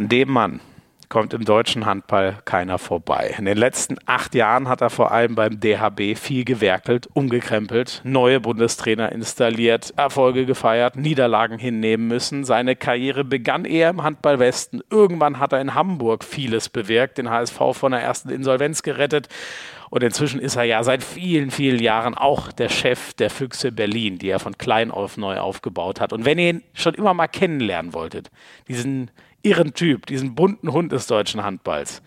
An dem Mann kommt im deutschen Handball keiner vorbei. In den letzten acht Jahren hat er vor allem beim DHB viel gewerkelt, umgekrempelt, neue Bundestrainer installiert, Erfolge gefeiert, Niederlagen hinnehmen müssen. Seine Karriere begann eher im Handball Westen. Irgendwann hat er in Hamburg vieles bewirkt, den HSV von der ersten Insolvenz gerettet. Und inzwischen ist er ja seit vielen, vielen Jahren auch der Chef der Füchse Berlin, die er von klein auf neu aufgebaut hat. Und wenn ihr ihn schon immer mal kennenlernen wolltet, diesen irren Typ, diesen bunten Hund des deutschen Handballs,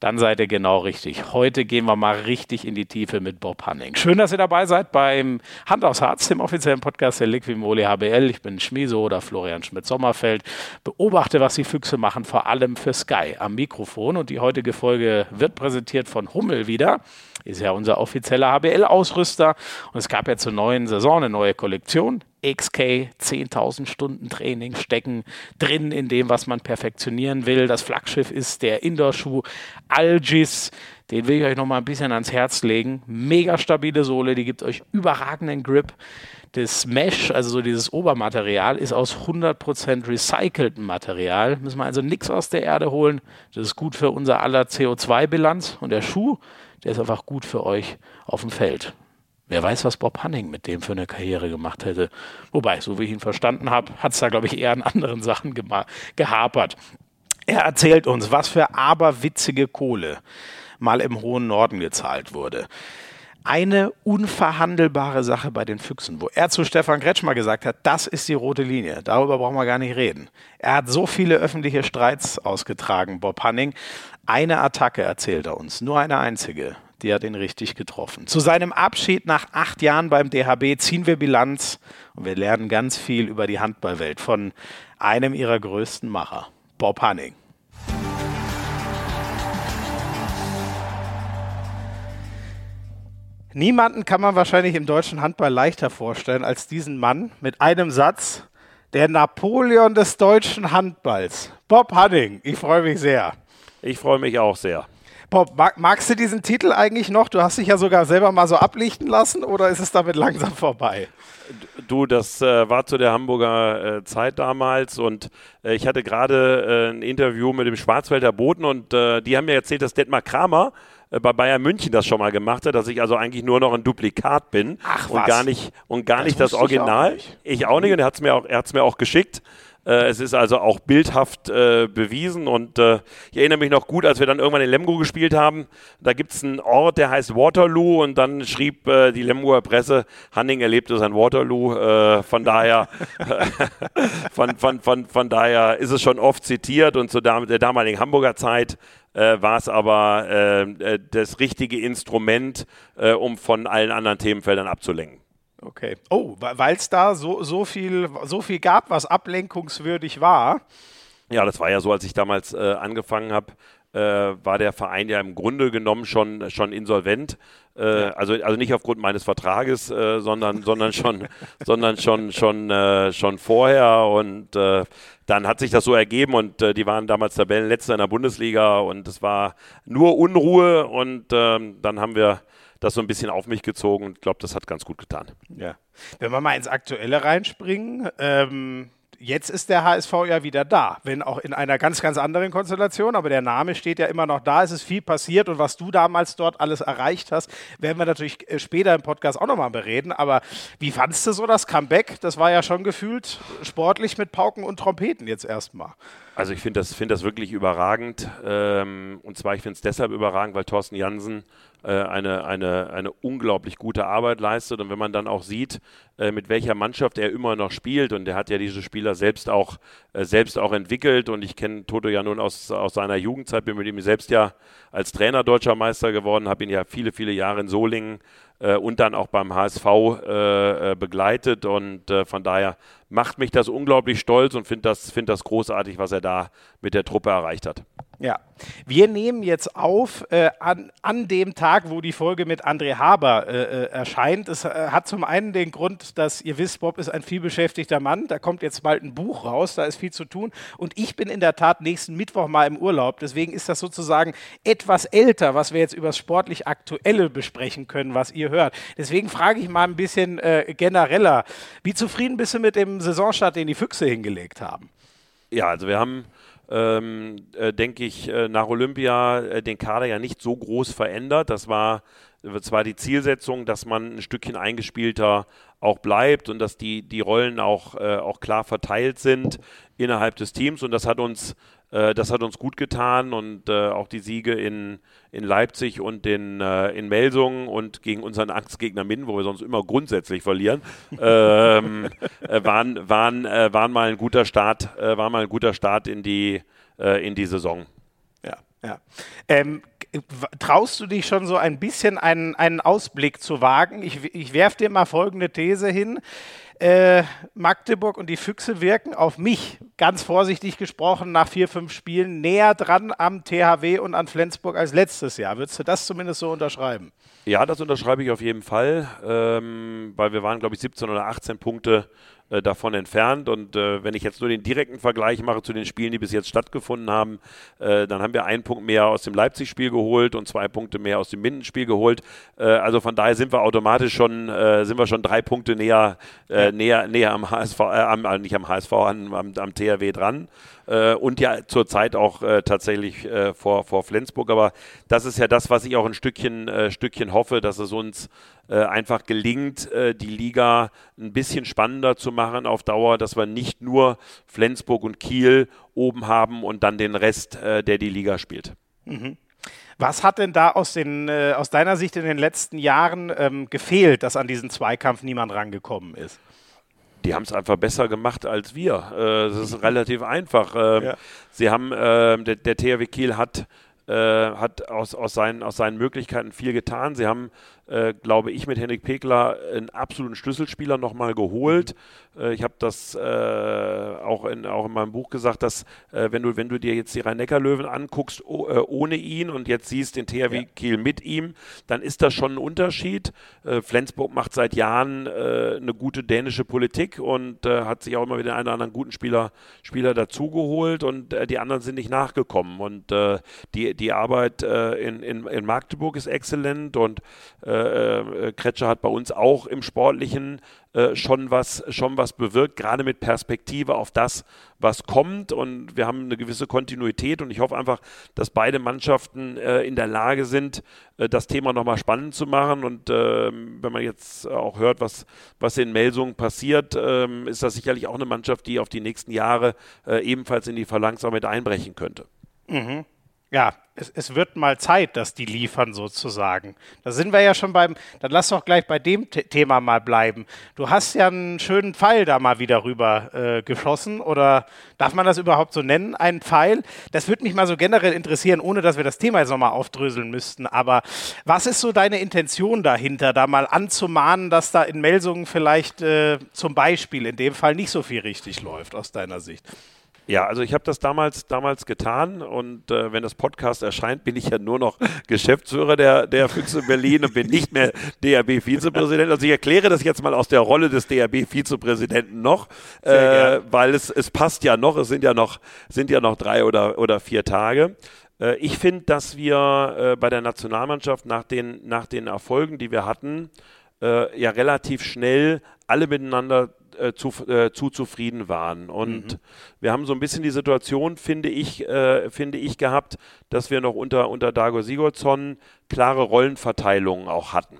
dann seid ihr genau richtig. Heute gehen wir mal richtig in die Tiefe mit Bob Hanning. Schön, dass ihr dabei seid beim Hand aufs Harz, dem offiziellen Podcast der Liquimoli HBL. Ich bin Schmieso oder Florian Schmidt-Sommerfeld. Beobachte, was die Füchse machen, vor allem für Sky am Mikrofon. Und die heutige Folge wird präsentiert von Hummel wieder ist ja unser offizieller HBL-Ausrüster. Und es gab ja zur neuen Saison eine neue Kollektion. XK, 10.000 Stunden Training stecken drin in dem, was man perfektionieren will. Das Flaggschiff ist der Indoor-Schuh Algis. Den will ich euch noch mal ein bisschen ans Herz legen. Mega stabile Sohle, die gibt euch überragenden Grip. Das Mesh, also so dieses Obermaterial, ist aus 100% recyceltem Material. Müssen wir also nichts aus der Erde holen. Das ist gut für unser aller CO2-Bilanz. Und der Schuh, der ist einfach gut für euch auf dem Feld. Wer weiß, was Bob Hanning mit dem für eine Karriere gemacht hätte. Wobei, so wie ich ihn verstanden habe, hat es da, glaube ich, eher an anderen Sachen gehapert. Er erzählt uns, was für aberwitzige Kohle mal im hohen Norden gezahlt wurde. Eine unverhandelbare Sache bei den Füchsen, wo er zu Stefan Kretschmer gesagt hat, das ist die rote Linie, darüber brauchen wir gar nicht reden. Er hat so viele öffentliche Streits ausgetragen, Bob Hanning. Eine Attacke erzählt er uns, nur eine einzige die hat ihn richtig getroffen. Zu seinem Abschied nach acht Jahren beim DHB ziehen wir Bilanz und wir lernen ganz viel über die Handballwelt von einem ihrer größten Macher, Bob Hanning. Niemanden kann man wahrscheinlich im deutschen Handball leichter vorstellen als diesen Mann mit einem Satz, der Napoleon des deutschen Handballs. Bob Hanning, ich freue mich sehr. Ich freue mich auch sehr. Bob, mag, magst du diesen Titel eigentlich noch? Du hast dich ja sogar selber mal so ablichten lassen oder ist es damit langsam vorbei? Du, das äh, war zu der Hamburger äh, Zeit damals und äh, ich hatte gerade äh, ein Interview mit dem Schwarzwälder Boten und äh, die haben mir erzählt, dass Detmar Kramer äh, bei Bayern München das schon mal gemacht hat, dass ich also eigentlich nur noch ein Duplikat bin Ach, und was? gar nicht und gar Das nicht das wusste ich auch Original. nicht. Ich auch nicht und er hat es mir auch er hat's mir auch geschickt. Äh, es ist also auch bildhaft äh, bewiesen und äh, ich erinnere mich noch gut, als wir dann irgendwann in Lemgo gespielt haben. Da gibt es einen Ort, der heißt Waterloo und dann schrieb die Lemgoer Presse, Hanning erlebte sein Waterloo. Von daher, von, von, von, von daher ist es schon oft zitiert und zu der damaligen Hamburger Zeit äh, war es aber äh, das richtige Instrument, äh, um von allen anderen Themenfeldern abzulenken. Okay. Oh, weil es da so, so, viel, so viel gab, was ablenkungswürdig war. Ja, das war ja so, als ich damals äh, angefangen habe, äh, war der Verein ja im Grunde genommen schon, schon insolvent. Äh, also, also nicht aufgrund meines Vertrages, äh, sondern, sondern schon, sondern schon, schon, äh, schon vorher. Und äh, dann hat sich das so ergeben und äh, die waren damals Tabellenletzter in der Bundesliga und es war nur Unruhe und ähm, dann haben wir das so ein bisschen auf mich gezogen und ich glaube, das hat ganz gut getan. Ja. Wenn wir mal ins Aktuelle reinspringen, ähm, jetzt ist der HSV ja wieder da, wenn auch in einer ganz, ganz anderen Konstellation, aber der Name steht ja immer noch da, es ist viel passiert und was du damals dort alles erreicht hast, werden wir natürlich äh, später im Podcast auch nochmal bereden, aber wie fandst du so das Comeback? Das war ja schon gefühlt sportlich mit Pauken und Trompeten jetzt erstmal. Also ich finde das, find das wirklich überragend. Ähm, und zwar, ich finde es deshalb überragend, weil Thorsten Jansen eine, eine, eine unglaublich gute Arbeit leistet. Und wenn man dann auch sieht, äh, mit welcher Mannschaft er immer noch spielt, und er hat ja diese Spieler selbst auch, äh, selbst auch entwickelt. Und ich kenne Toto ja nun aus, aus seiner Jugendzeit, bin mit ihm selbst ja als Trainer deutscher Meister geworden, habe ihn ja viele, viele Jahre in Solingen äh, und dann auch beim HSV äh, äh, begleitet. Und äh, von daher macht mich das unglaublich stolz und finde das, find das großartig, was er da mit der Truppe erreicht hat. Ja, wir nehmen jetzt auf äh, an, an dem Tag, wo die Folge mit André Haber äh, äh, erscheint. Es äh, hat zum einen den Grund, dass ihr wisst, Bob ist ein vielbeschäftigter Mann. Da kommt jetzt bald ein Buch raus, da ist viel zu tun. Und ich bin in der Tat nächsten Mittwoch mal im Urlaub. Deswegen ist das sozusagen etwas älter, was wir jetzt über das sportlich Aktuelle besprechen können, was ihr hört. Deswegen frage ich mal ein bisschen äh, genereller. Wie zufrieden bist du mit dem Saisonstart, den die Füchse hingelegt haben? Ja, also wir haben ähm, äh, denke ich, äh, nach Olympia äh, den Kader ja nicht so groß verändert. Das war zwar die Zielsetzung, dass man ein Stückchen eingespielter auch bleibt und dass die, die Rollen auch, äh, auch klar verteilt sind innerhalb des Teams und das hat uns äh, das hat uns gut getan und äh, auch die Siege in, in Leipzig und in, äh, in Melsungen und gegen unseren Angstgegner Minden, wo wir sonst immer grundsätzlich verlieren, ähm, äh, waren, waren, äh, waren mal ein guter Start, äh, war mal ein guter Start in die, in die Saison. Ja, ja. Ähm, traust du dich schon so ein bisschen einen, einen Ausblick zu wagen? Ich, ich werfe dir mal folgende These hin äh, Magdeburg und die Füchse wirken auf mich, ganz vorsichtig gesprochen, nach vier, fünf Spielen näher dran am THW und an Flensburg als letztes Jahr. Würdest du das zumindest so unterschreiben? Ja, das unterschreibe ich auf jeden Fall, ähm, weil wir waren, glaube ich, 17 oder 18 Punkte äh, davon entfernt. Und äh, wenn ich jetzt nur den direkten Vergleich mache zu den Spielen, die bis jetzt stattgefunden haben, äh, dann haben wir einen Punkt mehr aus dem Leipzig-Spiel geholt und zwei Punkte mehr aus dem Minden-Spiel geholt. Äh, also von daher sind wir automatisch schon, äh, sind wir schon drei Punkte näher, ja. näher, näher am HSV, am, nicht am HSV, am, am, am THW dran und ja zurzeit auch tatsächlich vor, vor Flensburg. Aber das ist ja das, was ich auch ein Stückchen, Stückchen hoffe, dass es uns einfach gelingt, äh, die Liga ein bisschen spannender zu machen auf Dauer, dass wir nicht nur Flensburg und Kiel oben haben und dann den Rest, der die Liga spielt. Mhm. Was hat denn da aus, den, äh, aus deiner Sicht in den letzten Jahren ähm, gefehlt, dass an diesen Zweikampf niemand rangekommen ist? die haben es einfach besser gemacht als wir. Äh, das ist relativ einfach. Äh, ja. Sie haben, äh, der, der THW Kiel hat, äh, hat aus, aus, seinen, aus seinen Möglichkeiten viel getan. Sie haben äh, glaube ich, mit Henrik Pekler einen absoluten Schlüsselspieler nochmal geholt. Äh, ich habe das äh, auch, in, auch in meinem Buch gesagt, dass äh, wenn, du, wenn du dir jetzt die Rhein-Neckar-Löwen anguckst oh, ohne ihn und jetzt siehst den THW ja. Kiel mit ihm, dann ist das schon ein Unterschied. Flensburg macht seit Jahren eine gute dänische Politik und hat sich auch immer wieder einen oder anderen guten Spieler, Spieler dazugeholt und die anderen sind nicht nachgekommen. Und die, die Arbeit in, in, in Magdeburg ist exzellent und äh, äh, Kretscher hat bei uns auch im Sportlichen äh, schon, was, schon was bewirkt, gerade mit Perspektive auf das, was kommt. Und wir haben eine gewisse Kontinuität und ich hoffe einfach, dass beide Mannschaften äh, in der Lage sind, äh, das Thema nochmal spannend zu machen. Und ähm, wenn man jetzt auch hört, was, was in Melsungen passiert, ähm, ist das sicherlich auch eine Mannschaft, die auf die nächsten Jahre äh, ebenfalls in die Phalanx mit einbrechen könnte. Mhm ja, es, es, wird mal Zeit, dass die liefern sozusagen. Da sind wir ja schon beim, dann lass doch gleich bei dem Thema mal bleiben. Du hast ja einen schönen Pfeil da mal wieder rüber äh, geschossen oder darf man das überhaupt so nennen, einen Pfeil? Das würde mich mal so generell interessieren, ohne dass wir das Thema jetzt nochmal aufdröseln müssten. Aber was ist so deine Intention dahinter, da mal anzumahnen, dass da in Melsungen vielleicht äh, zum Beispiel in dem Fall nicht so viel richtig läuft aus deiner Sicht? Ja, also ich habe das damals, damals getan und äh, wenn das Podcast erscheint, bin ich ja nur noch Geschäftsführer der, der Füchse Berlin und bin nicht mehr DRB-Vizepräsident. Also ich erkläre das jetzt mal aus der Rolle des DRB-Vizepräsidenten noch, äh, weil es, es passt ja noch, es sind ja noch, sind ja noch drei oder, oder vier Tage. Äh, ich finde, dass wir äh, bei der Nationalmannschaft nach den, nach den Erfolgen, die wir hatten, äh, ja relativ schnell alle miteinander äh, zu, äh, zu zufrieden waren. Und mhm. wir haben so ein bisschen die Situation, finde ich, äh, finde ich gehabt, dass wir noch unter, unter Dago Sigurdsson klare Rollenverteilungen auch hatten.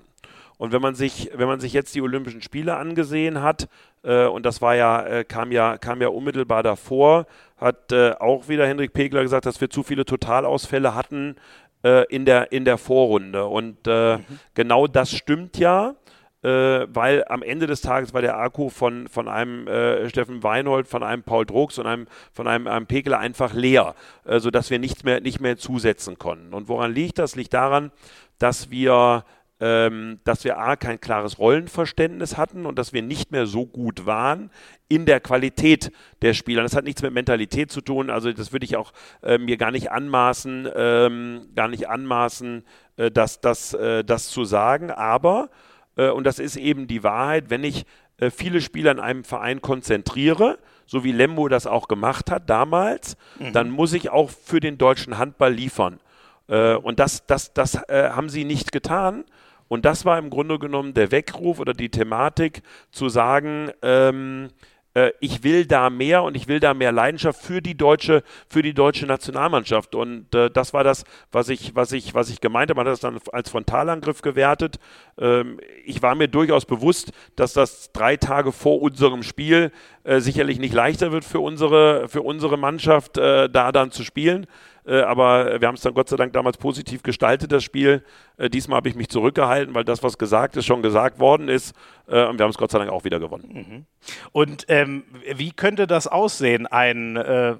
Und wenn man sich, wenn man sich jetzt die Olympischen Spiele angesehen hat, äh, und das war ja, äh, kam ja, kam ja unmittelbar davor, hat äh, auch wieder Hendrik Pegler gesagt, dass wir zu viele Totalausfälle hatten äh, in, der, in der Vorrunde. Und äh, mhm. genau das stimmt ja äh, weil am Ende des Tages war der Akku von, von einem äh, Steffen Weinhold, von einem Paul Drucks und einem, von einem, einem Pegler einfach leer, äh, sodass wir nichts mehr, nicht mehr zusetzen konnten. Und woran liegt das? Liegt daran, dass wir ähm, dass wir A, kein klares Rollenverständnis hatten und dass wir nicht mehr so gut waren in der Qualität der Spieler. Das hat nichts mit Mentalität zu tun, also das würde ich auch äh, mir gar nicht anmaßen, ähm, gar nicht anmaßen, äh, das, das, äh, das zu sagen, aber und das ist eben die Wahrheit, wenn ich äh, viele Spieler in einem Verein konzentriere, so wie Lembo das auch gemacht hat damals, mhm. dann muss ich auch für den deutschen Handball liefern. Äh, und das, das, das haben sie nicht getan. Und das war im Grunde genommen der Weckruf oder die Thematik, zu sagen, ähm, äh, ich will da mehr und ich will da mehr Leidenschaft für die deutsche, für die deutsche Nationalmannschaft. Und äh, das war das, was ich, was ich, was ich gemeint habe. Man hat das dann als Frontalangriff gewertet. Ähm, ich war mir durchaus bewusst, dass das drei Tage vor unserem Spiel äh, sicherlich nicht leichter wird für unsere, für unsere Mannschaft, äh, da dann zu spielen. Äh, aber wir haben es dann Gott sei Dank damals positiv gestaltet, das Spiel. Äh, diesmal habe ich mich zurückgehalten, weil das, was gesagt ist, schon gesagt worden ist. Äh, und wir haben es Gott sei Dank auch wieder gewonnen. Mhm. Und ähm, wie könnte das aussehen, ein, äh,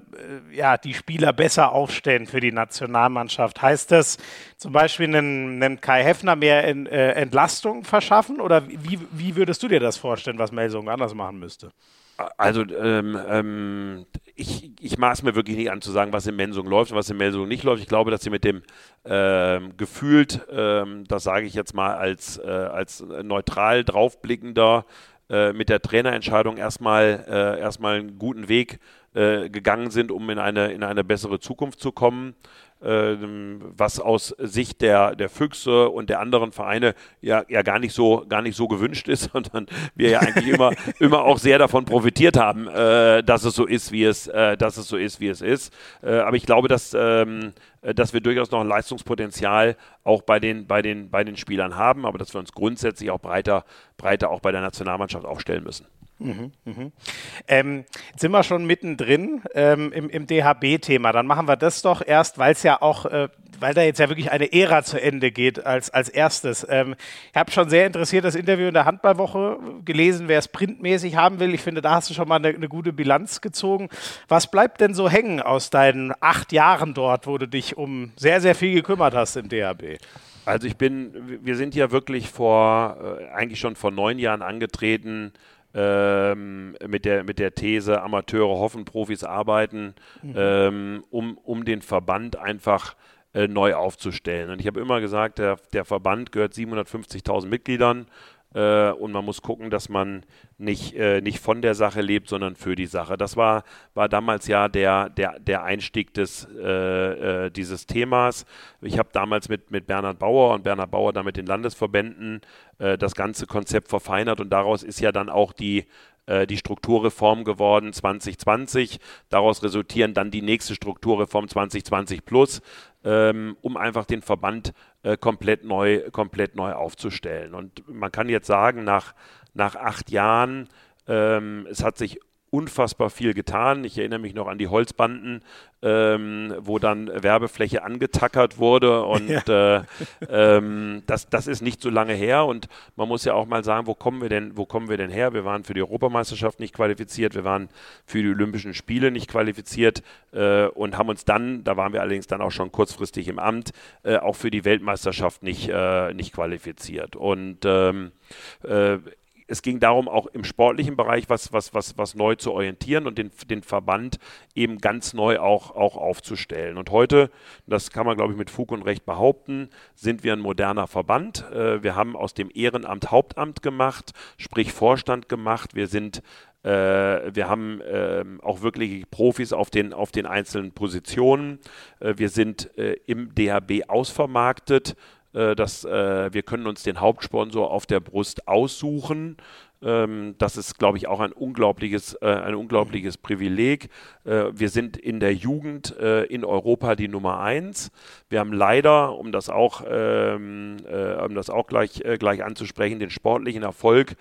ja, die Spieler besser aufstellen für die Nationalmannschaft? Heißt das zum Beispiel einen, einen Kai Heffner mehr in, äh, Entlastung verschaffen? Oder wie, wie würdest du dir das vorstellen, was Melsung anders machen müsste? Also ähm, ähm, ich, ich maß mir wirklich nicht an zu sagen, was in Mensung läuft und was in Mensung nicht läuft. Ich glaube, dass sie mit dem ähm, gefühlt, ähm, das sage ich jetzt mal als, äh, als neutral draufblickender, äh, mit der Trainerentscheidung erstmal, äh, erstmal einen guten Weg äh, gegangen sind, um in eine, in eine bessere Zukunft zu kommen. Ähm, was aus Sicht der, der Füchse und der anderen Vereine ja, ja gar, nicht so, gar nicht so gewünscht ist, sondern wir ja eigentlich immer, immer auch sehr davon profitiert haben, äh, dass es so ist, wie es, äh, dass es so ist, wie es ist. Äh, aber ich glaube, dass, ähm, dass wir durchaus noch ein Leistungspotenzial auch bei den, bei den, bei den Spielern haben, aber dass wir uns grundsätzlich auch breiter, breiter auch bei der Nationalmannschaft aufstellen müssen. Mhm, mhm. Ähm, jetzt sind wir schon mittendrin ähm, im, im DHB-Thema. Dann machen wir das doch erst, weil es ja auch, äh, weil da jetzt ja wirklich eine Ära zu Ende geht als, als erstes. Ähm, ich habe schon sehr interessiert das Interview in der Handballwoche gelesen, wer es printmäßig haben will. Ich finde, da hast du schon mal eine, eine gute Bilanz gezogen. Was bleibt denn so hängen aus deinen acht Jahren dort, wo du dich um sehr, sehr viel gekümmert hast im DHB? Also ich bin, wir sind ja wirklich vor, äh, eigentlich schon vor neun Jahren angetreten, ähm, mit, der, mit der These, Amateure hoffen, Profis arbeiten, mhm. ähm, um, um den Verband einfach äh, neu aufzustellen. Und ich habe immer gesagt, der, der Verband gehört 750.000 Mitgliedern äh, und man muss gucken, dass man nicht, äh, nicht von der Sache lebt, sondern für die Sache. Das war, war damals ja der, der, der Einstieg des, äh, äh dieses Themas. Ich habe damals mit, mit Bernhard Bauer und Bernhard Bauer damit den Landesverbänden äh, das ganze Konzept verfeinert und daraus ist ja dann auch die äh, die Strukturreform geworden 2020. Daraus resultieren dann die nächste Strukturreform 2020 plus, ähm, um einfach den Verband äh, komplett, neu, komplett neu aufzustellen. Und man kann jetzt sagen, nach, nach acht Jahren, ähm, es hat sich unfassbar viel getan. Ich erinnere mich noch an die Holzbanden, ähm, wo dann Werbefläche angetackert wurde und ja. äh, ähm, das, das ist nicht so lange her und man muss ja auch mal sagen, wo kommen wir denn, wo kommen wir denn her? Wir waren für die Europameisterschaft nicht qualifiziert, wir waren für die Olympischen Spiele nicht qualifiziert äh, und haben uns dann, da waren wir allerdings dann auch schon kurzfristig im Amt, äh, auch für die Weltmeisterschaft nicht, äh, nicht qualifiziert. Und ähm, äh, es ging darum, auch im sportlichen Bereich was, was, was, was neu zu orientieren und den, den Verband eben ganz neu auch, auch aufzustellen. Und heute, das kann man, glaube ich, mit Fug und Recht behaupten, sind wir ein moderner Verband. Äh, wir haben aus dem Ehrenamt Hauptamt gemacht, sprich Vorstand gemacht. Wir sind äh, wir haben äh, auch wirklich Profis auf den, auf den einzelnen Positionen. Äh, wir sind im DHB ausvermarktet. Äh, dass äh, wir können uns den Hauptsponsor auf der Brust aussuchen. Ähm, das ist, glaube ich, auch ein unglaubliches, äh, ein unglaubliches Privileg. Äh, wir sind in der Jugend äh, in Europa die Nummer eins. Wir haben leider, um das auch, ähm, äh, um das auch gleich, gleich anzusprechen, den sportlichen Erfolg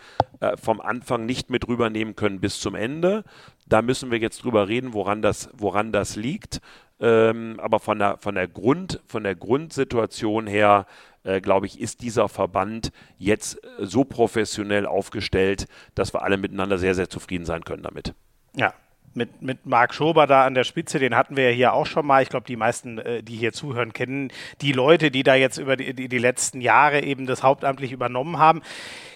vom Anfang nicht mit rübernehmen können bis zum Ende. Da müssen wir jetzt drüber reden, woran das, woran das liegt. Ähm, aber von der, von, der Grund, von der Grundsituation her, äh, glaube ich, ist dieser Verband jetzt äh, so professionell aufgestellt, dass wir alle miteinander sehr, sehr zufrieden sein können damit. Ja, mit, mit Marc Schober da an der Spitze, den hatten wir ja hier auch schon mal. Ich glaube, die meisten, äh, die hier zuhören, kennen die Leute, die da jetzt über die, die, die letzten Jahre eben das hauptamtlich übernommen haben.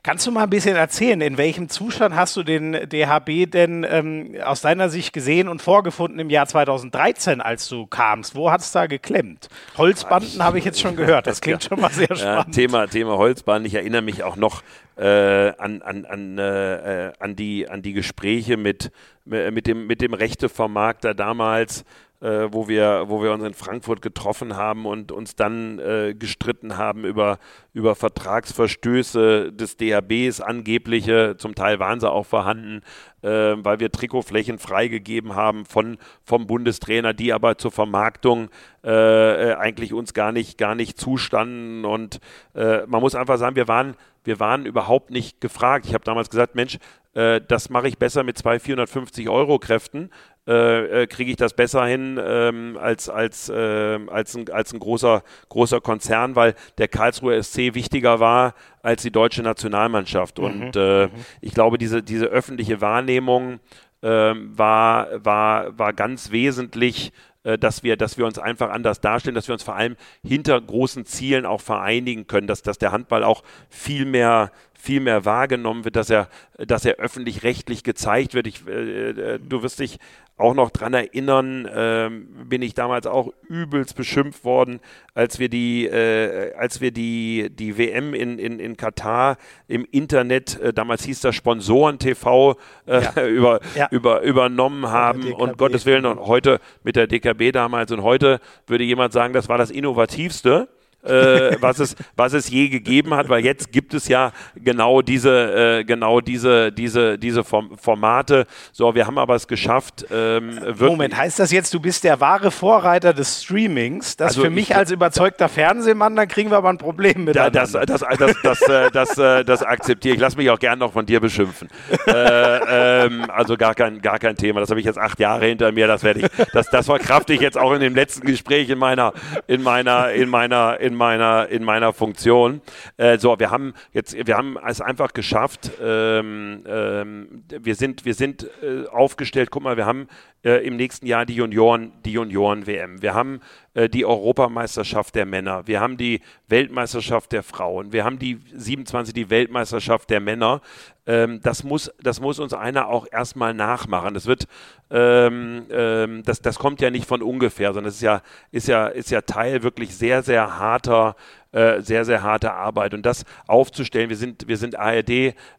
Kannst du mal ein bisschen erzählen, in welchem Zustand hast du den DHB denn ähm, aus deiner Sicht gesehen und vorgefunden im Jahr 2013, als du kamst? Wo hat es da geklemmt? Holzbanden habe ich jetzt schon gehört, das klingt schon mal sehr spannend. Ja, Thema, Thema Holzbanden, ich erinnere mich auch noch äh, an, an, an, äh, an, die, an die Gespräche mit, mit, dem, mit dem Rechtevermarkter damals, äh, wo, wir, wo wir uns in Frankfurt getroffen haben und uns dann äh, gestritten haben über, über Vertragsverstöße des DHBs, angebliche, zum Teil waren sie auch vorhanden, äh, weil wir Trikotflächen freigegeben haben von, vom Bundestrainer, die aber zur Vermarktung äh, äh, eigentlich uns gar nicht, gar nicht zustanden. Und äh, man muss einfach sagen, wir waren, wir waren überhaupt nicht gefragt. Ich habe damals gesagt, Mensch, das mache ich besser mit zwei 450 Euro Kräften, äh, äh, kriege ich das besser hin ähm, als, als, äh, als, ein, als ein großer, großer Konzern, weil der Karlsruher SC wichtiger war als die deutsche Nationalmannschaft. Mhm. Und äh, mhm. ich glaube, diese, diese öffentliche Wahrnehmung ähm, war, war, war ganz wesentlich äh, dass wir, dass wir uns einfach anders darstellen, dass wir uns vor allem hinter großen Zielen auch vereinigen können, dass, dass der Handball auch viel mehr, viel mehr wahrgenommen wird, dass er, dass er öffentlich-rechtlich gezeigt wird. Ich, äh, äh du wirst dich auch noch dran erinnern, äh, bin ich damals auch übelst beschimpft worden, als wir die, äh, als wir die, die WM in, in, in Katar im Internet, äh, damals hieß das Sponsoren TV, äh, ja. über, ja. Über, übernommen haben und Gottes Willen und heute mit der DKB damals und heute würde jemand sagen, das war das innovativste äh, was, es, was es je gegeben hat, weil jetzt gibt es ja genau diese, äh, genau diese, diese, diese Formate. So, wir haben aber es geschafft. Ähm, Moment, heißt das jetzt, du bist der wahre Vorreiter des Streamings? Das also für mich als überzeugter Fernsehmann, dann kriegen wir aber ein Problem mit. Da, das, das, das, das, das, äh, das, äh, das akzeptiere ich. Lass mich auch gerne noch von dir beschimpfen. äh, ähm, also gar kein, gar kein Thema. Das habe ich jetzt acht Jahre hinter mir. Das werde ich, das, das verkrafte ich jetzt auch in dem letzten Gespräch in meiner, in meiner, in meiner, in meiner, in meiner Funktion. Äh, so, wir haben jetzt, wir haben es einfach geschafft. Ähm, ähm, wir sind, wir sind äh, aufgestellt. Guck mal, wir haben äh, im nächsten Jahr die Junioren, die Junioren-WM. Wir haben äh, die Europameisterschaft der Männer. Wir haben die Weltmeisterschaft der Frauen. Wir haben die 27, die Weltmeisterschaft der Männer. Ähm, das, muss, das muss uns einer auch erstmal nachmachen. Das wird, ähm, ähm, das, das kommt ja nicht von ungefähr, sondern es ist ja, ist ja, ist ja Teil wirklich sehr, sehr harter äh, sehr, sehr harte Arbeit. Und das aufzustellen, wir sind, wir sind ARD,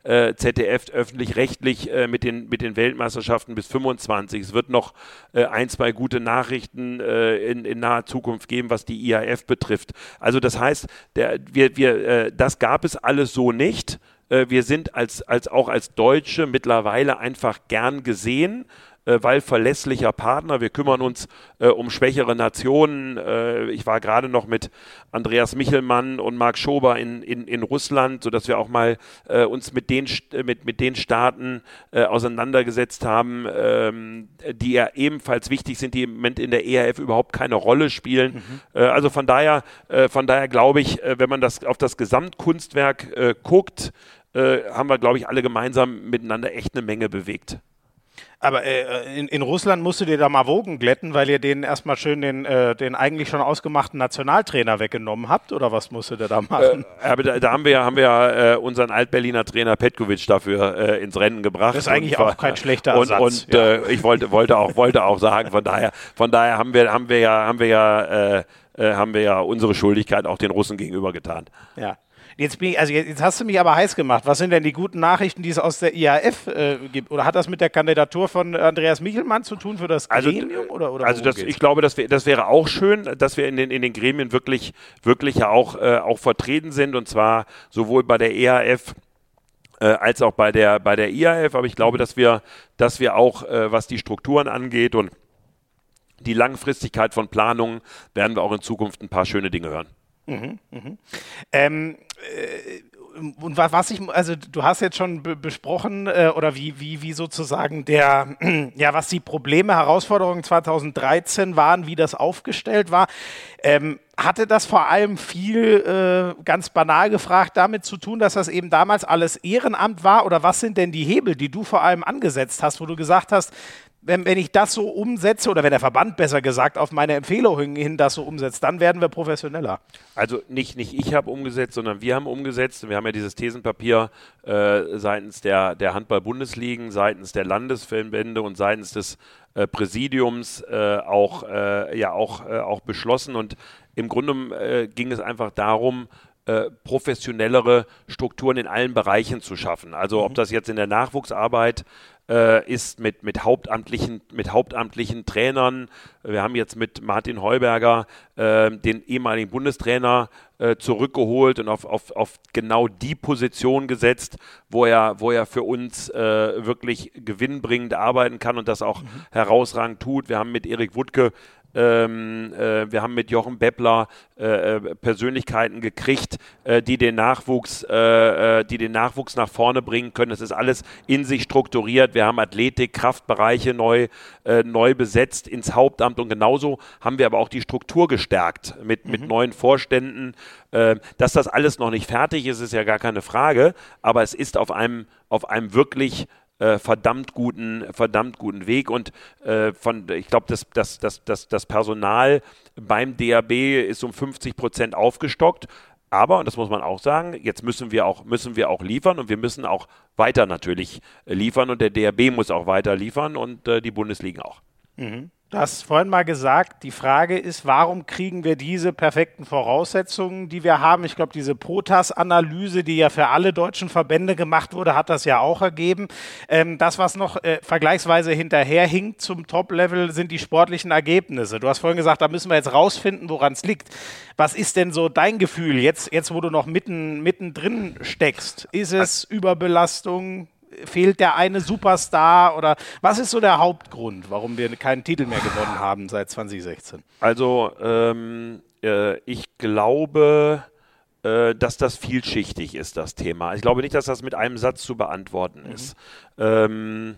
äh, ZDF, öffentlich-rechtlich äh, mit, den, mit den Weltmeisterschaften bis 25. Es wird noch äh, ein, zwei gute Nachrichten äh, in, in naher Zukunft geben, was die IAF betrifft. Also das heißt, der, wir, wir, das gab es alles so nicht wir sind als, als auch als Deutsche mittlerweile einfach gern gesehen weil verlässlicher Partner. Wir kümmern uns äh, um schwächere Nationen. Äh, ich war gerade noch mit Andreas Michelmann und Marc Schober in, in, in Russland, sodass wir auch mal äh, uns mit den, mit, mit den Staaten äh, auseinandergesetzt haben, ähm, die ja ebenfalls wichtig sind, die im Moment in der ERF überhaupt keine Rolle spielen. Mhm. Äh, also von daher, von daher glaube ich, wenn man das auf das Gesamtkunstwerk guckt, haben wir, glaube ich, alle gemeinsam miteinander echt eine Menge bewegt. Aber äh, in, in, Russland musst du dir da mal Wogen glätten, weil ihr denen erstmal schön den, äh, den eigentlich schon ausgemachten Nationaltrainer weggenommen habt, oder was musstet ihr da machen? Äh, aber da, da, haben wir, haben wir äh, unseren Altberliner Trainer Petkovic dafür äh, ins Rennen gebracht. Das ist eigentlich und, auch kein schlechter Ersatz. Und, und ja. Äh, ich wollte, wollte, auch, wollte auch sagen, von daher, von daher haben wir, haben wir ja, haben wir ja, haben wir ja unsere Schuldigkeit auch den Russen gegenüber getan. Ja. Jetzt, bin ich, also jetzt hast du mich aber heiß gemacht. Was sind denn die guten Nachrichten, die es aus der IAF äh, gibt? Oder hat das mit der Kandidatur von Andreas Michelmann zu tun für das also, Gremium? Oder, oder also das, ich glaube, das, wär, das wäre auch schön, dass wir in den, in den Gremien wirklich, wirklich ja auch, äh, auch vertreten sind. Und zwar sowohl bei der EAF äh, als auch bei der, bei der IAF. Aber ich glaube, dass wir, dass wir auch, äh, was die Strukturen angeht und die Langfristigkeit von Planungen, werden wir auch in Zukunft ein paar schöne Dinge hören. Mhm, mhm. Ähm, äh, und was ich, also du hast jetzt schon besprochen, äh, oder wie, wie, wie sozusagen der, ja, was die Probleme, Herausforderungen 2013 waren, wie das aufgestellt war. Ähm, hatte das vor allem viel, äh, ganz banal gefragt, damit zu tun, dass das eben damals alles Ehrenamt war? Oder was sind denn die Hebel, die du vor allem angesetzt hast, wo du gesagt hast, wenn, wenn ich das so umsetze, oder wenn der Verband besser gesagt auf meine Empfehlung hin das so umsetzt, dann werden wir professioneller. Also nicht, nicht ich habe umgesetzt, sondern wir haben umgesetzt. Wir haben ja dieses Thesenpapier äh, seitens der, der Handball-Bundesligen, seitens der Landesverbände und seitens des äh, Präsidiums äh, auch, äh, ja, auch, äh, auch beschlossen. Und im Grunde äh, ging es einfach darum, professionellere Strukturen in allen Bereichen zu schaffen. Also ob mhm. das jetzt in der Nachwuchsarbeit äh, ist mit, mit, hauptamtlichen, mit hauptamtlichen Trainern. Wir haben jetzt mit Martin Heuberger äh, den ehemaligen Bundestrainer äh, zurückgeholt und auf, auf, auf genau die Position gesetzt, wo er, wo er für uns äh, wirklich gewinnbringend arbeiten kann und das auch mhm. herausragend tut. Wir haben mit Erik Wuttke ähm, äh, wir haben mit Jochen Beppler äh, äh Persönlichkeiten gekriegt, äh, die den Nachwuchs, äh, äh, die den Nachwuchs nach vorne bringen können. Das ist alles in sich strukturiert. Wir haben Athletik, Kraftbereiche neu, neu besetzt ins Hauptamt und genauso haben wir aber auch die Struktur gestärkt mit, mhm. mit neuen Vorständen. dass das alles noch nicht fertig ist, ist ja gar keine Frage, aber es ist auf einem, auf einem wirklich äh, verdammt guten, verdammt guten Weg und äh, von, ich glaube, das, das, das, das, das Personal beim DAB ist um 50 Prozent aufgestockt. Aber, und das muss man auch sagen, jetzt müssen wir auch, müssen wir auch liefern und wir müssen auch weiter natürlich liefern und der DAB muss auch weiter liefern und äh, die Bundesliga auch. Mhm. Du hast vorhin mal gesagt, die Frage ist, warum kriegen wir diese perfekten Voraussetzungen, die wir haben? Ich glaube, diese POTAS-Analyse, die ja für alle deutschen Verbände gemacht wurde, hat das ja auch ergeben. Ähm, das, was noch äh, vergleichsweise hinterherhinkt zum Top-Level, sind die sportlichen Ergebnisse. Du hast vorhin gesagt, da müssen wir jetzt rausfinden, woran es liegt. Was ist denn so dein Gefühl jetzt, jetzt wo du noch mitten, mittendrin steckst? Ist es Überbelastung? Fehlt der eine Superstar oder was ist so der Hauptgrund, warum wir keinen Titel mehr gewonnen haben seit 2016? Also ähm, äh, ich glaube, äh, dass das vielschichtig ist, das Thema. Ich glaube nicht, dass das mit einem Satz zu beantworten mhm. ist. Ähm,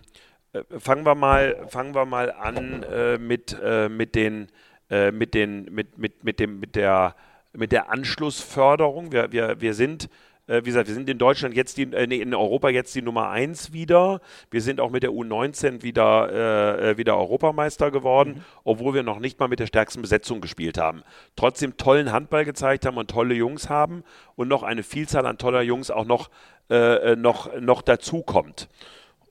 äh, fangen wir mal, fangen wir mal an äh, mit, äh, mit den äh, mit den mit, mit, mit dem mit der mit der Anschlussförderung. Wir, wir, wir sind äh, wie gesagt, wir sind in Deutschland jetzt die, äh, nee, in Europa jetzt die Nummer 1 wieder. Wir sind auch mit der U19 wieder, äh, äh, wieder Europameister geworden, mhm. obwohl wir noch nicht mal mit der stärksten Besetzung gespielt haben. Trotzdem tollen Handball gezeigt haben und tolle Jungs haben und noch eine Vielzahl an toller Jungs auch noch, äh, noch, noch dazukommt.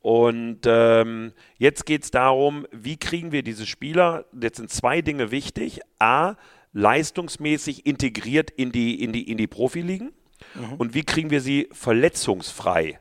Und ähm, jetzt geht es darum, wie kriegen wir diese Spieler, jetzt sind zwei Dinge wichtig. A, leistungsmäßig integriert in die, in die, in die Profiligen. Mhm. Und wie kriegen wir sie verletzungsfrei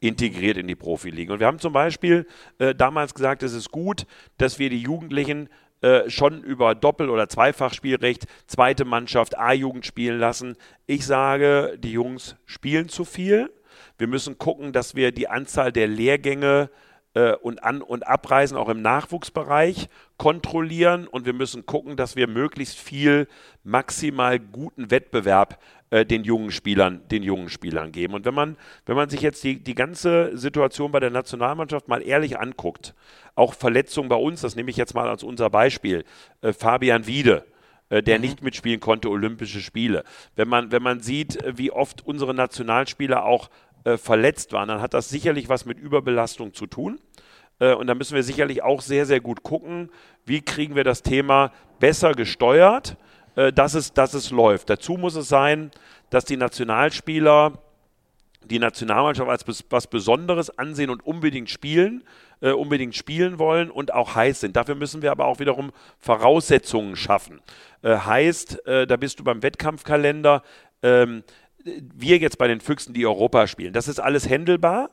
integriert in die Profiligen? Und wir haben zum Beispiel äh, damals gesagt, es ist gut, dass wir die Jugendlichen äh, schon über Doppel- oder Zweifachspielrecht zweite Mannschaft A-Jugend spielen lassen. Ich sage, die Jungs spielen zu viel. Wir müssen gucken, dass wir die Anzahl der Lehrgänge äh, und An- und Abreisen auch im Nachwuchsbereich kontrollieren und wir müssen gucken, dass wir möglichst viel maximal guten Wettbewerb äh, den jungen Spielern, den jungen Spielern geben. Und wenn man, wenn man sich jetzt die, die ganze Situation bei der Nationalmannschaft mal ehrlich anguckt, auch Verletzungen bei uns, das nehme ich jetzt mal als unser Beispiel, äh, Fabian Wiede, äh, der mhm. nicht mitspielen konnte, Olympische Spiele. Wenn man, wenn man sieht, äh, wie oft unsere Nationalspieler auch äh, verletzt waren, dann hat das sicherlich was mit Überbelastung zu tun. Äh, und da müssen wir sicherlich auch sehr, sehr gut gucken, wie kriegen wir das Thema besser gesteuert äh, dass, es, dass es läuft. Dazu muss es sein, dass die Nationalspieler die Nationalmannschaft als was Besonderes ansehen und unbedingt spielen, äh, unbedingt spielen wollen und auch heiß sind. Dafür müssen wir aber auch wiederum Voraussetzungen schaffen. Äh, heißt, äh, da bist du beim Wettkampfkalender, ähm, wir jetzt bei den Füchsen, die Europa spielen. Das ist alles händelbar,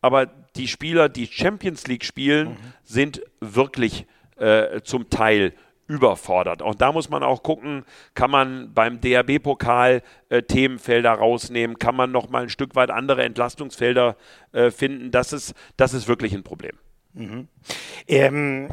aber die Spieler, die Champions League spielen, mhm. sind wirklich äh, zum Teil überfordert. Auch da muss man auch gucken, kann man beim DRB-Pokal äh, Themenfelder rausnehmen, kann man noch mal ein Stück weit andere Entlastungsfelder äh, finden. Das ist, das ist wirklich ein Problem. Mhm. Ähm,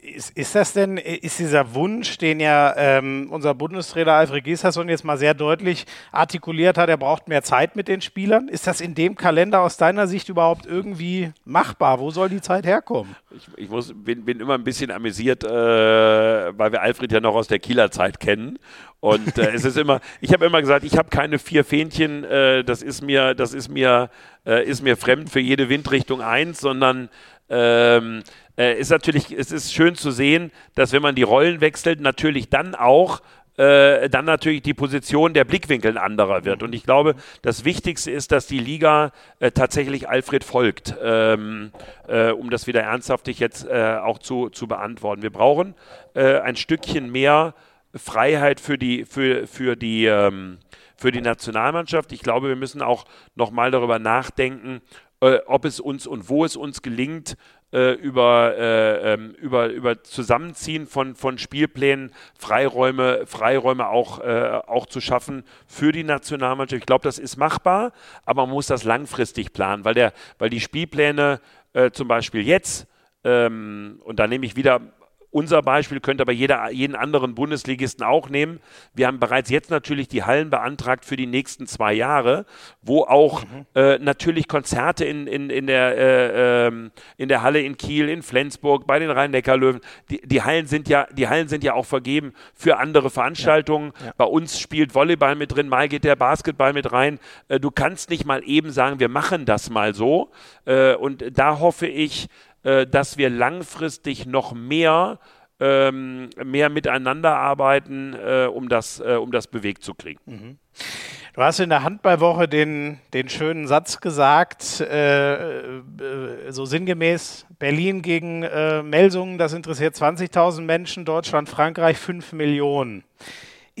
ist, ist, das denn, ist dieser Wunsch, den ja ähm, unser Bundestrainer Alfred Gieslasson jetzt mal sehr deutlich artikuliert hat, er braucht mehr Zeit mit den Spielern, ist das in dem Kalender aus deiner Sicht überhaupt irgendwie machbar? Wo soll die Zeit herkommen? Ich, ich muss, bin, bin, immer ein bisschen amüsiert, äh, weil wir Alfred ja noch aus der Kieler Zeit kennen und äh, es ist immer, ich habe immer gesagt, ich habe keine vier Fähnchen, äh, das ist mir, das ist mir, äh, ist mir fremd für jede Windrichtung eins, sondern ähm, äh, ist natürlich, es ist schön zu sehen, dass wenn man die Rollen wechselt, natürlich dann auch äh, dann natürlich die Position der Blickwinkel anderer wird. Und ich glaube, das Wichtigste ist, dass die Liga äh, tatsächlich Alfred folgt, ähm, äh, um das wieder ernsthaftig jetzt äh, auch zu, zu beantworten. Wir brauchen äh, ein Stückchen mehr Freiheit für die, für, für die, ähm, für die Nationalmannschaft. Ich glaube, wir müssen auch nochmal darüber nachdenken, äh, ob es uns und wo es uns gelingt, äh, über, äh, ähm, über, über Zusammenziehen von, von Spielplänen, Freiräume, Freiräume auch, äh, auch zu schaffen für die Nationalmannschaft. Ich glaube, das ist machbar, aber man muss das langfristig planen, weil, der, weil die Spielpläne äh, zum Beispiel jetzt, ähm, und da nehme ich wieder unser Beispiel könnte aber jeder, jeden anderen Bundesligisten auch nehmen. Wir haben bereits jetzt natürlich die Hallen beantragt für die nächsten zwei Jahre, wo auch mhm. äh, natürlich Konzerte in, in, in, der, äh, ähm, in der Halle in Kiel, in Flensburg, bei den Rhein-Neckar-Löwen, die, die, Hallen sind ja, die Hallen sind ja auch vergeben für andere Veranstaltungen. Ja. Ja. Bei uns spielt Volleyball mit drin, mal geht der Basketball mit rein. Äh, du kannst nicht mal eben sagen, wir machen das mal so. Äh, und da hoffe ich, äh, dass wir langfristig noch mehr ähm, mehr miteinander arbeiten, äh, um, das, äh, um das bewegt zu kriegen. Mhm. Du hast in der Handballwoche den, den schönen Satz gesagt, äh, äh so sinngemäß, Berlin gegen äh, Melsungen, das interessiert 20.000 Menschen, Deutschland, Frankreich 5 Millionen.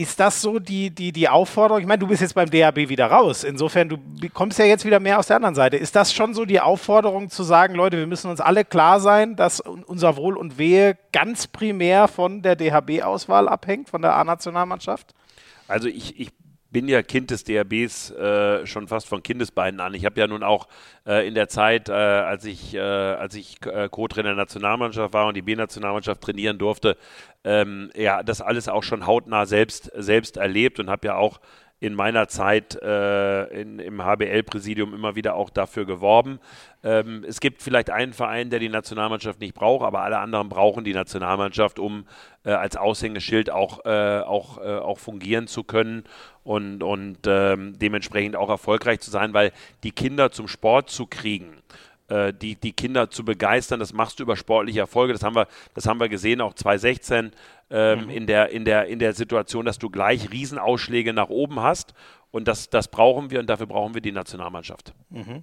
Ist das so die, die, die Aufforderung? Ich meine, du bist jetzt beim DAB wieder raus. Insofern, du kommst ja jetzt wieder mehr aus der anderen Seite. Ist das schon so die Aufforderung zu sagen, Leute, wir müssen uns alle klar sein, dass unser Wohl und Wehe ganz primär von der DHB-Auswahl abhängt, von der A-Nationalmannschaft? Also ich, ich bin ja Kind des DRBs äh, schon fast von Kindesbeinen an. Ich habe ja nun auch äh, in der Zeit, äh, als ich, äh, als ich äh, Co-Trainer der Nationalmannschaft war und die B-Nationalmannschaft trainieren durfte, ähm, ja, das alles auch schon hautnah selbst, selbst erlebt und habe ja auch in meiner Zeit äh, in, im HBL-Präsidium immer wieder auch dafür geworben. Ähm, es gibt vielleicht einen Verein, der die Nationalmannschaft nicht braucht, aber alle anderen brauchen die Nationalmannschaft, um äh, als Aushängeschild auch, äh, auch, äh, auch fungieren zu können und, und ähm, dementsprechend auch erfolgreich zu sein, weil die Kinder zum Sport zu kriegen, äh, die, die Kinder zu begeistern, das machst du über sportliche Erfolge. Das haben wir, das haben wir gesehen, auch 2016 ähm, mhm. in, der, in, der, in der Situation, dass du gleich Riesenausschläge nach oben hast. Und das, das brauchen wir und dafür brauchen wir die Nationalmannschaft. Mhm.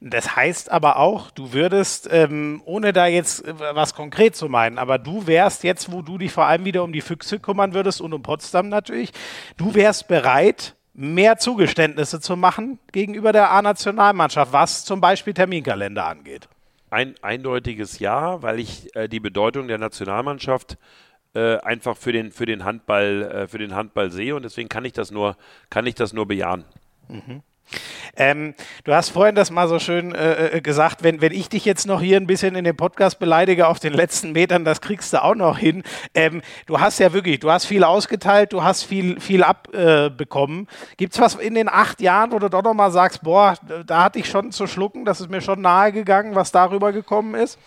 Das heißt aber auch, du würdest, ähm, ohne da jetzt äh, was konkret zu meinen, aber du wärst jetzt, wo du dich vor allem wieder um die Füchse kümmern würdest und um Potsdam natürlich, du wärst bereit, mehr Zugeständnisse zu machen gegenüber der A-Nationalmannschaft, was zum Beispiel Terminkalender angeht. Ein eindeutiges Ja, weil ich äh, die Bedeutung der Nationalmannschaft äh, einfach für den, für den Handball, äh, für den Handball sehe und deswegen kann ich das nur, kann ich das nur bejahen. Mhm. Ähm, du hast vorhin das mal so schön äh, äh, gesagt, wenn, wenn ich dich jetzt noch hier ein bisschen in dem Podcast beleidige auf den letzten Metern, das kriegst du auch noch hin. Ähm, du hast ja wirklich, du hast viel ausgeteilt, du hast viel, viel abbekommen. Äh, Gibt es was in den acht Jahren, wo du doch noch mal sagst, boah, da hatte ich schon zu schlucken, das ist mir schon nahe gegangen, was darüber gekommen ist?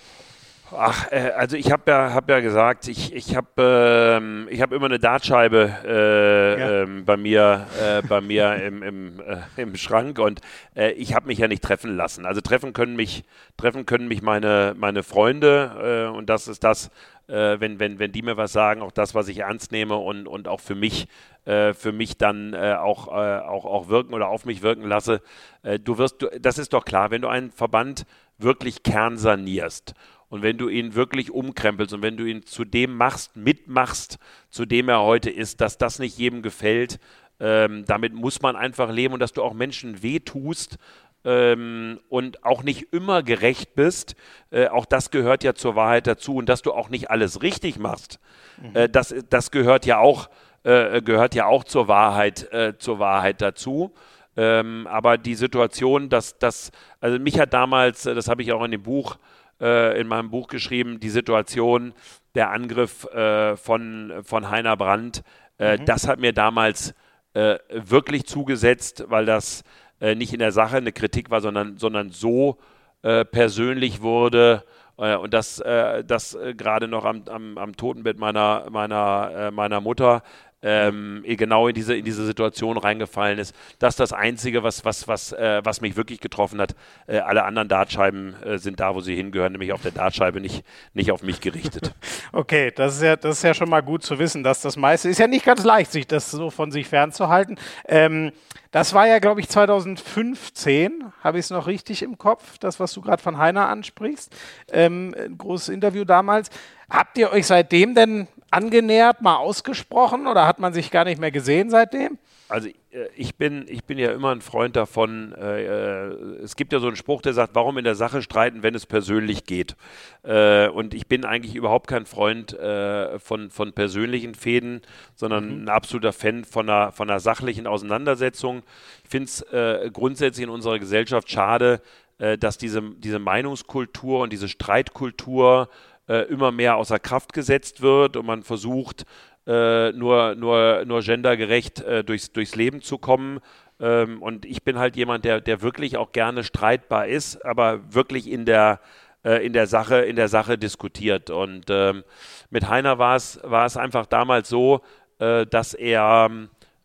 Ach, äh, also ich habe ja, hab ja gesagt, ich, ich habe ähm, hab immer eine Dartscheibe äh, ja. ähm, bei mir, äh, bei mir im, im, äh, im Schrank und äh, ich habe mich ja nicht treffen lassen. Also treffen können mich, treffen können mich meine, meine Freunde äh, und das ist das, wenn, wenn, wenn die mir was sagen, auch das, was ich ernst nehme und, und auch für mich, für mich dann auch, auch, auch wirken oder auf mich wirken lasse. du wirst, du, das ist doch klar, wenn du einen Verband wirklich kernsanierst und wenn du ihn wirklich umkrempelst und wenn du ihn zu dem machst, mitmachst, zu dem er heute ist, dass das nicht jedem gefällt, ähm, damit muss man einfach leben und dass du auch Menschen wehtust ähm, und auch nicht immer gerecht bist, äh, auch das gehört ja zur Wahrheit dazu und dass du auch nicht alles richtig machst, mhm. äh, das, das gehört ja auch, äh, gehört ja auch zur Wahrheit, äh, zur Wahrheit dazu. Ähm, aber die Situation, dass das, also mich hat damals, äh, das habe ich auch in dem Buch äh, in meinem Buch geschrieben, die Situation, der Angriff äh, von, von Heiner Brandt. Äh, mhm. Das hat mir damals äh, wirklich zugesetzt, weil das äh, nicht in der Sache eine Kritik war, sondern, sondern so äh, persönlich wurde. Und das, das gerade noch am, am, am Totenbett meiner, meiner, meiner Mutter, ähm, genau in diese, in diese Situation reingefallen ist. Das ist das Einzige, was, was, was, äh, was mich wirklich getroffen hat. Äh, alle anderen Dartscheiben äh, sind da, wo sie hingehören, nämlich auf der Dartscheibe, nicht, nicht auf mich gerichtet. Okay, das ist, ja, das ist ja schon mal gut zu wissen, dass das meiste ist ja nicht ganz leicht, sich das so von sich fernzuhalten. Ähm, das war ja, glaube ich, 2015, habe ich es noch richtig im Kopf, das, was du gerade von Heiner ansprichst. Ähm, ein großes Interview damals. Habt ihr euch seitdem denn angenähert, mal ausgesprochen oder hat man sich gar nicht mehr gesehen seitdem? Also äh, ich bin, ich bin ja immer ein Freund davon, äh, äh, es gibt ja so einen Spruch, der sagt, warum in der Sache streiten, wenn es persönlich geht. Äh, und ich bin eigentlich überhaupt kein Freund äh, von, von persönlichen Fäden, sondern mhm. ein absoluter Fan von einer, von einer sachlichen Auseinandersetzung. Ich finde es äh, grundsätzlich in unserer Gesellschaft schade, dass diese, diese Meinungskultur und diese Streitkultur immer mehr außer Kraft gesetzt wird und man versucht, äh, nur, nur, nur gendergerecht äh, durchs, durchs Leben zu kommen. Ähm, und ich bin halt jemand, der, der wirklich auch gerne streitbar ist, aber wirklich in der, äh, in der, Sache, in der Sache diskutiert. Und ähm, mit Heiner war es, war es einfach damals so, äh, dass er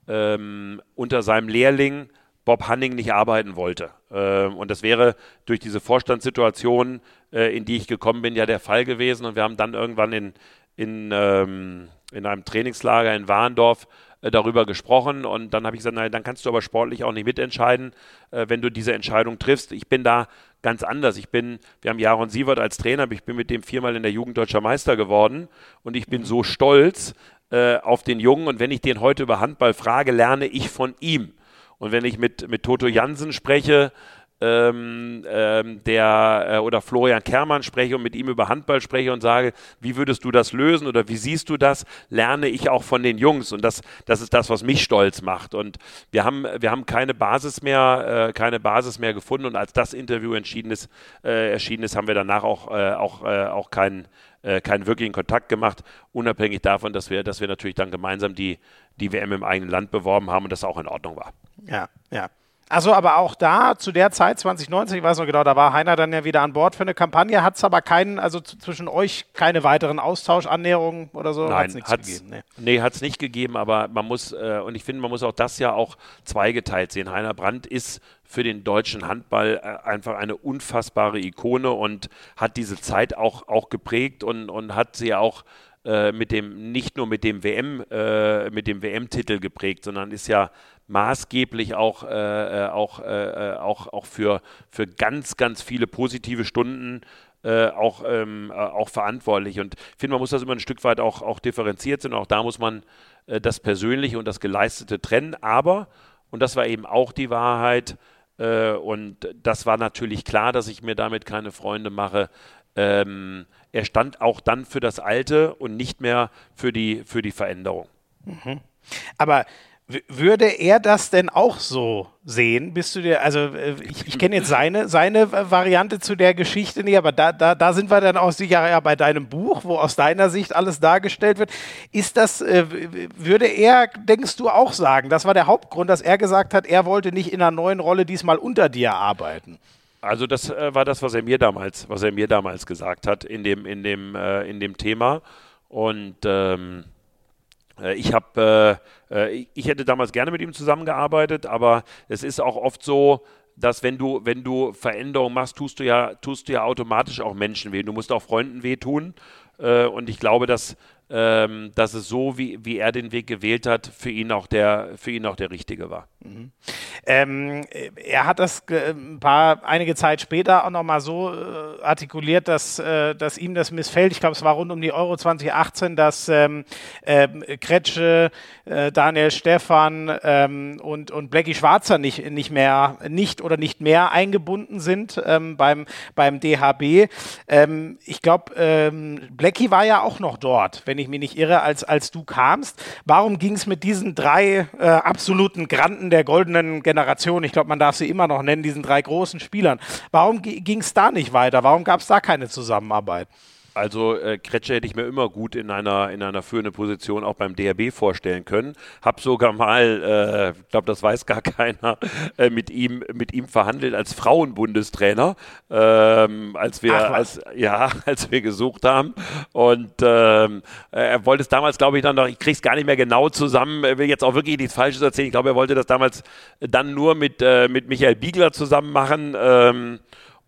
ähm, unter seinem Lehrling Bob Hanning nicht arbeiten wollte. Ähm, und das wäre durch diese Vorstandssituation, äh, in die ich gekommen bin, ja der Fall gewesen. Und wir haben dann irgendwann in, in ähm, in einem Trainingslager in Warndorf äh, darüber gesprochen und dann habe ich gesagt, nein, dann kannst du aber sportlich auch nicht mitentscheiden, äh, wenn du diese Entscheidung triffst. Ich bin da ganz anders. Ich bin, wir haben Jaron Sievert als Trainer, ich bin mit dem viermal in der Jugend deutscher Meister geworden und ich bin so stolz auf den Jungen und wenn ich den heute über Handball frage, lerne ich von ihm. Und wenn ich mit, mit Toto Jansen spreche, ähm, ähm, der äh, oder Florian Kermann spreche und mit ihm über Handball spreche und sage, wie würdest du das lösen oder wie siehst du das, lerne ich auch von den Jungs und das, das ist das, was mich stolz macht. Und wir haben, wir haben keine Basis mehr, äh, keine Basis mehr gefunden und als das Interview entschieden ist, äh, erschienen ist, haben wir danach auch, äh, auch, äh, auch keinen äh, keinen wirklichen Kontakt gemacht, unabhängig davon, dass wir, dass wir natürlich dann gemeinsam die, die WM im eigenen Land beworben haben und das auch in Ordnung war. Ja, ja. Also aber auch da, zu der Zeit, 2019, ich weiß noch genau, da war Heiner dann ja wieder an Bord für eine Kampagne, hat es aber keinen, also zwischen euch keine weiteren Austauschannäherungen oder so? Nein, hat es gegeben. Nee, nee hat es nicht gegeben, aber man muss, äh, und ich finde, man muss auch das ja auch zweigeteilt sehen. Heiner Brandt ist für den deutschen Handball äh, einfach eine unfassbare Ikone und hat diese Zeit auch, auch geprägt und, und hat sie auch äh, mit dem, nicht nur mit dem WM, äh, mit dem WM-Titel geprägt, sondern ist ja maßgeblich auch, äh, äh, auch, äh, äh, auch, auch für, für ganz, ganz viele positive Stunden äh, auch, ähm, äh, auch verantwortlich. Und ich finde, man muss das immer ein Stück weit auch, auch differenziert sehen. Auch da muss man das Persönliche und das Geleistete trennen. Aber, und das war eben auch die Wahrheit, und das war natürlich klar, dass ich mir damit keine Freunde mache. Ähm, er stand auch dann für das Alte und nicht mehr für die, für die Veränderung. Mhm. Aber würde er das denn auch so sehen? Bist du dir, also äh, ich, ich kenne jetzt seine, seine Variante zu der Geschichte nicht, aber da, da, da sind wir dann auch sicher ja bei deinem Buch, wo aus deiner Sicht alles dargestellt wird. Ist das, äh, würde er, denkst du, auch sagen, das war der Hauptgrund, dass er gesagt hat, er wollte nicht in einer neuen Rolle diesmal unter dir arbeiten? Also das äh, war das, was er mir damals, was er mir damals gesagt hat in dem, in dem, äh, in dem Thema. Und ähm, äh, ich habe, äh, äh, ich hätte damals gerne mit ihm zusammengearbeitet, aber es ist auch oft so, dass wenn du, wenn du Veränderungen machst, tust du ja, tust du ja automatisch auch Menschen weh. Du musst auch Freunden wehtun. und ich glaube, dass ähm, dass es so, wie, wie er den Weg gewählt hat, für ihn auch der, für ihn auch der richtige war. Mhm. Ähm, er hat das ein paar, einige Zeit später auch nochmal so äh, artikuliert, dass, äh, dass ihm das missfällt. Ich glaube, es war rund um die Euro 2018, dass ähm, äh, Kretsche, äh, Daniel Stefan ähm, und, und Blackie Schwarzer nicht, nicht mehr, nicht oder nicht mehr eingebunden sind ähm, beim, beim DHB. Ähm, ich glaube, ähm, Blackie war ja auch noch dort, wenn ich ich mich nicht irre, als, als du kamst. Warum ging es mit diesen drei äh, absoluten Granden der goldenen Generation, ich glaube, man darf sie immer noch nennen, diesen drei großen Spielern, warum ging es da nicht weiter? Warum gab es da keine Zusammenarbeit? Also äh, Kretsche hätte ich mir immer gut in einer, in einer führenden Position auch beim DRB vorstellen können. Hab sogar mal, ich äh, glaube, das weiß gar keiner, äh, mit, ihm, mit ihm verhandelt als Frauenbundestrainer, ähm, als, wir, als, ja, als wir gesucht haben. Und ähm, er wollte es damals, glaube ich, dann noch, ich kriege es gar nicht mehr genau zusammen, will jetzt auch wirklich nichts Falsches erzählen. Ich glaube, er wollte das damals dann nur mit, äh, mit Michael Biegler zusammen machen. Ähm,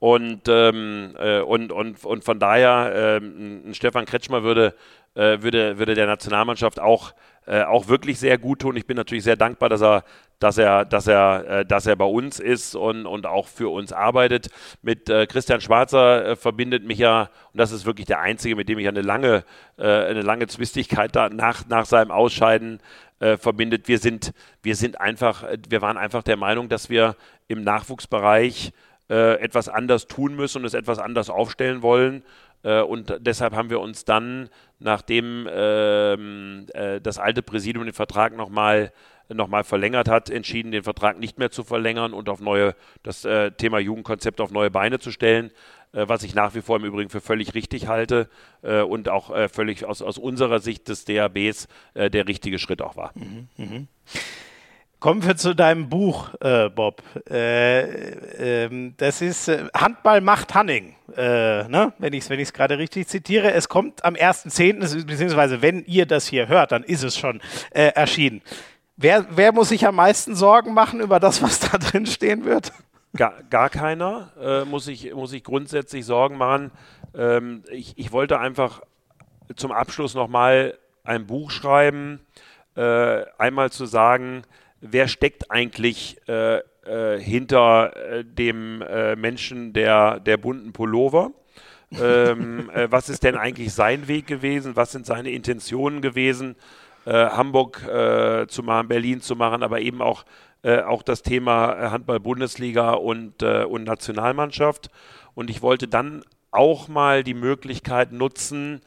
und, ähm, äh, und, und, und von daher, ähm, Stefan Kretschmer würde, äh, würde, würde der Nationalmannschaft auch äh, auch wirklich sehr gut tun. Ich bin natürlich sehr dankbar, dass er, dass er, dass er, äh, dass er bei uns ist und, und auch für uns arbeitet. Mit äh, Christian Schwarzer äh, verbindet mich ja, und das ist wirklich der einzige, mit dem ich eine lange, eine lange Zwistigkeit da nach, nach seinem Ausscheiden verbindet. Wir sind, wir sind einfach, wir waren einfach der Meinung, dass wir im Nachwuchsbereich etwas anders tun müssen und es etwas anders aufstellen wollen. Äh, und deshalb haben wir uns dann, nachdem ähm, äh, das alte Präsidium den Vertrag nochmal noch mal verlängert hat, entschieden, den Vertrag nicht mehr zu verlängern und auf neue, das äh, Thema Jugendkonzept auf neue Beine zu stellen, äh, was ich nach wie vor im Übrigen für völlig richtig halte äh, und auch äh, völlig aus, aus unserer Sicht des DABs der richtige Schritt auch war. Mhm, mh. Kommen wir zu deinem Buch, äh, Bob. Äh, äh, das ist äh, Handball macht Hanning, äh, ne? wenn ich es wenn gerade richtig zitiere. Es kommt am 1.10., beziehungsweise wenn ihr das hier hört, dann ist es schon äh, erschienen. Wer, wer muss sich am meisten Sorgen machen über das, was da drin stehen wird? Gar, gar keiner muss, ich, muss ich grundsätzlich Sorgen machen. Ähm, ich, ich wollte einfach zum Abschluss nochmal ein Buch schreiben, einmal zu sagen, wer steckt eigentlich äh, äh, hinter äh, dem äh, Menschen der, der bunten Pullover? ähm, äh, was ist denn eigentlich sein Weg gewesen? Was sind seine Intentionen gewesen? Äh, Hamburg zu machen, Berlin zu machen, aber eben auch, auch das Thema Handball-Bundesliga und, und Nationalmannschaft. Und ich wollte dann auch mal die Möglichkeit nutzen,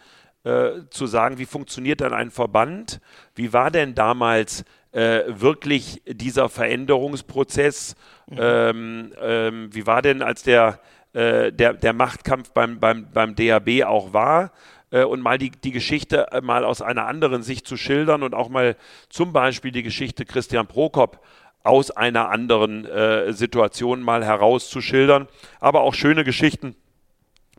zu sagen, wie funktioniert dann ein Verband? Wie war denn damals äh, wirklich dieser Veränderungsprozess? Mhm. Ähm, ähm, wie war denn, als der, äh, der, der Machtkampf beim, beim, beim DAB auch war? Äh, und mal die, die Geschichte äh, mal aus einer anderen Sicht zu schildern und auch mal zum Beispiel die Geschichte Christian Prokop aus einer anderen äh, Situation mal herauszuschildern. Aber auch schöne Geschichten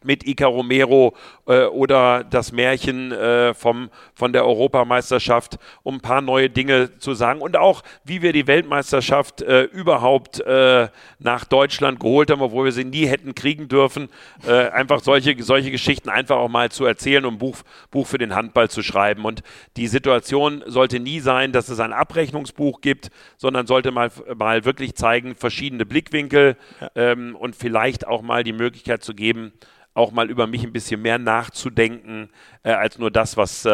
mit Ica Romero äh, oder das Märchen äh, vom, von der Europameisterschaft, um ein paar neue Dinge zu sagen und auch, wie wir die Weltmeisterschaft äh, überhaupt äh, nach Deutschland geholt haben, obwohl wir sie nie hätten kriegen dürfen. Äh, einfach solche, solche Geschichten einfach auch mal zu erzählen und ein Buch, Buch für den Handball zu schreiben. Und die Situation sollte nie sein, dass es ein Abrechnungsbuch gibt, sondern sollte mal, mal wirklich zeigen, verschiedene Blickwinkel ähm, und vielleicht auch mal die Möglichkeit zu geben, auch mal über mich ein bisschen mehr nachzudenken, äh, als nur das, was, äh,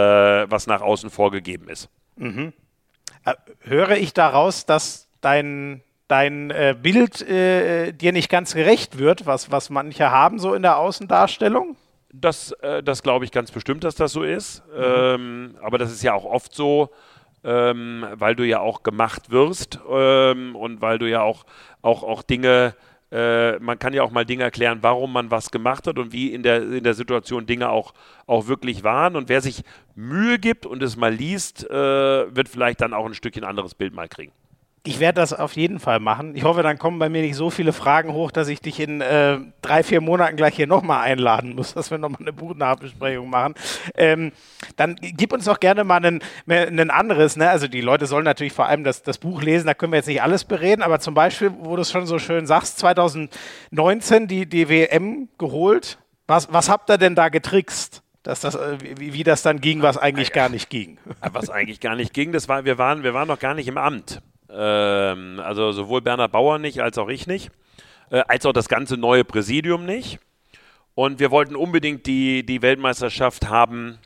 was nach außen vorgegeben ist. Mhm. Äh, höre ich daraus, dass dein, dein äh, Bild äh, dir nicht ganz gerecht wird, was, was manche haben so in der Außendarstellung? Das, äh, das glaube ich ganz bestimmt, dass das so ist. Mhm. Ähm, aber das ist ja auch oft so, ähm, weil du ja auch gemacht wirst ähm, und weil du ja auch, auch, auch Dinge äh, man kann ja auch mal Dinge erklären, warum man was gemacht hat und wie in der, in der Situation Dinge auch, auch wirklich waren. Und wer sich Mühe gibt und es mal liest, äh, wird vielleicht dann auch ein Stückchen anderes Bild mal kriegen. Ich werde das auf jeden Fall machen. Ich hoffe, dann kommen bei mir nicht so viele Fragen hoch, dass ich dich in äh, drei, vier Monaten gleich hier nochmal einladen muss, dass wir nochmal eine Buchnachbesprechung machen. Ähm, dann gib uns doch gerne mal ein, anderes. Ne? Also die Leute sollen natürlich vor allem das, das Buch lesen, da können wir jetzt nicht alles bereden, aber zum Beispiel, wo du es schon so schön sagst, 2019 die, die WM geholt. Was, was habt ihr denn da getrickst? dass das, äh, wie, wie, das dann ging, was eigentlich gar nicht ging. Was eigentlich gar nicht ging, das war, wir waren, wir waren noch gar nicht im Amt. Ähm, also sowohl Bernhard Bauer nicht, als auch ich nicht, äh, als auch das ganze neue Präsidium nicht. Und wir wollten unbedingt die, die Weltmeisterschaft haben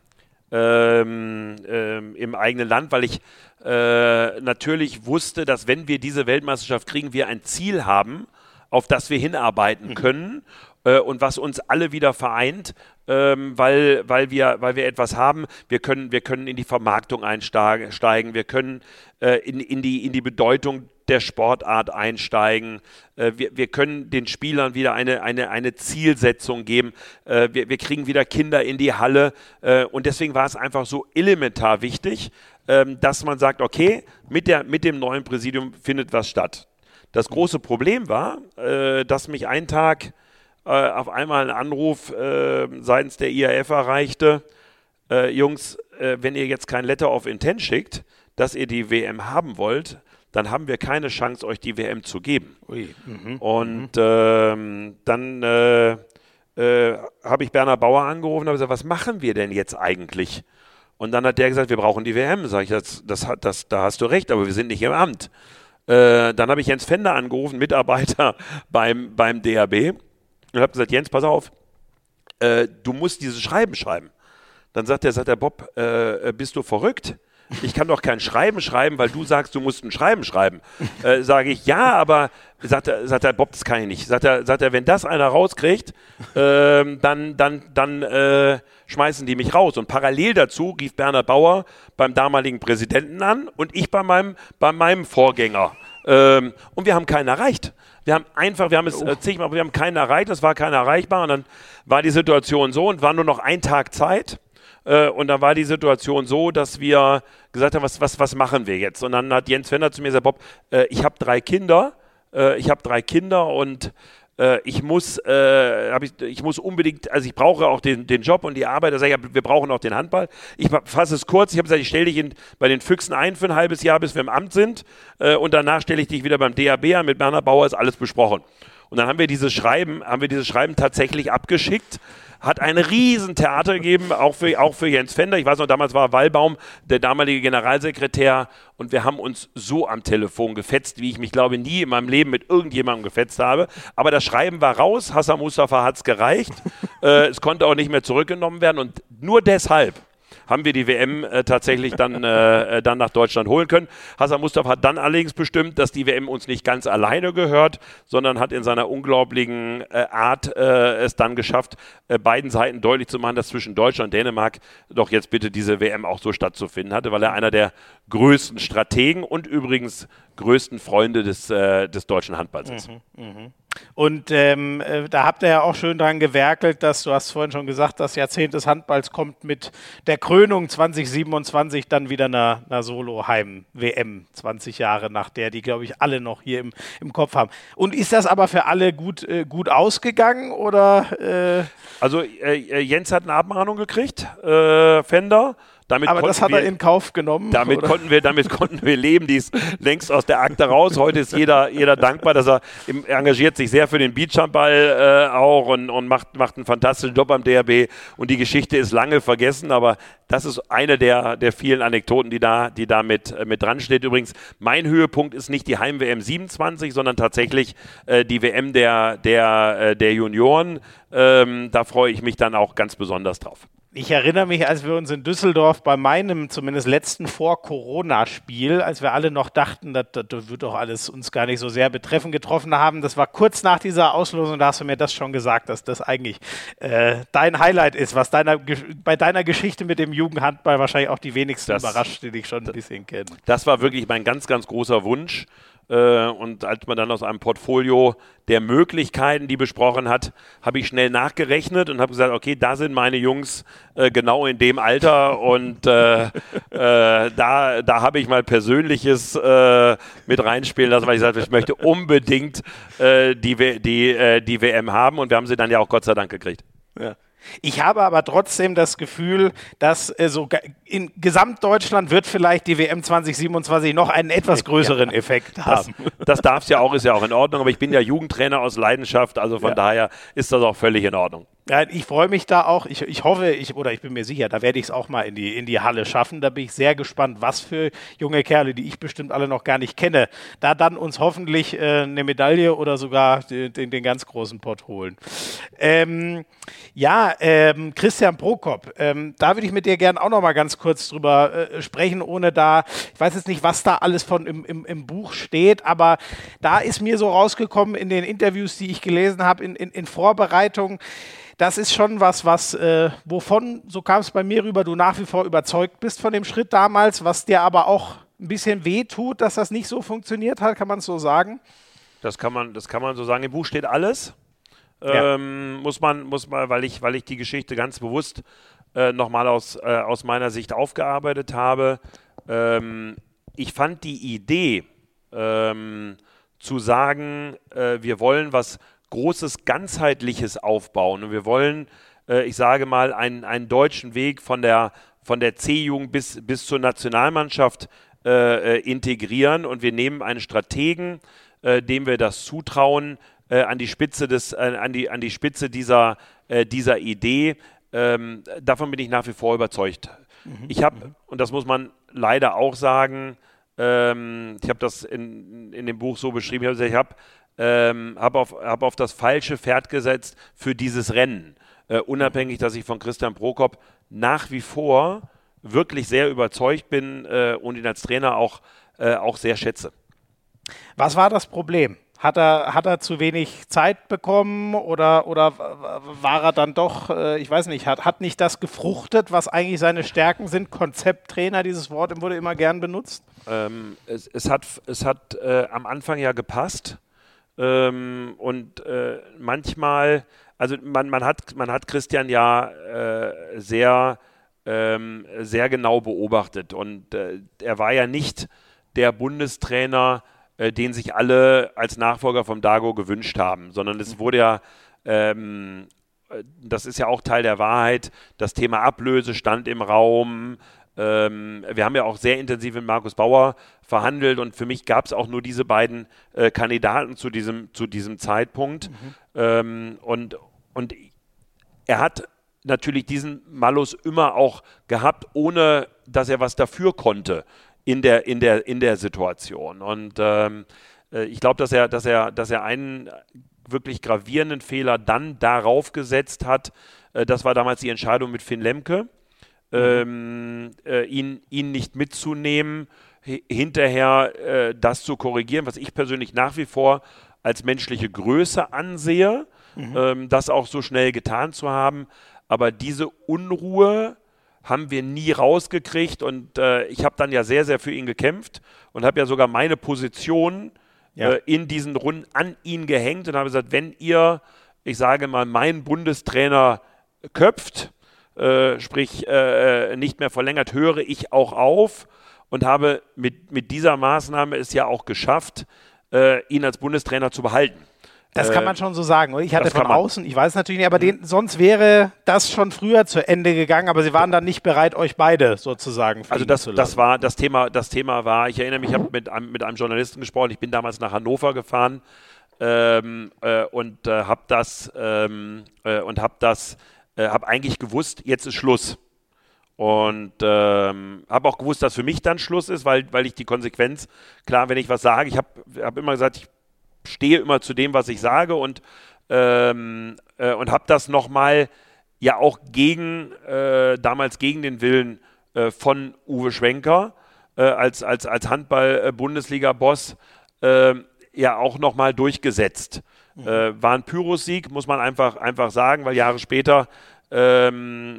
ähm, ähm, im eigenen Land, weil ich äh, natürlich wusste, dass wenn wir diese Weltmeisterschaft kriegen, wir ein Ziel haben, auf das wir hinarbeiten mhm. können äh, und was uns alle wieder vereint, ähm, weil, weil, wir, weil wir etwas haben. Wir können, wir können in die Vermarktung einsteigen, wir können äh, in, in, die, in die Bedeutung der Sportart einsteigen. Äh, wir, wir können den Spielern wieder eine, eine, eine Zielsetzung geben. Äh, wir, wir kriegen wieder Kinder in die Halle. Äh, und deswegen war es einfach so elementar wichtig, ähm, dass man sagt, okay, mit, der, mit dem neuen Präsidium findet was statt. Das große Problem war, dass mich ein Tag äh, auf einmal ein Anruf äh, seitens der IAF erreichte, äh, Jungs, äh, wenn ihr jetzt kein Letter of Intent schickt, dass ihr die WM haben wollt, dann haben wir keine Chance, euch die WM zu geben. Ui, mhm, und mhm. Ähm, dann äh, äh, habe ich Bernhard Bauer angerufen und habe gesagt, was machen wir denn jetzt eigentlich? Und dann hat der gesagt, wir brauchen die WM. Sag ich, das, das, das, da hast du recht, aber wir sind nicht im Amt. Äh, dann habe ich Jens Fender angerufen, Mitarbeiter beim, beim DAB, und habe gesagt, Jens, pass auf, äh, du musst dieses Schreiben schreiben. Dann sagt er, sagt der Bob, äh, bist du verrückt? ich kann doch kein Schreiben schreiben, weil du sagst, du musst ein Schreiben schreiben. Äh, Sage ich, ja, aber sagt er, sagt er, Bob, das kann ich nicht. Sagt er, sagt er wenn das einer rauskriegt, äh, dann, dann, dann äh, schmeißen die mich raus. Und parallel dazu rief Bernhard Bauer beim damaligen Präsidenten an und ich bei meinem, bei meinem Vorgänger. Ähm, und wir haben keinen erreicht. Wir haben einfach, wir haben es äh, zigmal, wir haben keinen erreicht, es war keiner erreichbar und dann war die Situation so und war nur noch ein Tag Zeit. Äh, und dann war die Situation so, dass wir gesagt haben, was, was, was machen wir jetzt? Und dann hat Jens Fender zu mir gesagt, Bob, äh, ich habe drei Kinder, äh, ich habe drei Kinder und äh, ich muss, äh, ich, ich, muss unbedingt, also ich brauche auch den, den Job und die Arbeit. Da sage ich, wir brauchen auch den Handball. Ich fasse es kurz. Ich habe gesagt, ich stelle dich in, bei den Füchsen ein für ein halbes Jahr, bis wir im Amt sind. Äh, und danach stelle ich dich wieder beim DAB an. Mit Bernhard Bauer ist alles besprochen. Und dann haben wir dieses Schreiben, haben wir dieses Schreiben tatsächlich abgeschickt hat ein Riesentheater gegeben, auch für, auch für Jens Fender. Ich weiß noch, damals war Wallbaum der damalige Generalsekretär und wir haben uns so am Telefon gefetzt, wie ich mich, glaube nie in meinem Leben mit irgendjemandem gefetzt habe. Aber das Schreiben war raus, Hassan Mustafa hat es gereicht. äh, es konnte auch nicht mehr zurückgenommen werden und nur deshalb haben wir die WM äh, tatsächlich dann, äh, äh, dann nach Deutschland holen können. Hassan Mustafa hat dann allerdings bestimmt, dass die WM uns nicht ganz alleine gehört, sondern hat in seiner unglaublichen äh, Art äh, es dann geschafft, äh, beiden Seiten deutlich zu machen, dass zwischen Deutschland und Dänemark doch jetzt bitte diese WM auch so stattzufinden hatte, weil er einer der größten Strategen und übrigens größten Freunde des, des deutschen Handballs ist. Mhm, mh. Und ähm, äh, da habt ihr ja auch schön dran gewerkelt, dass du hast vorhin schon gesagt, das Jahrzehnt des Handballs kommt mit der Krönung 2027 dann wieder einer, einer Solo-Heim-WM, 20 Jahre nach der, die, glaube ich, alle noch hier im, im Kopf haben. Und ist das aber für alle gut, äh, gut ausgegangen oder? Äh also äh, Jens hat eine Abmahnung gekriegt, äh, Fender. Damit Aber das hat wir, er in Kauf genommen. Damit konnten, wir, damit konnten wir leben. Die ist längst aus der Akte raus. Heute ist jeder, jeder dankbar, dass er im, engagiert sich sehr für den Beachhandball äh, auch und, und macht, macht einen fantastischen Job am DRB. Und die Geschichte ist lange vergessen, aber das ist eine der, der vielen Anekdoten, die da, die da mit, äh, mit dran steht. Übrigens, mein Höhepunkt ist nicht die Heim-WM 27, sondern tatsächlich äh, die WM der, der, äh, der Junioren. Ähm, da freue ich mich dann auch ganz besonders drauf. Ich erinnere mich, als wir uns in Düsseldorf bei meinem zumindest letzten Vor-Corona-Spiel, als wir alle noch dachten, das, das, wird doch alles uns gar nicht so sehr betreffen, getroffen haben. Das war kurz nach dieser Auslosung, da hast du mir das schon gesagt, dass das eigentlich äh, dein Highlight ist, was deiner, bei deiner Geschichte mit dem Jugendhandball wahrscheinlich auch die wenigsten das, überrascht, die dich schon ein bisschen kennen. Das war wirklich mein ganz, ganz großer Wunsch. Äh, und als man dann aus einem Portfolio der Möglichkeiten, die besprochen hat, habe ich schnell nachgerechnet und habe gesagt, okay, da sind meine Jungs äh, genau in dem Alter und äh, äh, da, da habe ich mal Persönliches äh, mit reinspielen lassen, weil ich sagte, ich möchte unbedingt äh, die, die, die WM haben und wir haben sie dann ja auch Gott sei Dank gekriegt. Ja. Ich habe aber trotzdem das Gefühl, dass äh, so in Gesamtdeutschland wird vielleicht die WM 2027 noch einen etwas größeren ja, Effekt haben. Das, das darf es ja auch, ist ja auch in Ordnung, aber ich bin ja Jugendtrainer aus Leidenschaft, also von ja. daher ist das auch völlig in Ordnung. Ja, ich freue mich da auch. Ich, ich hoffe, ich, oder ich bin mir sicher, da werde ich es auch mal in die, in die Halle schaffen. Da bin ich sehr gespannt, was für junge Kerle, die ich bestimmt alle noch gar nicht kenne, da dann uns hoffentlich äh, eine Medaille oder sogar den, den, den ganz großen Pott holen. Ähm, ja, ähm, Christian Prokop, ähm, da würde ich mit dir gerne auch noch mal ganz kurz drüber äh, sprechen, ohne da, ich weiß jetzt nicht, was da alles von im, im, im Buch steht, aber da ist mir so rausgekommen in den Interviews, die ich gelesen habe, in, in, in Vorbereitung, das ist schon was, was, äh, wovon, so kam es bei mir rüber, du nach wie vor überzeugt bist von dem Schritt damals, was dir aber auch ein bisschen weh tut, dass das nicht so funktioniert hat, kann man es so sagen? Das kann man, das kann man so sagen. Im Buch steht alles. Ja. Ähm, muss man, muss man, weil ich, weil ich die Geschichte ganz bewusst äh, nochmal aus, äh, aus meiner Sicht aufgearbeitet habe. Ähm, ich fand die Idee, ähm, zu sagen, äh, wir wollen was großes ganzheitliches aufbauen. Und wir wollen, äh, ich sage mal, einen, einen deutschen Weg von der, von der C-Jugend bis, bis zur Nationalmannschaft äh, äh, integrieren. Und wir nehmen einen Strategen, äh, dem wir das zutrauen, äh, an die Spitze, des, äh, an die, an die Spitze dieser, dieser Idee. Ähm, davon bin ich nach wie vor überzeugt. Mhm. Ich habe, und das muss man leider auch sagen, ähm, ich habe das in, in dem Buch so beschrieben, ich habe ähm, hab auf, hab auf das falsche Pferd gesetzt für dieses Rennen. Äh, unabhängig, dass ich von Christian Prokop nach wie vor wirklich sehr überzeugt bin äh, und ihn als Trainer auch, äh, auch sehr schätze. Was war das Problem? Hat er, hat er zu wenig Zeit bekommen oder, oder war er dann doch, äh, ich weiß nicht, hat, hat nicht das gefruchtet, was eigentlich seine Stärken sind? Konzepttrainer, dieses Wort wurde immer gern benutzt. Ähm, es, es, hat, es hat äh, am Anfang ja gepasst ähm, und äh, manchmal, also man, man, hat, man hat Christian ja äh, sehr, ähm, sehr genau beobachtet und äh, er war ja nicht der Bundestrainer, äh, den sich alle als Nachfolger vom Dago gewünscht haben, sondern es wurde ja ähm, das ist ja auch Teil der Wahrheit. Das Thema Ablöse stand im Raum. Ähm, wir haben ja auch sehr intensiv mit Markus Bauer verhandelt und für mich gab es auch nur diese beiden äh, Kandidaten zu diesem, zu diesem Zeitpunkt. Mhm. Ähm, und, und er hat natürlich diesen Malus immer auch gehabt, ohne dass er was dafür konnte in der, in der, in der Situation. Und ähm, äh, ich glaube, dass er, dass, er, dass er einen wirklich gravierenden Fehler dann darauf gesetzt hat. Äh, das war damals die Entscheidung mit Finn Lemke. Ähm, äh, ihn, ihn nicht mitzunehmen, hinterher äh, das zu korrigieren, was ich persönlich nach wie vor als menschliche Größe ansehe, mhm. ähm, das auch so schnell getan zu haben. Aber diese Unruhe, haben wir nie rausgekriegt und äh, ich habe dann ja sehr, sehr für ihn gekämpft und habe ja sogar meine Position ja. äh, in diesen Runden an ihn gehängt und habe gesagt, wenn ihr, ich sage mal, meinen Bundestrainer köpft, äh, sprich äh, nicht mehr verlängert, höre ich auch auf und habe mit, mit dieser Maßnahme es ja auch geschafft, äh, ihn als Bundestrainer zu behalten. Das kann man äh, schon so sagen. Ich hatte von außen, ich weiß natürlich nicht, aber den, sonst wäre das schon früher zu Ende gegangen, aber sie waren dann nicht bereit, euch beide sozusagen Also das, zu das war das Thema, das Thema war, ich erinnere mich, ich habe mit einem, mit einem Journalisten gesprochen, ich bin damals nach Hannover gefahren ähm, äh, und äh, habe das ähm, äh, und habe das, äh, habe eigentlich gewusst, jetzt ist Schluss. Und ähm, habe auch gewusst, dass für mich dann Schluss ist, weil, weil ich die Konsequenz, klar, wenn ich was sage, ich habe hab immer gesagt, ich stehe immer zu dem, was ich sage und, ähm, äh, und habe das nochmal ja auch gegen, äh, damals gegen den Willen äh, von Uwe Schwenker äh, als, als, als Handball-Bundesliga-Boss äh, ja auch nochmal durchgesetzt. Äh, war ein Pyrrhus-Sieg, muss man einfach, einfach sagen, weil Jahre später ähm,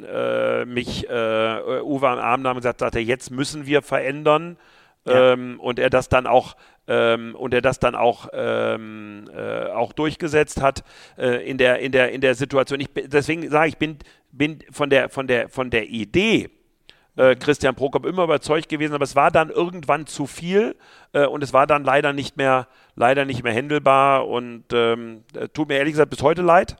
mich Uwe am Arm nahm und sagte, jetzt müssen wir verändern. Ja. Ähm, und er das dann auch ähm, und er das dann auch, ähm, äh, auch durchgesetzt hat äh, in, der, in, der, in der Situation. Ich, deswegen sage ich, bin, bin von, der, von, der, von der Idee äh, Christian Prokop immer überzeugt gewesen, aber es war dann irgendwann zu viel äh, und es war dann leider nicht mehr, leider nicht mehr händelbar und ähm, tut mir ehrlich gesagt bis heute leid.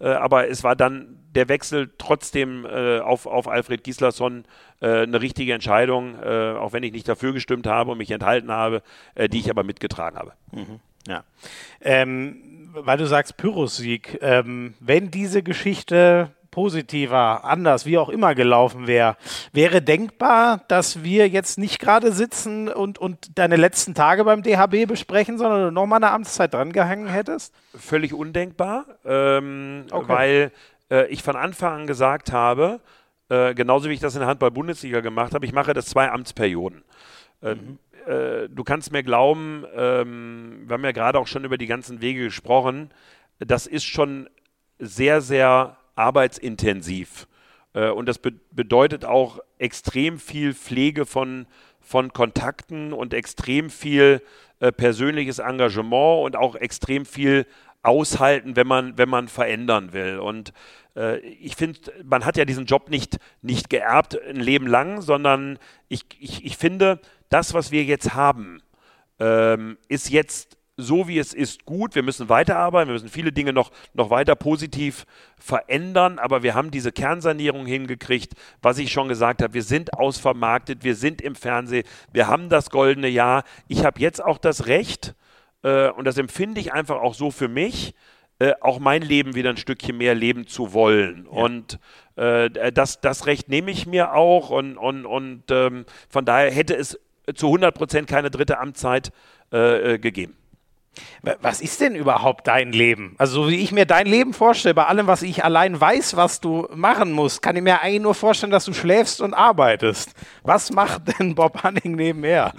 Äh, aber es war dann der Wechsel trotzdem äh, auf, auf Alfred Gislason äh, eine richtige Entscheidung, äh, auch wenn ich nicht dafür gestimmt habe und mich enthalten habe, äh, die ich aber mitgetragen habe. Mhm. Ja. Ähm, weil du sagst Pyrrhus-Sieg, ähm, wenn diese Geschichte positiver, anders, wie auch immer gelaufen wäre, wäre denkbar, dass wir jetzt nicht gerade sitzen und, und deine letzten Tage beim DHB besprechen, sondern du nochmal eine Amtszeit dran gehangen hättest? Völlig undenkbar, ähm, okay. weil äh, ich von Anfang an gesagt habe, äh, genauso wie ich das in der Handball-Bundesliga gemacht habe, ich mache das zwei Amtsperioden. Äh, mhm. Äh, du kannst mir glauben, ähm, wir haben ja gerade auch schon über die ganzen Wege gesprochen, das ist schon sehr, sehr arbeitsintensiv. Äh, und das be bedeutet auch extrem viel Pflege von, von Kontakten und extrem viel äh, persönliches Engagement und auch extrem viel aushalten, wenn man, wenn man verändern will. Und äh, ich finde, man hat ja diesen Job nicht, nicht geerbt ein Leben lang, sondern ich, ich, ich finde, das, was wir jetzt haben, ähm, ist jetzt so wie es ist gut. Wir müssen weiterarbeiten, wir müssen viele Dinge noch, noch weiter positiv verändern, aber wir haben diese Kernsanierung hingekriegt, was ich schon gesagt habe. Wir sind ausvermarktet, wir sind im Fernsehen, wir haben das goldene Jahr. Ich habe jetzt auch das Recht, äh, und das empfinde ich einfach auch so für mich, äh, auch mein Leben wieder ein Stückchen mehr leben zu wollen. Ja. Und äh, das, das Recht nehme ich mir auch und, und, und ähm, von daher hätte es zu 100 Prozent keine dritte Amtszeit äh, äh gegeben. Was ist denn überhaupt dein Leben? Also, so wie ich mir dein Leben vorstelle, bei allem, was ich allein weiß, was du machen musst, kann ich mir eigentlich nur vorstellen, dass du schläfst und arbeitest. Was macht denn Bob Hanning nebenher?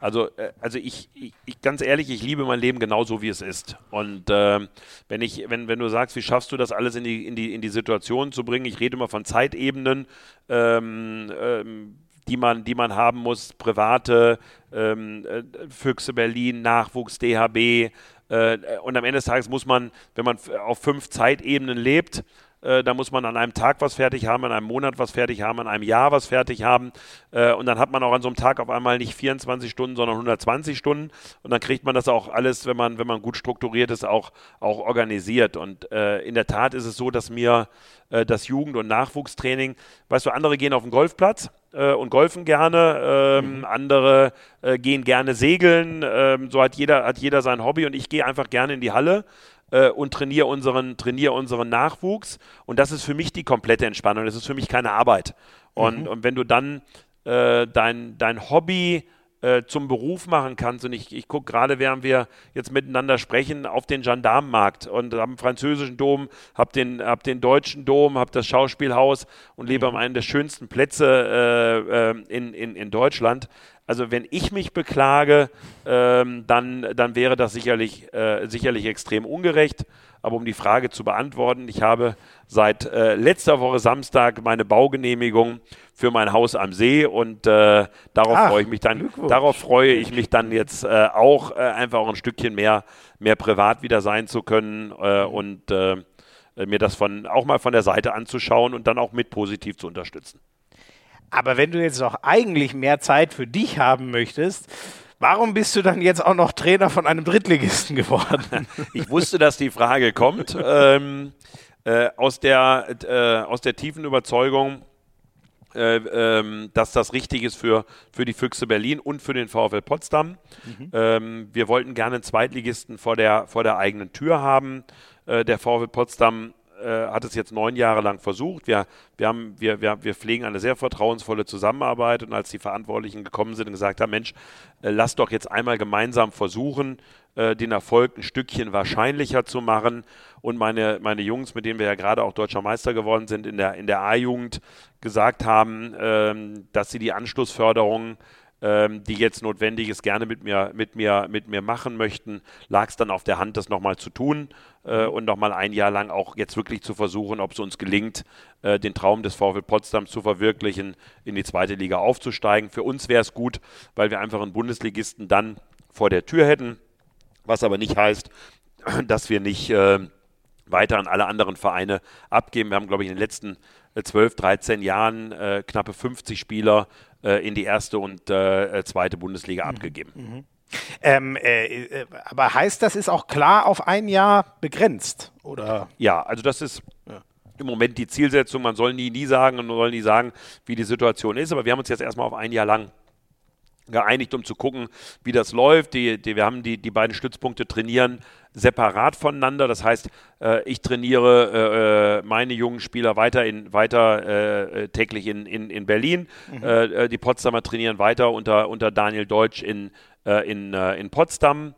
Also, äh, also ich, ich, ganz ehrlich, ich liebe mein Leben genauso, wie es ist. Und äh, wenn, ich, wenn, wenn du sagst, wie schaffst du das alles in die, in die, in die Situation zu bringen, ich rede immer von Zeitebenen, ähm, ähm, die man, die man haben muss, private, ähm, äh, Füchse Berlin, Nachwuchs, DHB. Äh, und am Ende des Tages muss man, wenn man auf fünf Zeitebenen lebt, äh, da muss man an einem Tag was fertig haben, an einem Monat was fertig haben, an einem Jahr was fertig haben. Äh, und dann hat man auch an so einem Tag auf einmal nicht 24 Stunden, sondern 120 Stunden. Und dann kriegt man das auch alles, wenn man, wenn man gut strukturiert ist, auch, auch organisiert. Und äh, in der Tat ist es so, dass mir äh, das Jugend- und Nachwuchstraining, weißt du, andere gehen auf den Golfplatz äh, und golfen gerne, ähm, mhm. andere äh, gehen gerne segeln. Ähm, so hat jeder, hat jeder sein Hobby und ich gehe einfach gerne in die Halle äh, und trainiere unseren, trainiere unseren Nachwuchs. Und das ist für mich die komplette Entspannung. Das ist für mich keine Arbeit. Und, mhm. und wenn du dann äh, dein, dein Hobby äh, zum Beruf machen kannst. Und ich, ich gucke gerade, während wir jetzt miteinander sprechen, auf den Gendarmenmarkt und am französischen Dom, habe den, hab den deutschen Dom, habe das Schauspielhaus und lebe mhm. an einem der schönsten Plätze äh, äh, in, in, in Deutschland. Also wenn ich mich beklage, ähm, dann, dann wäre das sicherlich, äh, sicherlich extrem ungerecht. Aber um die Frage zu beantworten, ich habe seit äh, letzter Woche Samstag meine Baugenehmigung für mein Haus am See und äh, darauf Ach, freue ich mich dann. Darauf freue ich mich dann jetzt äh, auch äh, einfach auch ein Stückchen mehr, mehr privat wieder sein zu können äh, und mir das von auch mal von der Seite anzuschauen und dann auch mit positiv zu unterstützen. Aber wenn du jetzt noch eigentlich mehr Zeit für dich haben möchtest, warum bist du dann jetzt auch noch Trainer von einem Drittligisten geworden? Ich wusste, dass die Frage kommt. ähm, äh, aus, der, äh, aus der tiefen Überzeugung, äh, ähm, dass das richtig ist für, für die Füchse Berlin und für den VfL Potsdam. Mhm. Ähm, wir wollten gerne einen Zweitligisten vor der, vor der eigenen Tür haben. Äh, der VfL Potsdam äh, hat es jetzt neun Jahre lang versucht. Wir, wir, haben, wir, wir, wir pflegen eine sehr vertrauensvolle Zusammenarbeit und als die Verantwortlichen gekommen sind und gesagt haben, Mensch, äh, lass doch jetzt einmal gemeinsam versuchen, äh, den Erfolg ein Stückchen wahrscheinlicher zu machen. Und meine, meine Jungs, mit denen wir ja gerade auch deutscher Meister geworden sind in der, in der A-Jugend, gesagt haben, ähm, dass sie die Anschlussförderung ähm, die jetzt notwendig ist, gerne mit mir, mit mir, mit mir machen möchten, lag es dann auf der Hand, das nochmal zu tun äh, und nochmal ein Jahr lang auch jetzt wirklich zu versuchen, ob es uns gelingt, äh, den Traum des VfL Potsdam zu verwirklichen, in die zweite Liga aufzusteigen. Für uns wäre es gut, weil wir einfach einen Bundesligisten dann vor der Tür hätten, was aber nicht heißt, dass wir nicht äh, weiter an alle anderen Vereine abgeben. Wir haben, glaube ich, in den letzten 12, äh, 13 Jahren äh, knappe 50 Spieler äh, in die erste und äh, zweite Bundesliga mhm. abgegeben. Mhm. Ähm, äh, äh, aber heißt das ist auch klar auf ein Jahr begrenzt, oder? Ja, also das ist ja. im Moment die Zielsetzung. Man soll nie, nie sagen und man soll nie sagen, wie die Situation ist. Aber wir haben uns jetzt erstmal auf ein Jahr lang geeinigt, um zu gucken, wie das läuft. Die, die, wir haben die, die beiden Stützpunkte trainieren separat voneinander. Das heißt, äh, ich trainiere äh, äh meine jungen Spieler weiter, in, weiter äh, äh täglich in, in, in Berlin. Mhm. Äh, die Potsdamer trainieren weiter unter, unter Daniel Deutsch in, in, in Potsdam.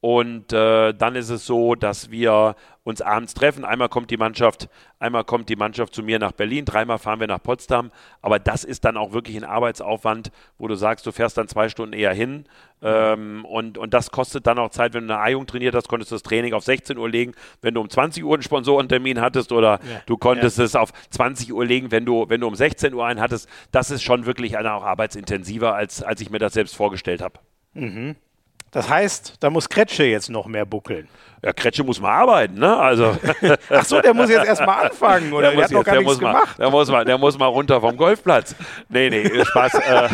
Und dann ist es so, dass wir uns abends treffen. Einmal kommt die Mannschaft, einmal kommt die Mannschaft zu mir nach Berlin, dreimal fahren wir nach Potsdam. Aber das ist dann auch wirklich ein Arbeitsaufwand, wo du sagst, du fährst dann zwei Stunden eher hin. Ähm, und, und das kostet dann auch Zeit, wenn du eine A-Jung trainiert hast, konntest du das Training auf 16 Uhr legen, wenn du um 20 Uhr einen Sponsorentermin hattest oder ja. du konntest ja. es auf 20 Uhr legen, wenn du, wenn du um 16 Uhr einen hattest. Das ist schon wirklich auch arbeitsintensiver, als, als ich mir das selbst vorgestellt habe. Mhm. Das heißt, da muss Kretsche jetzt noch mehr buckeln. Ja, Kretsche muss mal arbeiten, ne? Also. Ach so, der muss jetzt erstmal anfangen, oder? Der, der hat noch gar nichts mal, gemacht. Der muss, mal, der muss mal runter vom Golfplatz. Nee, nee, Spaß. Äh,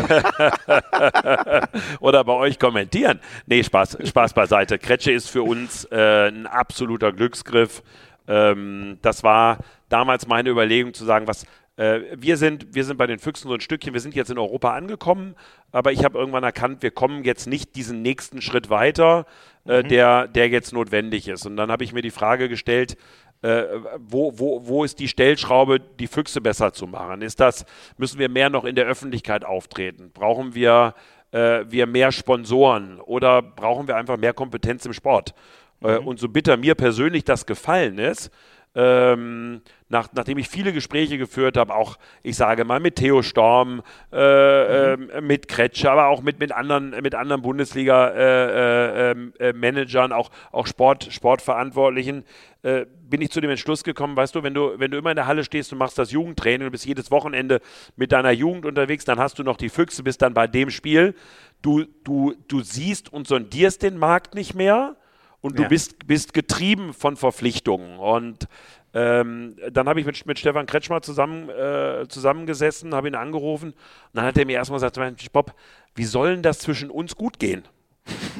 oder bei euch kommentieren. Nee, Spaß, Spaß beiseite. Kretsche ist für uns äh, ein absoluter Glücksgriff. Ähm, das war damals meine Überlegung zu sagen, was äh, wir sind, wir sind bei den Füchsen so ein Stückchen, wir sind jetzt in Europa angekommen, aber ich habe irgendwann erkannt, wir kommen jetzt nicht diesen nächsten Schritt weiter, äh, mhm. der, der jetzt notwendig ist. Und dann habe ich mir die Frage gestellt, äh, wo, wo, wo ist die Stellschraube, die Füchse besser zu machen? Ist das, müssen wir mehr noch in der Öffentlichkeit auftreten? Brauchen wir, äh, wir mehr Sponsoren oder brauchen wir einfach mehr Kompetenz im Sport? Äh, mhm. und so bitter mir persönlich das gefallen ist, ähm, nach, nachdem ich viele Gespräche geführt habe, auch, ich sage mal, mit Theo Storm, äh, mhm. äh, mit Kretscher, aber auch mit, mit anderen, mit anderen Bundesliga-Managern, äh, äh, äh auch, auch Sport, Sportverantwortlichen, bin ich zu dem Entschluss gekommen, weißt du, wenn du, wenn du immer in der Halle stehst und machst das Jugendtraining und bist jedes Wochenende mit deiner Jugend unterwegs, dann hast du noch die Füchse, bist dann bei dem Spiel. Du, du, du siehst und sondierst den Markt nicht mehr und du ja. bist, bist getrieben von Verpflichtungen. Und ähm, dann habe ich mit, mit Stefan Kretschmer zusammen, äh, zusammengesessen, habe ihn angerufen und dann hat er mir erstmal gesagt, Mensch, Bob, wie soll denn das zwischen uns gut gehen?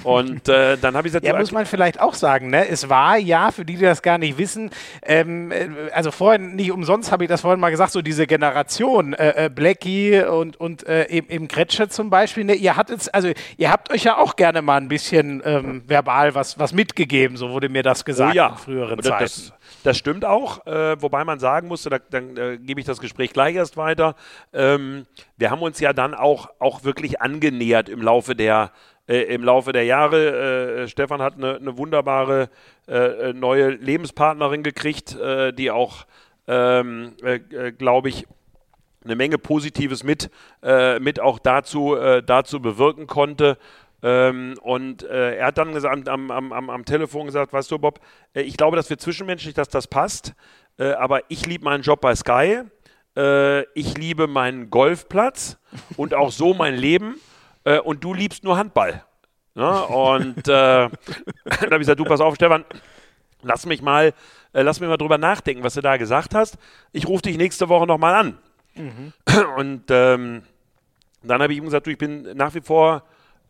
Und äh, dann habe ich gesagt, ja, muss man vielleicht auch sagen, ne? Es war ja, für die, die das gar nicht wissen, ähm, äh, also vorhin nicht umsonst habe ich das vorhin mal gesagt, so diese Generation, äh, äh, Blackie und, und äh, eben, eben Kretsche zum Beispiel, ne? ihr hattet, also ihr habt euch ja auch gerne mal ein bisschen ähm, verbal was, was mitgegeben, so wurde mir das gesagt oh ja. in früheren Zeiten. Das, das stimmt auch, äh, wobei man sagen musste, da, dann äh, gebe ich das Gespräch gleich erst weiter. Ähm, wir haben uns ja dann auch, auch wirklich angenähert im Laufe der äh, im Laufe der Jahre. Äh, Stefan hat eine, eine wunderbare äh, neue Lebenspartnerin gekriegt, äh, die auch, ähm, äh, glaube ich, eine Menge Positives mit, mit auch dazu, dazu bewirken konnte. Ähm, und äh, er hat dann gesagt, am, am, am, am, Telefon gesagt, weißt du, Bob, äh, ich glaube, dass wir zwischenmenschlich, dass das passt, äh, aber ich liebe meinen Job bei Sky, ich liebe meinen Golfplatz und auch so mein Leben äh, und du liebst nur Handball. Ja, und äh, da habe ich gesagt, du pass auf, Stefan, lass mich mal, äh, lass mich mal drüber nachdenken, was du da gesagt hast. Ich rufe dich nächste Woche nochmal an. Mhm. Und ähm, dann habe ich ihm gesagt, du, ich bin nach wie vor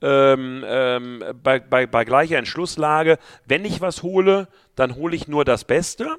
ähm, ähm, bei, bei, bei gleicher Entschlusslage. Wenn ich was hole, dann hole ich nur das Beste.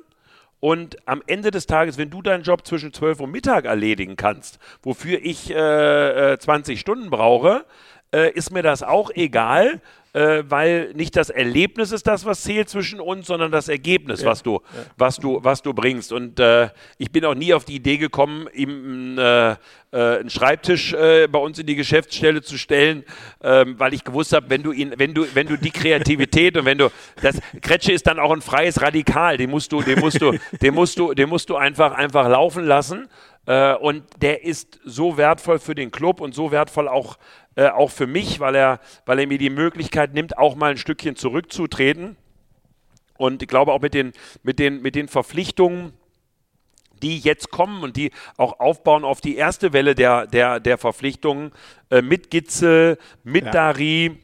Und am Ende des Tages, wenn du deinen Job zwischen 12 und Mittag erledigen kannst, wofür ich äh, 20 äh, Stunden brauche, äh, ist mir das auch egal, äh, weil nicht das Erlebnis ist das, was zählt zwischen uns, sondern das Ergebnis, ja, was du, ja. was du, was du bringst. Und äh, ich bin auch nie auf die Idee gekommen, ihm äh, äh, einen Schreibtisch äh, bei uns in die Geschäftsstelle zu stellen, ähm, weil ich gewusst habe, wenn du ihn, wenn du, wenn du die Kreativität und wenn du das Kretsche ist dann auch ein freies Radikal, den musst du, den musst du, den musst du, den musst du einfach, einfach laufen lassen. Äh, und der ist so wertvoll für den Club und so wertvoll auch, äh, auch für mich, weil er, weil er mir die Möglichkeit nimmt, auch mal ein Stückchen zurückzutreten. Und ich glaube auch mit den, mit den, mit den Verpflichtungen, die jetzt kommen und die auch aufbauen auf die erste Welle der, der, der Verpflichtungen äh, mit Gitze, mit ja. Dari,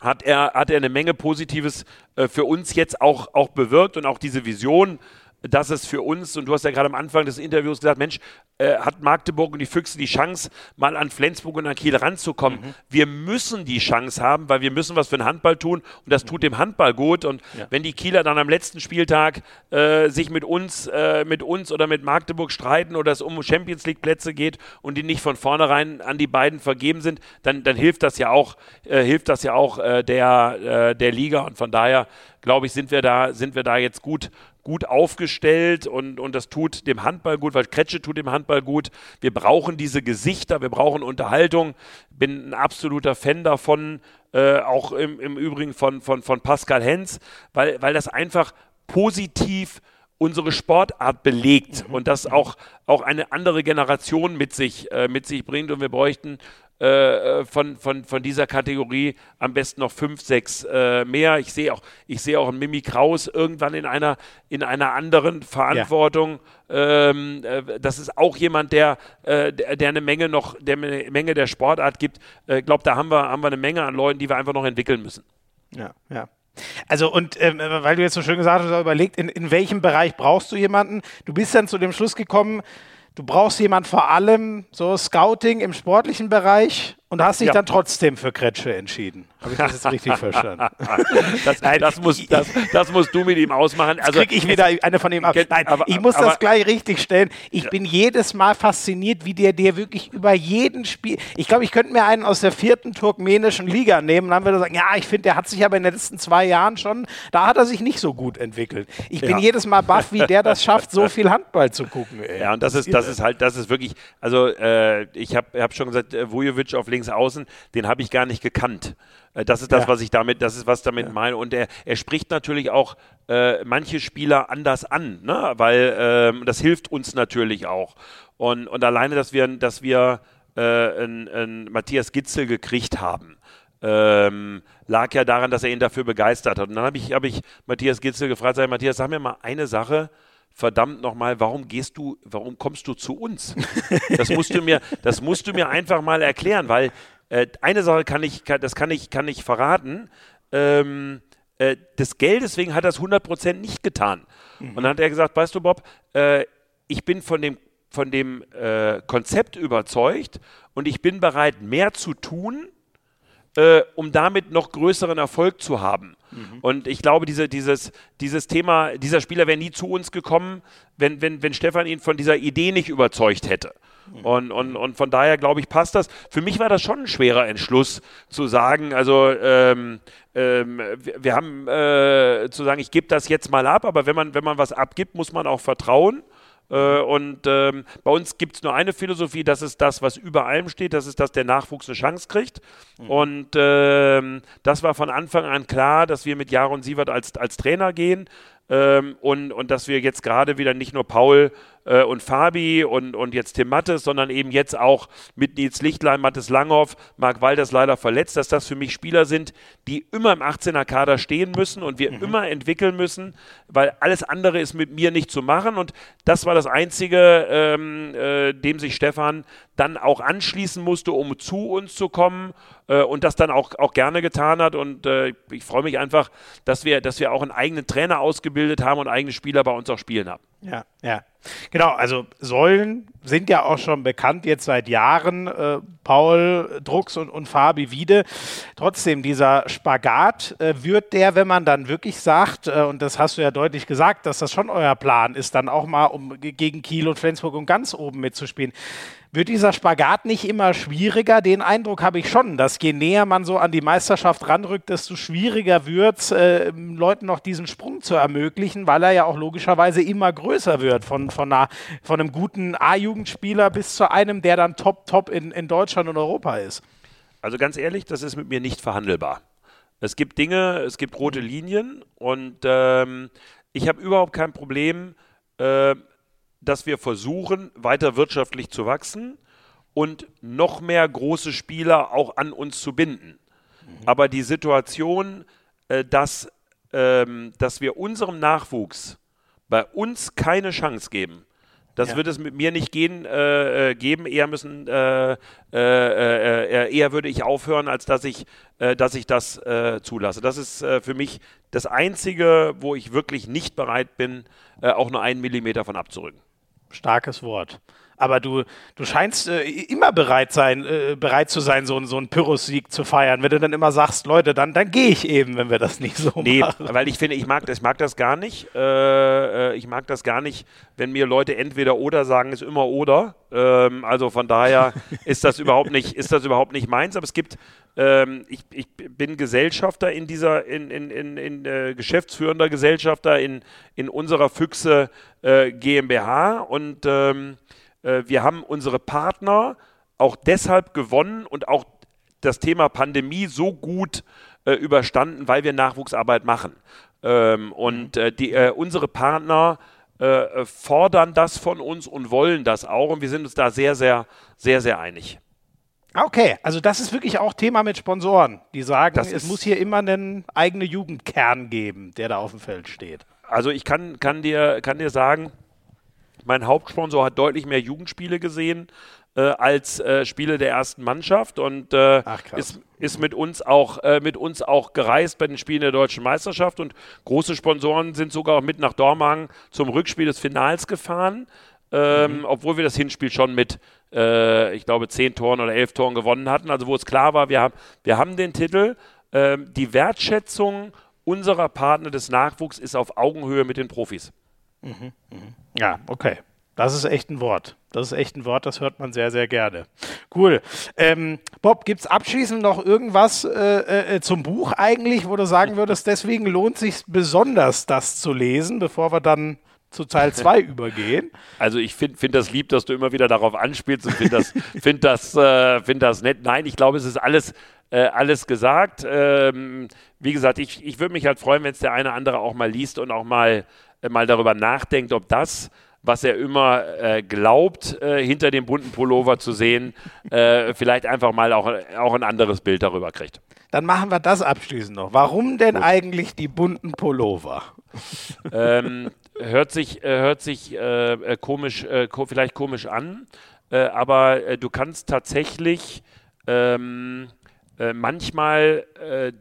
hat er, hat er eine Menge Positives äh, für uns jetzt auch, auch bewirkt und auch diese Vision dass es für uns, und du hast ja gerade am Anfang des Interviews gesagt, Mensch, äh, hat Magdeburg und die Füchse die Chance, mal an Flensburg und an Kiel ranzukommen. Mhm. Wir müssen die Chance haben, weil wir müssen was für den Handball tun und das tut dem Handball gut. Und ja. wenn die Kieler dann am letzten Spieltag äh, sich mit uns, äh, mit uns oder mit Magdeburg streiten oder es um Champions League Plätze geht und die nicht von vornherein an die beiden vergeben sind, dann, dann hilft das ja auch, äh, hilft das ja auch äh, der, äh, der Liga. Und von daher glaube ich, sind wir da, sind wir da jetzt gut, gut aufgestellt und, und das tut dem Handball gut, weil Kretsche tut dem Handball gut. Wir brauchen diese Gesichter, wir brauchen Unterhaltung. Bin ein absoluter Fan davon, äh, auch im, im Übrigen von, von, von Pascal Hens, weil, weil das einfach positiv unsere Sportart belegt mhm. und das auch, auch eine andere Generation mit sich, äh, mit sich bringt. Und wir bräuchten äh, von, von, von dieser Kategorie am besten noch fünf, sechs äh, mehr. Ich sehe auch, ich sehe auch einen Mimi Kraus irgendwann in einer, in einer anderen Verantwortung. Ja. Ähm, äh, das ist auch jemand, der, äh, der, der, eine Menge noch, der eine Menge der Sportart gibt. Ich äh, glaube, da haben wir, haben wir eine Menge an Leuten, die wir einfach noch entwickeln müssen. Ja, ja. Also und ähm, weil du jetzt so schön gesagt hast, überlegt, in, in welchem Bereich brauchst du jemanden? Du bist dann zu dem Schluss gekommen, Du brauchst jemand vor allem so Scouting im sportlichen Bereich Und hast dich ja. dann trotzdem für Kretsche entschieden. Habe ich das jetzt richtig verstanden? Das, Nein, das, muss, das, das, musst du mit ihm ausmachen. Also kriege ich wieder eine von ihm ab. Nein, aber, ich muss aber, das gleich richtig stellen. Ich ja. bin jedes Mal fasziniert, wie der dir wirklich über jeden Spiel. Ich glaube, ich könnte mir einen aus der vierten turkmenischen Liga nehmen und dann würde er sagen, ja, ich finde, der hat sich aber in den letzten zwei Jahren schon, da hat er sich nicht so gut entwickelt. Ich bin ja. jedes Mal baff, wie der das schafft, so viel Handball zu gucken. Ey. Ja, und das ist, das ist halt, das ist wirklich, also äh, ich habe hab schon gesagt, äh, Vujovic auf links außen, den habe ich gar nicht gekannt. Äh, das ist das, ja. was ich damit, das ist was damit ja. meine. Und er, er spricht natürlich auch äh, manche Spieler anders an, ne? weil ähm, das hilft uns natürlich auch. Und, und alleine, dass wir, dass wir äh, einen, einen Matthias Gitzel gekriegt haben, ähm, lag ja daran, dass er ihn dafür begeistert hat. Und dann habe ich, hab ich Matthias Gitzel gefragt, sag, Matthias, sag mir mal eine Sache, verdammt nochmal, warum gehst du, warum kommst du zu uns? Das musst du mir, das musst du mir einfach mal erklären, weil äh, eine Sache kann ich, kann, das kann ich, kann ich verraten. Ähm, äh, des Geldes wegen hat er es 100% nicht getan. Mhm. Und dann hat er gesagt, weißt du, Bob, äh, ich bin von dem, von dem äh, Konzept überzeugt und ich bin bereit, mehr zu tun, äh, um damit noch größeren Erfolg zu haben. Mhm. Und ich glaube, diese, dieses, dieses Thema, dieser Spieler wäre nie zu uns gekommen, wenn, wenn, wenn Stefan ihn von dieser Idee nicht überzeugt hätte. Mhm. Und, und, und von daher, glaube ich, passt das. Für mich war das schon ein schwerer Entschluss zu sagen, also ähm, ähm, wir, wir, haben äh, zu sagen, ich gebe das jetzt mal ab, aber wenn man, wenn man was abgibt, muss man auch vertrauen. Äh, und ähm, bei uns gibt es nur eine Philosophie, das ist das, was über allem steht, das ist, dass der Nachwuchs eine Chance kriegt. Mhm. Und ähm, das war von Anfang an klar, dass wir mit Jaron Sievert als, als Trainer gehen. Ähm, und, und dass wir jetzt gerade wieder nicht nur Paul äh, und Fabi und, und jetzt Tim Mattes, sondern eben jetzt auch mit Nils Lichtlein, Mattes Langhoff, Marc Walders leider verletzt, dass das für mich Spieler sind, die immer im 18er Kader stehen müssen und wir mhm. immer entwickeln müssen, weil alles andere ist mit mir nicht zu machen und das war das Einzige, ähm, äh, dem sich Stefan dann auch anschließen musste, um zu uns zu kommen äh, und das dann auch, auch gerne getan hat. Und äh, ich freue mich einfach, dass wir, dass wir auch einen eigenen Trainer ausgebildet haben und eigene Spieler bei uns auch spielen haben. Ja, ja. Genau, also Säulen sind ja auch schon bekannt jetzt seit Jahren. Äh, Paul Drucks und, und Fabi Wiede. Trotzdem, dieser Spagat äh, wird der, wenn man dann wirklich sagt, äh, und das hast du ja deutlich gesagt, dass das schon euer Plan ist, dann auch mal um gegen Kiel und Flensburg und ganz oben mitzuspielen. Wird dieser Spagat nicht immer schwieriger? Den Eindruck habe ich schon, dass je näher man so an die Meisterschaft ranrückt, desto schwieriger wird es, äh, Leuten noch diesen Sprung zu ermöglichen, weil er ja auch logischerweise immer größer wird. Von, von, einer, von einem guten A-Jugendspieler bis zu einem, der dann top, top in, in Deutschland und Europa ist. Also ganz ehrlich, das ist mit mir nicht verhandelbar. Es gibt Dinge, es gibt rote Linien und ähm, ich habe überhaupt kein Problem, äh, dass wir versuchen, weiter wirtschaftlich zu wachsen und noch mehr große Spieler auch an uns zu binden. Mhm. Aber die Situation, äh, dass, ähm, dass wir unserem Nachwuchs bei uns keine Chance geben, das ja. wird es mit mir nicht gehen, äh, äh geben. Eher müssen, äh, äh, äh, eher würde ich aufhören, als dass ich, dass ich das zulasse. Das ist für mich das Einzige, wo ich wirklich nicht bereit bin, auch nur einen Millimeter von abzurücken. Starkes Wort. Aber du, du scheinst äh, immer bereit, sein, äh, bereit zu sein, so, so einen Pyrrhus-Sieg zu feiern. Wenn du dann immer sagst, Leute, dann, dann gehe ich eben, wenn wir das nicht so nee, machen. Nee, weil ich finde, ich mag, das, ich mag das gar nicht. Äh, äh, ich mag das gar nicht, wenn mir Leute entweder oder sagen, ist immer oder. Ähm, also von daher ist das überhaupt nicht, ist das überhaupt nicht meins. Aber es gibt, ähm, ich, ich bin Gesellschafter in dieser, in, in, in, in äh, geschäftsführender Gesellschafter in, in unserer Füchse äh, GmbH und ähm, äh, wir haben unsere Partner auch deshalb gewonnen und auch das Thema Pandemie so gut äh, überstanden, weil wir Nachwuchsarbeit machen. Ähm, und äh, die, äh, unsere Partner äh, fordern das von uns und wollen das auch. Und wir sind uns da sehr, sehr, sehr, sehr einig. Okay, also das ist wirklich auch Thema mit Sponsoren, die sagen, es muss hier immer einen eigenen Jugendkern geben, der da auf dem Feld steht. Also ich kann, kann, dir, kann dir sagen, mein Hauptsponsor hat deutlich mehr Jugendspiele gesehen äh, als äh, Spiele der ersten Mannschaft und äh, Ach, ist, ist mit uns auch äh, mit uns auch gereist bei den Spielen der deutschen Meisterschaft und große Sponsoren sind sogar auch mit nach Dormagen zum Rückspiel des Finals gefahren. ähm, mhm. obwohl wir das Hinspiel schon mit, äh, ich glaube, zehn Toren oder elf Toren gewonnen hatten. Also wo es klar war, wir haben, wir haben den Titel. Ähm, die Wertschätzung unserer Partner des Nachwuchs ist auf Augenhöhe mit den Profis. Mhm. Mhm. Ja, okay. Das ist echt ein Wort. Das ist echt ein Wort, das hört man sehr, sehr gerne. Cool. Ähm, Bob, gibt es abschließend noch irgendwas äh, äh, äh, zum Buch eigentlich, wo du sagen würdest, deswegen lohnt sich besonders, das zu lesen, bevor wir dann zu Teil 2 übergehen. Also ich finde find das lieb, dass du immer wieder darauf anspielst und finde das, find das, äh, find das nett. Nein, ich glaube, es ist alles, äh, alles gesagt. Ähm, wie gesagt, ich, ich würde mich halt freuen, wenn es der eine oder andere auch mal liest und auch mal, mal darüber nachdenkt, ob das was er immer äh, glaubt, äh, hinter dem bunten Pullover zu sehen, äh, vielleicht einfach mal auch, auch ein anderes Bild darüber kriegt. Dann machen wir das abschließend noch. Warum denn Gut. eigentlich die bunten Pullover? Ähm, hört sich, äh, hört sich äh, äh, komisch, ko vielleicht komisch an, aber du kannst tatsächlich ähm, manchmal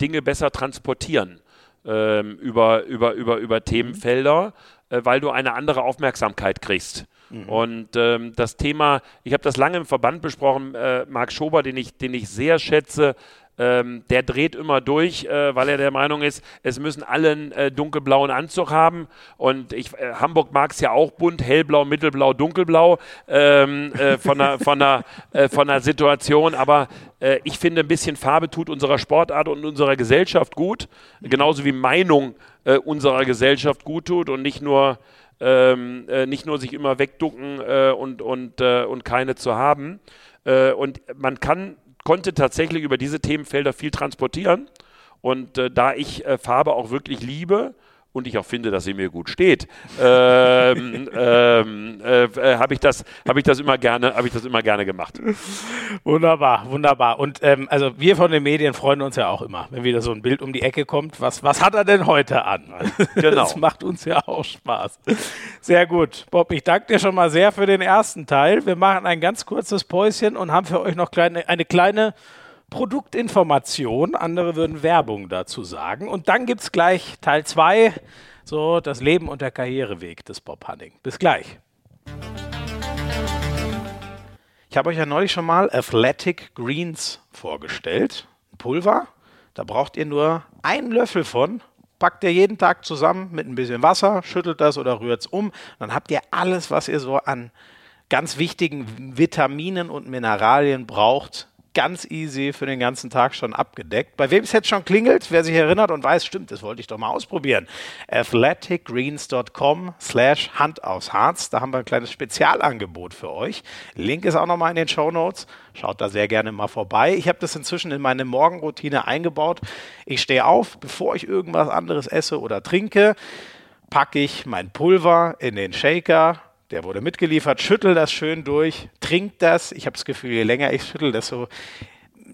Dinge besser transportieren ähm, über, über, über, über Themenfelder äh, weil du eine andere Aufmerksamkeit kriegst. Mhm. Und ähm, das Thema, ich habe das lange im Verband besprochen, äh, Marc Schober, den ich, den ich sehr schätze, ähm, der dreht immer durch, äh, weil er der Meinung ist, es müssen alle einen äh, dunkelblauen Anzug haben. Und ich, äh, Hamburg mag es ja auch bunt, hellblau, mittelblau, dunkelblau ähm, äh, von, der, von, der, äh, von der Situation. Aber äh, ich finde, ein bisschen Farbe tut unserer Sportart und unserer Gesellschaft gut. Genauso wie Meinung unserer Gesellschaft gut tut und nicht nur ähm, äh, nicht nur sich immer wegducken und, und, und keine zu haben. und man kann konnte tatsächlich über diese Themenfelder viel transportieren. Und äh, da ich äh, Farbe auch wirklich liebe, und ich auch finde, dass sie mir gut steht, ähm, ähm, äh, äh, habe ich das, habe ich das immer gerne, habe ich das immer gerne gemacht. Wunderbar, wunderbar. Und ähm, also wir von den Medien freuen uns ja auch immer, wenn wieder so ein Bild um die Ecke kommt. Was, was hat er denn heute an? Genau. Das macht uns ja auch Spaß. Sehr gut, Bob. Ich danke dir schon mal sehr für den ersten Teil. Wir machen ein ganz kurzes Päuschen und haben für euch noch kleine, eine kleine Produktinformation, andere würden Werbung dazu sagen. Und dann gibt es gleich Teil 2, so das Leben und der Karriereweg des Bob Hunning. Bis gleich. Ich habe euch ja neulich schon mal Athletic Greens vorgestellt. Ein Pulver, da braucht ihr nur einen Löffel von, packt ihr jeden Tag zusammen mit ein bisschen Wasser, schüttelt das oder rührt es um. Dann habt ihr alles, was ihr so an ganz wichtigen Vitaminen und Mineralien braucht ganz easy für den ganzen Tag schon abgedeckt. Bei wem es jetzt schon klingelt, wer sich erinnert und weiß, stimmt, das wollte ich doch mal ausprobieren. athleticgreens.com slash Hand aufs Harz. Da haben wir ein kleines Spezialangebot für euch. Link ist auch nochmal in den Show Notes. Schaut da sehr gerne mal vorbei. Ich habe das inzwischen in meine Morgenroutine eingebaut. Ich stehe auf, bevor ich irgendwas anderes esse oder trinke, packe ich mein Pulver in den Shaker, der wurde mitgeliefert, schüttel das schön durch, trink das. Ich habe das Gefühl, je länger ich schüttel, desto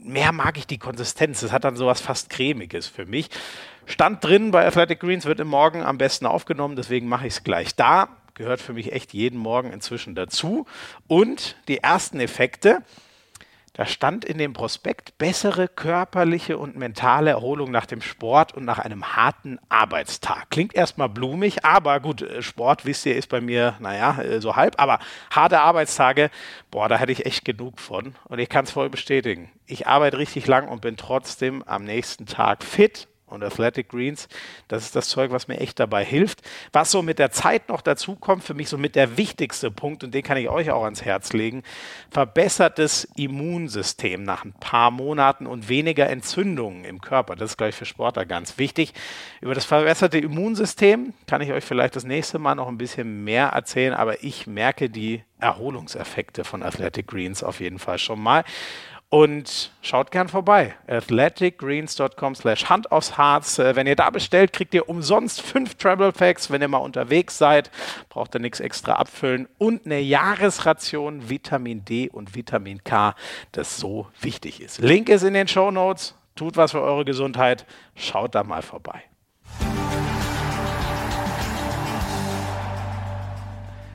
mehr mag ich die Konsistenz. Es hat dann sowas fast cremiges für mich. Stand drin bei Athletic Greens wird im Morgen am besten aufgenommen, deswegen mache ich es gleich da. Gehört für mich echt jeden Morgen inzwischen dazu. Und die ersten Effekte, da stand in dem Prospekt bessere körperliche und mentale Erholung nach dem Sport und nach einem harten Arbeitstag. Klingt erstmal blumig, aber gut, äh, Sport, wisst ihr, ist bei mir, naja, äh, so halb, aber harte Arbeitstage, boah, da hätte ich echt genug von. Und ich kann es voll bestätigen. Ich arbeite richtig lang und bin trotzdem am nächsten Tag fit und Athletic Greens. Das ist das Zeug, was mir echt dabei hilft. Was so mit der Zeit noch dazu kommt, für mich so mit der wichtigste Punkt, und den kann ich euch auch ans Herz legen, verbessertes Immunsystem nach ein paar Monaten und weniger Entzündungen im Körper. Das ist, glaube ich, für Sportler ganz wichtig. Über das verbesserte Immunsystem kann ich euch vielleicht das nächste Mal noch ein bisschen mehr erzählen, aber ich merke die Erholungseffekte von Athletic Greens auf jeden Fall schon mal. Und schaut gern vorbei. athleticgreens.com slash Hand aufs Harz. Äh, wenn ihr da bestellt, kriegt ihr umsonst fünf Travel Packs. Wenn ihr mal unterwegs seid, braucht ihr nichts extra abfüllen. Und eine Jahresration Vitamin D und Vitamin K, das so wichtig ist. Link ist in den Show Notes. Tut was für eure Gesundheit. Schaut da mal vorbei.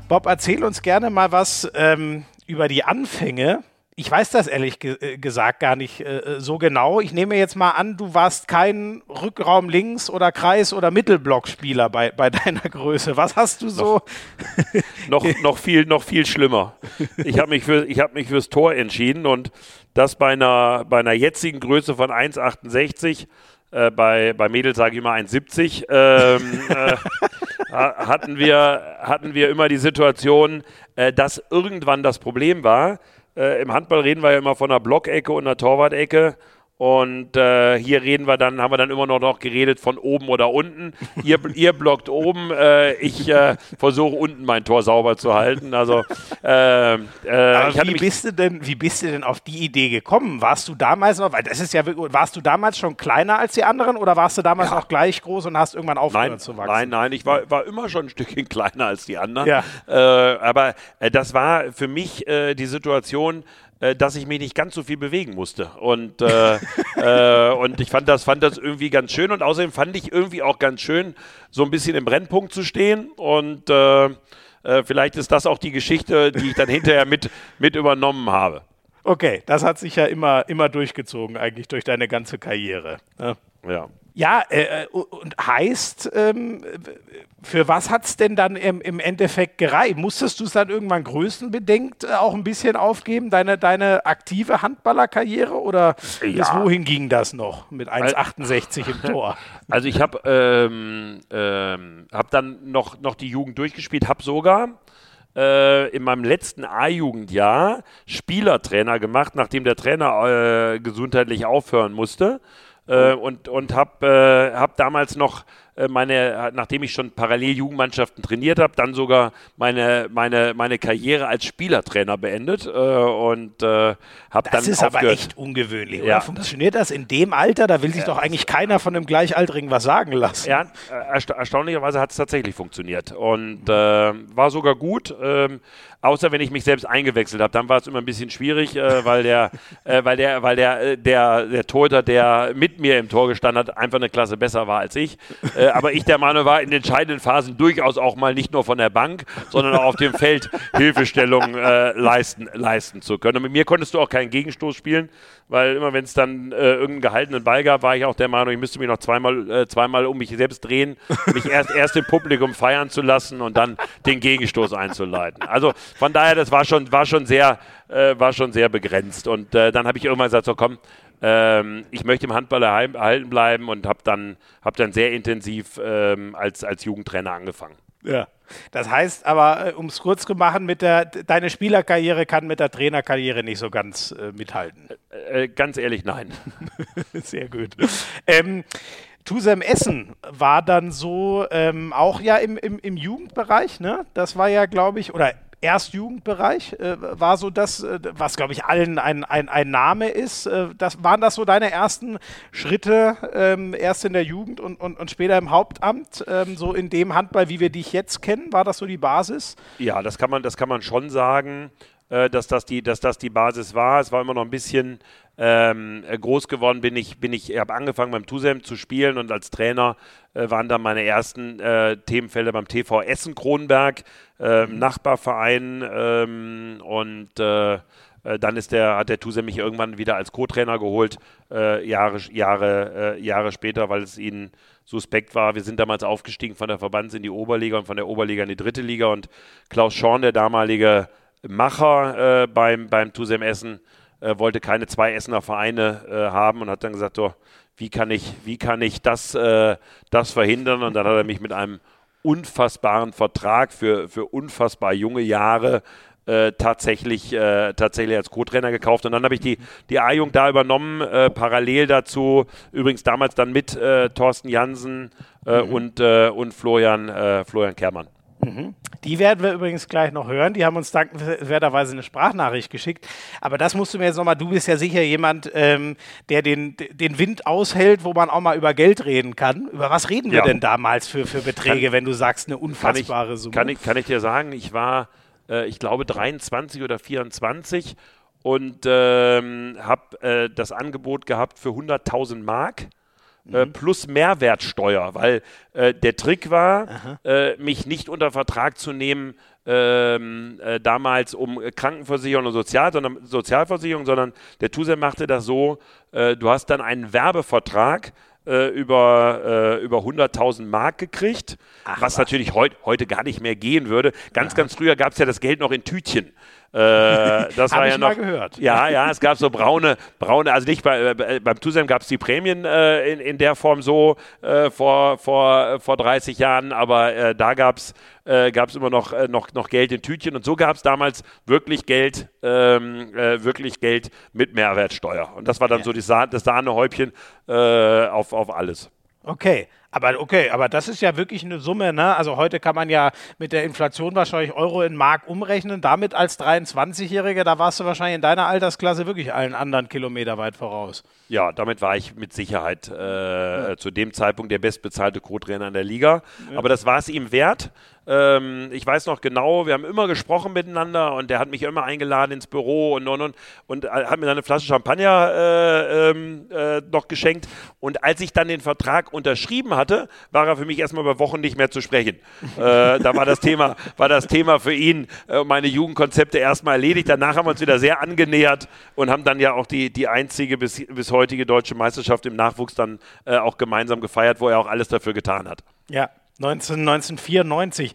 Bob, erzähl uns gerne mal was ähm, über die Anfänge ich weiß das ehrlich ge äh, gesagt gar nicht äh, so genau. Ich nehme jetzt mal an, du warst kein Rückraum links oder Kreis oder Mittelblockspieler bei, bei deiner Größe. Was hast du so? Noch, noch, noch viel, noch viel schlimmer. Ich habe mich, für, hab mich fürs Tor entschieden und das bei einer, bei einer jetzigen Größe von 1,68 äh, bei, bei Mädels sage ich immer 1,70, ähm, äh, hatten, wir, hatten wir immer die Situation, äh, dass irgendwann das Problem war, äh, Im Handball reden wir ja immer von einer Blockecke und einer Torwart-Ecke. Und äh, hier reden wir dann, haben wir dann immer noch, noch geredet von oben oder unten. Ihr, ihr blockt oben, äh, ich äh, versuche unten mein Tor sauber zu halten. Also äh, äh, wie bist du denn, wie bist du denn auf die Idee gekommen? Warst du damals noch, weil das ist ja warst du damals schon kleiner als die anderen oder warst du damals ja. auch gleich groß und hast irgendwann aufgehört nein, zu wachsen? Nein, nein, ich war, war immer schon ein Stückchen kleiner als die anderen. Ja. Äh, aber das war für mich die Situation, äh, dass ich mich nicht ganz so viel bewegen musste. Und, äh, äh, und ich fand das, fand das irgendwie ganz schön und außerdem fand ich irgendwie auch ganz schön, so ein bisschen im Brennpunkt zu stehen und äh, äh, vielleicht ist das auch die Geschichte, die ich dann hinterher mit, mit übernommen habe. Okay, das hat sich ja immer, immer durchgezogen, eigentlich durch deine ganze Karriere. Ne? Ja. Ja, äh, und heißt, ähm, für was hat es denn dann im, im Endeffekt gereicht? Musstest du es dann irgendwann größenbedingt äh, auch ein bisschen aufgeben, deine, deine aktive Handballerkarriere? Oder ja. bis wohin ging das noch mit 1,68 im Tor? Also ich habe ähm, ähm, hab dann noch, noch die Jugend durchgespielt, habe sogar äh, in meinem letzten A-Jugendjahr Spielertrainer gemacht, nachdem der Trainer äh, gesundheitlich aufhören musste äh, und, und habe äh, hab damals noch äh, meine, nachdem ich schon parallel Jugendmannschaften trainiert habe, dann sogar meine, meine, meine Karriere als Spielertrainer beendet äh, und äh, habe dann Das ist aufgehört. aber echt ungewöhnlich, ja. Funktioniert das in dem Alter? Da will sich doch eigentlich keiner von einem Gleichaltrigen was sagen lassen. Ja, ersta erstaunlicherweise hat es tatsächlich funktioniert und äh, war sogar gut. Ähm, außer wenn ich mich selbst eingewechselt habe, dann war es immer ein bisschen schwierig, äh, weil der, äh, weil der, weil der, äh, der, der Torhüter, der mit mir im Tor gestanden hat, einfach eine Klasse besser war als ich. Äh, aber ich der Meinung war, in entscheidenden Phasen durchaus auch mal nicht nur von der Bank, sondern auch auf dem Feld Hilfestellung äh, leisten, leisten zu können. Und mit mir konntest du auch keinen Gegenstoß spielen, weil immer wenn es dann äh, irgendeinen gehaltenen Ball gab, war ich auch der Meinung, ich müsste mich noch zweimal, äh, zweimal um mich selbst drehen, mich erst, erst im Publikum feiern zu lassen und dann den Gegenstoß einzuleiten. Also von daher, das war schon, war schon sehr, äh, war schon sehr begrenzt. Und äh, dann habe ich irgendwann gesagt, so komm, ähm, ich möchte im Handball erhalten bleiben und habe dann, hab dann sehr intensiv ähm, als, als Jugendtrainer angefangen. Ja. Das heißt aber, äh, um es kurz zu machen, mit der, deine Spielerkarriere kann mit der Trainerkarriere nicht so ganz äh, mithalten. Äh, äh, ganz ehrlich, nein. Sehr gut. Ähm, Tusem Essen war dann so ähm, auch ja im, im, im Jugendbereich, ne? Das war ja, glaube ich, oder Erstjugendbereich äh, war so das, äh, was glaube ich allen ein, ein, ein Name ist. Äh, das, waren das so deine ersten Schritte, ähm, erst in der Jugend und, und, und später im Hauptamt, ähm, so in dem Handball, wie wir dich jetzt kennen? War das so die Basis? Ja, das kann man, das kann man schon sagen, äh, dass, das die, dass das die Basis war. Es war immer noch ein bisschen ähm, groß geworden bin ich, bin ich, habe angefangen beim Tusem zu spielen und als Trainer äh, waren dann meine ersten äh, Themenfelder beim TV Essen Kronberg, äh, Nachbarverein ähm, und äh, äh, dann ist der, hat der Tusem mich irgendwann wieder als Co-Trainer geholt, Jahre, Jahre, Jahre später, weil es ihnen suspekt war. Wir sind damals aufgestiegen von der Verbands in die Oberliga und von der Oberliga in die dritte Liga und Klaus Schorn, der damalige Macher beim, beim Tusem Essen, äh, wollte keine zwei Essener Vereine äh, haben und hat dann gesagt, so, wie kann ich, wie kann ich das, äh, das verhindern? Und dann hat er mich mit einem unfassbaren Vertrag für, für unfassbar junge Jahre äh, tatsächlich, äh, tatsächlich als Co-Trainer gekauft. Und dann habe ich die, die A-Jugend da übernommen, äh, parallel dazu, übrigens damals dann mit äh, Thorsten Jansen äh, mhm. und, äh, und Florian, Florian Kermann. Mhm. Die werden wir übrigens gleich noch hören. Die haben uns dankenswerterweise eine Sprachnachricht geschickt. Aber das musst du mir jetzt nochmal, du bist ja sicher jemand, ähm, der den, den Wind aushält, wo man auch mal über Geld reden kann. Über was reden wir ja. denn damals für, für Beträge, kann, wenn du sagst, eine unfassbare kann ich, Summe? Kann ich, kann ich dir sagen, ich war, äh, ich glaube, 23 oder 24 und ähm, habe äh, das Angebot gehabt für 100.000 Mark äh, plus Mehrwertsteuer, weil äh, der Trick war, äh, mich nicht unter Vertrag zu nehmen, ähm, äh, damals um Krankenversicherung und Sozial, sondern, Sozialversicherung, sondern der TUSEM machte das so, äh, du hast dann einen Werbevertrag, äh, über, äh, über 100.000 Mark gekriegt, Ach, was, was, natürlich heut, heute gar nicht mehr gehen würde. Ganz, Aha. ganz früher gab es ja das Geld noch in Tütchen. Äh, das war ja noch. gehört. Ja, ja, es gab so braune, braune, also nicht bei, äh, beim Tusem gab es die Prämien äh, in, in der Form so äh, vor, vor, vor 30 Jahren, aber äh, da gab es äh, gab es immer noch, äh, noch, noch Geld in Tütchen und so gab es damals wirklich Geld, ähm, äh, wirklich Geld mit Mehrwertsteuer. Und das war dann ja. so die das Sahnehäubchen äh, auf, auf alles. Okay, aber okay, aber das ist ja wirklich eine Summe, ne? Also heute kann man ja mit der Inflation wahrscheinlich Euro in Mark umrechnen. Damit als 23-Jähriger, da warst du wahrscheinlich in deiner Altersklasse wirklich allen anderen Kilometer weit voraus. Ja, damit war ich mit Sicherheit äh, ja. zu dem Zeitpunkt der bestbezahlte Co-Trainer in der Liga. Ja. Aber das war es ihm wert. Ähm, ich weiß noch genau, wir haben immer gesprochen miteinander und der hat mich immer eingeladen ins Büro und und und, und hat mir dann eine Flasche Champagner äh, ähm, äh, noch geschenkt. Und als ich dann den Vertrag unterschrieben hatte, war er für mich erstmal über Wochen nicht mehr zu sprechen. äh, da war das Thema, war das Thema für ihn, äh, meine Jugendkonzepte erstmal erledigt. Danach haben wir uns wieder sehr angenähert und haben dann ja auch die, die einzige bis, bis heutige deutsche Meisterschaft im Nachwuchs dann äh, auch gemeinsam gefeiert, wo er auch alles dafür getan hat. Ja, 19, 1994.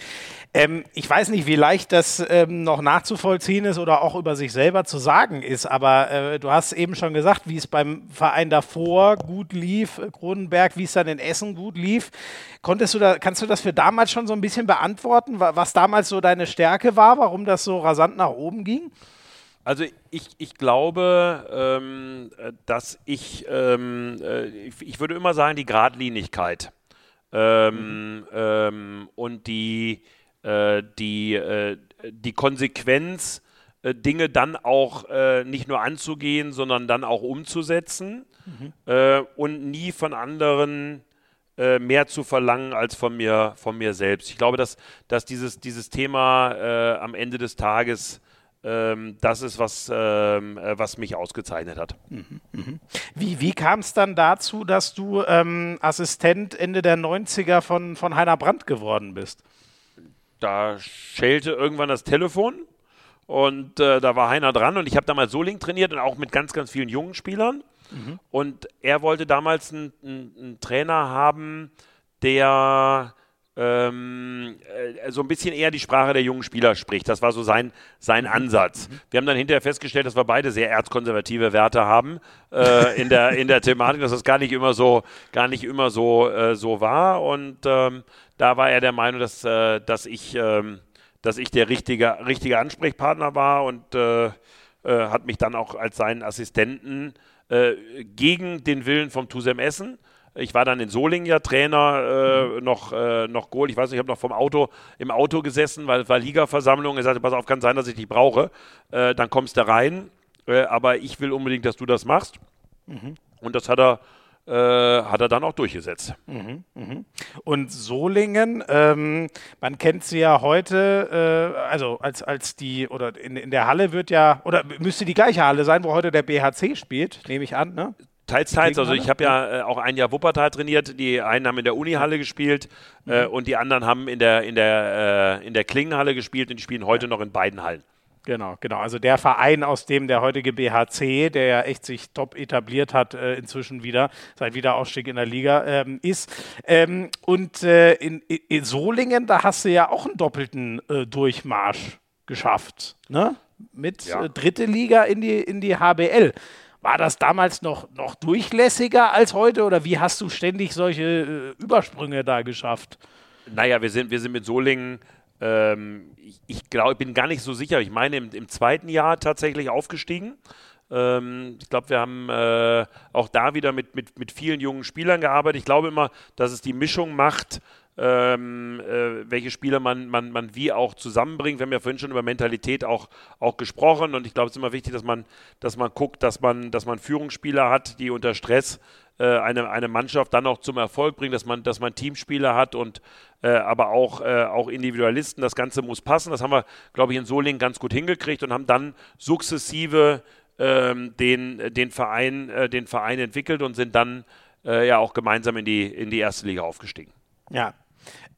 Ähm, ich weiß nicht, wie leicht das ähm, noch nachzuvollziehen ist oder auch über sich selber zu sagen ist, aber äh, du hast eben schon gesagt, wie es beim Verein davor gut lief, äh, Kronenberg, wie es dann in Essen gut lief. Konntest du da, kannst du das für damals schon so ein bisschen beantworten, was damals so deine Stärke war, warum das so rasant nach oben ging? Also ich, ich glaube, ähm, äh, dass ich, ähm, äh, ich, ich würde immer sagen, die Gradlinigkeit. Ähm, mhm. ähm, und die, äh, die, äh, die Konsequenz, äh, Dinge dann auch äh, nicht nur anzugehen, sondern dann auch umzusetzen mhm. Äh, und nie von anderen äh, mehr zu verlangen als von mir, von mir selbst. Ich glaube, dass, dass dieses, dieses Thema am Ende des Tages ähm, das ist, was, ähm, äh, was mich ausgezeichnet hat. Mhm, mhm. Wie, wie kam es dann dazu, dass du ähm, Assistent Ende der 90er von, von Heiner Brandt geworden bist? Da schellte irgendwann das Telefon und äh, da war Heiner dran und ich habe damals Soling trainiert und auch mit ganz, ganz vielen jungen Spielern. Mhm. Und er wollte damals einen, einen Trainer haben, der ähm, äh, so ein bisschen eher die Sprache der jungen Spieler spricht. Das war so sein, sein Ansatz. Mhm. Wir haben dann hinterher festgestellt, dass wir beide sehr erzkonservative Werte haben äh, in, der, in der Thematik, dass das gar nicht immer so, gar nicht immer so, äh, so war. Und ähm, da war er der Meinung, dass, äh, dass, ich, ähm, dass ich der richtige, richtige Ansprechpartner war und äh, äh, hat mich dann auch als seinen Assistenten gegen den Willen vom Tusem Essen ich war dann in Solingen ja Trainer, äh, noch, äh, noch Goal. Ich weiß nicht, ich habe noch vom Auto, im Auto gesessen, weil es war Ligaversammlung. Er sagte, pass auf, kann sein, dass ich dich brauche. Äh, dann kommst du rein. Äh, aber ich will unbedingt, dass du das machst. Mhm. Und das hat er, äh, hat er dann auch durchgesetzt. Mhm, mh. Und Solingen, ähm, man kennt sie ja heute, äh, also als, als die, oder in, in der Halle wird ja, oder müsste die gleiche Halle sein, wo heute der BHC spielt, nehme ich an, ne? Teils, teils. Also ich habe ja äh, auch ein Jahr Wuppertal trainiert. Die einen haben in der Unihalle gespielt äh, mhm. und die anderen haben in der, in der, äh, in der Klingenhalle gespielt und die spielen heute noch in beiden Hallen. Genau, genau. Also der Verein, aus dem der heutige BHC, der ja echt sich top etabliert hat, äh, inzwischen wieder, seit Wiederaufstieg in der Liga, ähm, ist. Ähm, und äh, in, in, Solingen, da hast du ja auch einen doppelten äh, Durchmarsch geschafft, ne? Mit ja. Äh, dritte Liga in die, in die HBL. War das damals noch, noch durchlässiger als heute oder wie hast du ständig solche äh, Übersprünge da geschafft? Naja, wir sind, wir sind mit Solingen, ähm, ich, glaube, ich bin gar nicht so sicher. Ich meine, im, im zweiten Jahr tatsächlich aufgestiegen. Ähm, ich glaube, wir haben äh, auch da wieder mit, mit, mit vielen jungen Spielern gearbeitet. Ich glaube immer, dass es die Mischung macht ähm, äh, welche Spieler man, man, man wie auch zusammenbringt. Wir haben ja vorhin schon über Mentalität auch, auch gesprochen und ich glaube, es ist immer wichtig, dass man, dass man guckt, dass man, dass man Führungsspieler hat, die unter Stress äh, eine, eine Mannschaft dann auch zum Erfolg bringen, dass man, dass man Teamspieler hat und äh, aber auch, äh, auch Individualisten. Das Ganze muss passen. Das haben wir, glaube ich, in Solingen ganz gut hingekriegt und haben dann sukzessive ähm, den, den, Verein, äh, den Verein entwickelt und sind dann äh, ja auch gemeinsam in die, in die erste Liga aufgestiegen. Ja.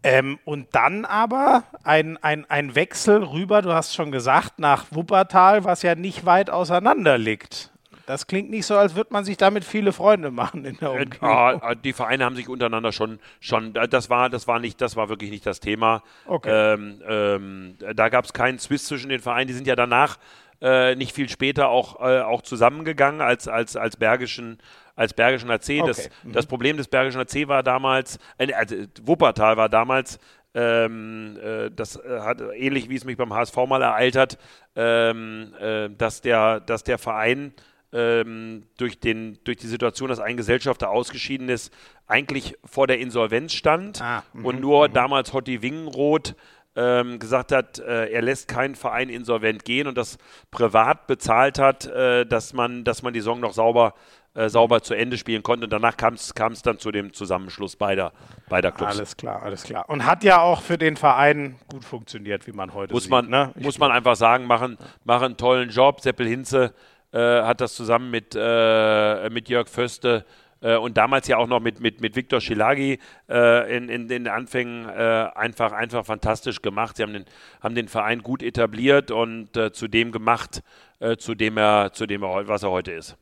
Ähm, und dann aber ein, ein, ein Wechsel rüber, du hast schon gesagt, nach Wuppertal, was ja nicht weit auseinander liegt. Das klingt nicht so, als würde man sich damit viele Freunde machen in der Äh, Umgebung. ah, die Vereine haben sich untereinander schon, schon das war, das war nicht, das war wirklich nicht das Thema. Okay. Ähm, ähm, da gab es keinen Swiss zwischen den Vereinen. Die sind ja danach äh, nicht viel später auch, äh, auch zusammengegangen als, als, als Bergischen als Bergischen AC. Das, Okay. Mhm. das Problem des Bergischen AC war damals, äh, also Wuppertal war damals, ähm, äh, das äh, hat ähnlich wie es mich beim HSV mal ereilt hat, ähm, äh, dass, der, dass der Verein ähm, durch, den, durch die Situation, dass ein Gesellschafter ausgeschieden ist, eigentlich vor der Insolvenz stand Ah, mhm, und nur damals Hotti Wingenroth ähm, gesagt hat, äh, er lässt keinen Verein insolvent gehen und das privat bezahlt hat, äh, dass, man, dass man die Saison noch sauber, äh, sauber zu Ende spielen konnte. Und danach kam es dann zu dem Zusammenschluss beider, beider Clubs. Alles klar, alles klar. Und hat ja auch für den Verein gut funktioniert, wie man heute muss sieht. man, ne? muss man einfach sagen, machen, machen einen tollen Job. Seppel Hinze äh, hat das zusammen mit, äh, mit Jörg Föste äh, und damals ja auch noch mit, mit, mit Viktor Schilagi äh, in, in den Anfängen äh, einfach, einfach fantastisch gemacht. Sie haben den, haben den Verein gut etabliert und äh, zu dem gemacht, äh, zu dem er, zu dem er, was er heute ist.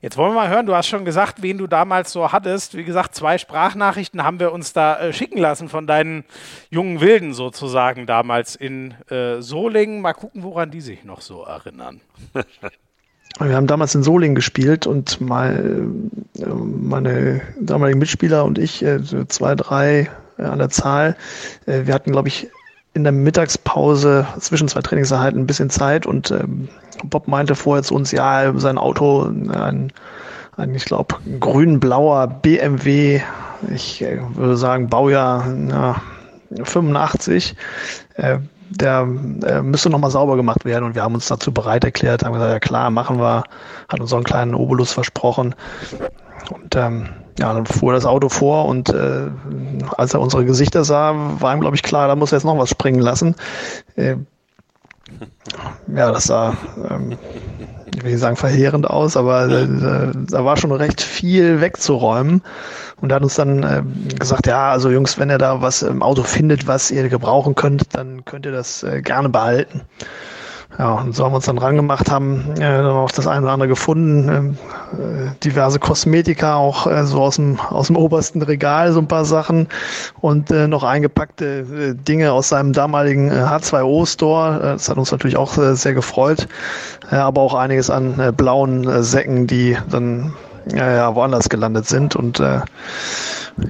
Jetzt wollen wir mal hören, du hast schon gesagt, wen du damals so hattest. Wie gesagt, zwei Sprachnachrichten haben wir uns da äh, schicken lassen von deinen jungen Wilden sozusagen damals in äh, Solingen. Mal gucken, woran die sich noch so erinnern. Wir haben damals in Solingen gespielt und mal äh, meine damaligen Mitspieler und ich, äh, zwei, drei äh, an der Zahl, äh, wir hatten, glaube ich, in der Mittagspause zwischen zwei Trainingseinheiten ein bisschen Zeit. Und ähm, Bob meinte vorher zu uns, ja, sein Auto, ein, ein ich glaube, grün-blauer BMW, ich äh, würde sagen Baujahr na, 85, äh, der äh, müsste nochmal sauber gemacht werden. Und wir haben uns dazu bereit erklärt, haben gesagt, ja klar, machen wir, hat uns so einen kleinen Obolus versprochen. Und ähm, ja, dann fuhr das Auto vor und äh, als er unsere Gesichter sah, war ihm, glaube ich, klar, da muss er jetzt noch was springen lassen. Äh, ja, das sah, ähm, ich will nicht sagen verheerend aus, aber äh, da war schon recht viel wegzuräumen. Und er hat uns dann äh, gesagt, ja, also Jungs, wenn ihr da was im Auto findet, was ihr gebrauchen könnt, dann könnt ihr das äh, gerne behalten. Ja, und so haben wir uns dann rangemacht, haben äh, auch das eine oder andere gefunden, ähm, äh, diverse Kosmetika, auch äh, so aus dem, aus dem obersten Regal, so ein paar Sachen und äh, noch eingepackte äh, Dinge aus seinem damaligen äh, H2O-Store. Äh, das hat uns natürlich auch äh, sehr gefreut, äh, aber auch einiges an äh, blauen äh, Säcken, die dann ja, woanders gelandet sind und äh,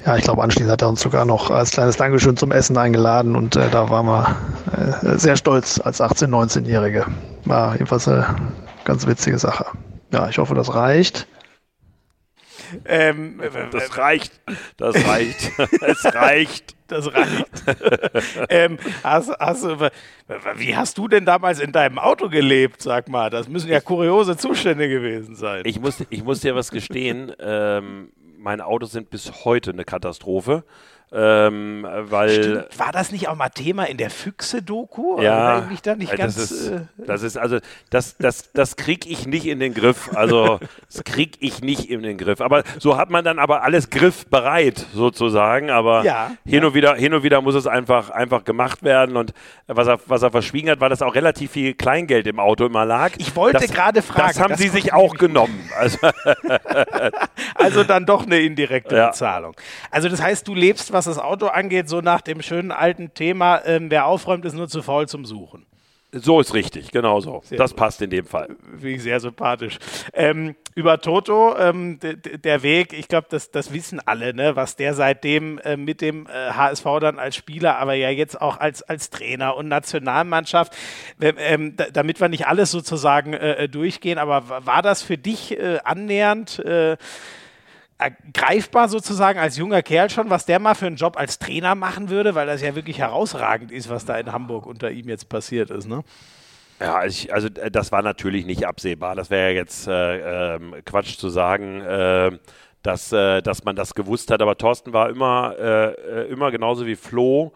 ja, ich glaube, anschließend hat er uns sogar noch als kleines Dankeschön zum Essen eingeladen und äh, da waren wir äh, sehr stolz als 18-, 19-Jährige. War jedenfalls eine ganz witzige Sache. Ja, ich hoffe, das reicht. Ähm, Das reicht. Das reicht. es reicht. Das reicht. ähm, hast, hast wie hast du denn damals in deinem Auto gelebt, sag mal? Das müssen ja kuriose Zustände gewesen sein. Ich muss, ich muss dir was gestehen. Ähm, meine Autos sind bis heute eine Katastrophe. Ähm, weil Stimmt. War das nicht auch mal Thema in der Füchse-Doku? Ja, ich mich da nicht äh, ganz. das ist, äh, das ist also das, das, das krieg ich nicht in den Griff. Also das krieg ich nicht in den Griff. Aber so hat man dann aber alles griffbereit sozusagen. Aber Ja, hin und wieder, hin und wieder muss es einfach, einfach gemacht werden. Und was er, was er verschwiegen hat, war, dass auch relativ viel Kleingeld im Auto immer lag. Ich wollte gerade fragen, Das haben das sie sich ich auch genommen. Also Also dann doch eine indirekte Ja. Bezahlung. Also das heißt, du lebst, was das Auto angeht, so nach dem schönen alten Thema, ähm, wer aufräumt, ist nur zu faul zum Suchen. so ist richtig, genau so. Das gut. passt in dem Fall. Ich sehr sympathisch. Ähm, über Toto, ähm, der Weg, ich glaube, das, das wissen alle, ne, was der seitdem äh, mit dem äh, HSV dann als Spieler, aber ja jetzt auch als, als Trainer und Nationalmannschaft, ähm, ähm, da, damit wir nicht alles sozusagen äh, durchgehen, aber wa- war das für dich äh, annähernd äh, greifbar sozusagen als junger Kerl schon, was der mal für einen Job als Trainer machen würde, weil das ja wirklich herausragend ist, was da in Hamburg unter ihm jetzt passiert ist, ne? Ja, ich, also äh, das war natürlich nicht absehbar. Das wäre ja jetzt äh, ähm, Quatsch zu sagen, äh, dass, äh, dass man das gewusst hat. Aber Thorsten war immer, äh, äh, immer genauso wie Flo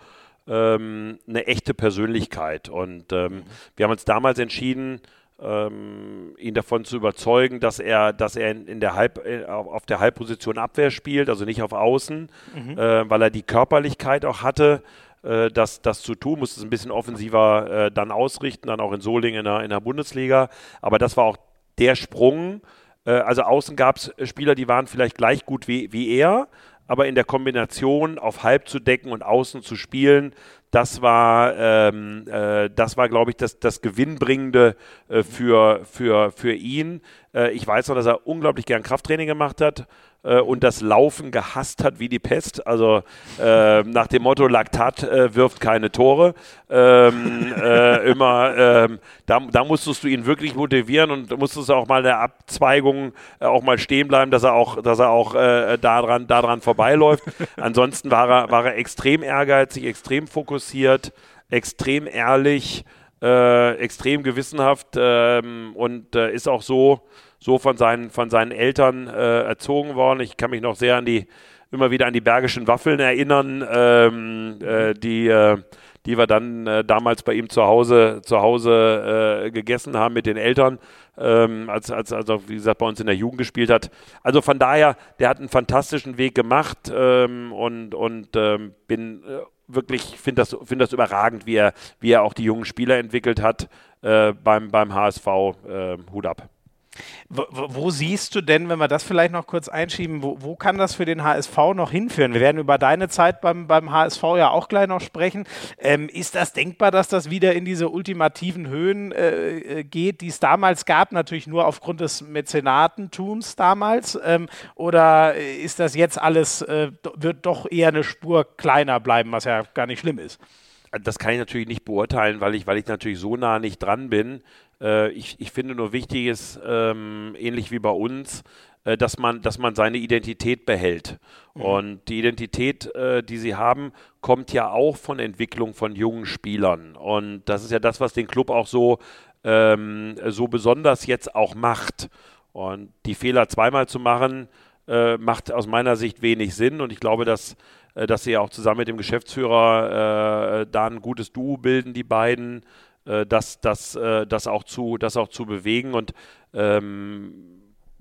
ähm, eine echte Persönlichkeit. Und ähm, wir haben uns damals entschieden, ähm, ihn davon zu überzeugen, dass er, dass er in, in der Halb, äh, auf der Halbposition Abwehr spielt, also nicht auf Außen, mhm. äh, weil er die Körperlichkeit auch hatte, äh, das, das zu tun, musste es ein bisschen offensiver äh, dann ausrichten, dann auch in Solingen in der, in der Bundesliga. Aber das war auch der Sprung. Äh, also außen gab es Spieler, die waren vielleicht gleich gut wie, wie er, aber in der Kombination auf halb zu decken und außen zu spielen, das war, ähm, äh, das war, glaube ich, das, das Gewinnbringende äh, für, für, für ihn. Äh, ich weiß noch, dass er unglaublich gern Krafttraining gemacht hat äh, und das Laufen gehasst hat wie die Pest. Also äh, nach dem Motto Laktat äh, wirft keine Tore. Ähm, äh, immer, ähm, da, da musstest du ihn wirklich motivieren und musstest auch mal in der Abzweigung äh, auch mal stehen bleiben, dass er auch, dass er auch daran, daran vorbeiläuft. Ansonsten war er, war er extrem ehrgeizig, extrem fokussiert, extrem ehrlich. Extrem gewissenhaft ähm, und ist auch so, so von seinen, von seinen Eltern äh, erzogen worden. Ich kann mich noch sehr an die, immer wieder an die bergischen Waffeln erinnern, ähm, äh, die, äh, die wir dann äh, damals bei ihm zu Hause, zu Hause äh, gegessen haben mit den Eltern, ähm, als, als, also wie gesagt, bei uns in der Jugend gespielt hat. Also von daher, der hat einen fantastischen Weg gemacht ähm, und, und ähm, bin äh, wirklich, finde das, find das überragend, wie er, wie er auch die jungen Spieler entwickelt hat beim, beim HSV. Hut ab. Wo, wo, siehst du denn, wenn wir das vielleicht noch kurz einschieben, wo, wo, kann das für den HSV noch hinführen? Wir werden über deine Zeit beim, beim HSV ja auch gleich noch sprechen. Ähm, ist das denkbar, dass das wieder in diese ultimativen Höhen äh, äh geht, die es damals gab, natürlich nur aufgrund des Mäzenatentums damals? Ähm, oder ist das jetzt alles, äh, wird doch eher eine Spur kleiner bleiben, was ja gar nicht schlimm ist? Das kann ich natürlich nicht beurteilen, weil ich, weil ich natürlich so nah nicht dran bin. Äh, ich, ich finde nur wichtig ist, ähm, ähnlich wie bei uns, äh, dass, man, dass man seine Identität behält. Mhm. Und die Identität, äh, die sie haben, kommt ja auch von Entwicklung von jungen Spielern. Und das ist ja das, was den Club auch so, ähm, so besonders jetzt auch macht. Und die Fehler zweimal zu machen, äh, macht aus meiner Sicht wenig Sinn. Und ich glaube, dass dass sie auch zusammen mit dem Geschäftsführer äh, da ein gutes Duo bilden, die beiden, äh, das, das, äh, das, auch zu, das auch zu bewegen. Und ähm,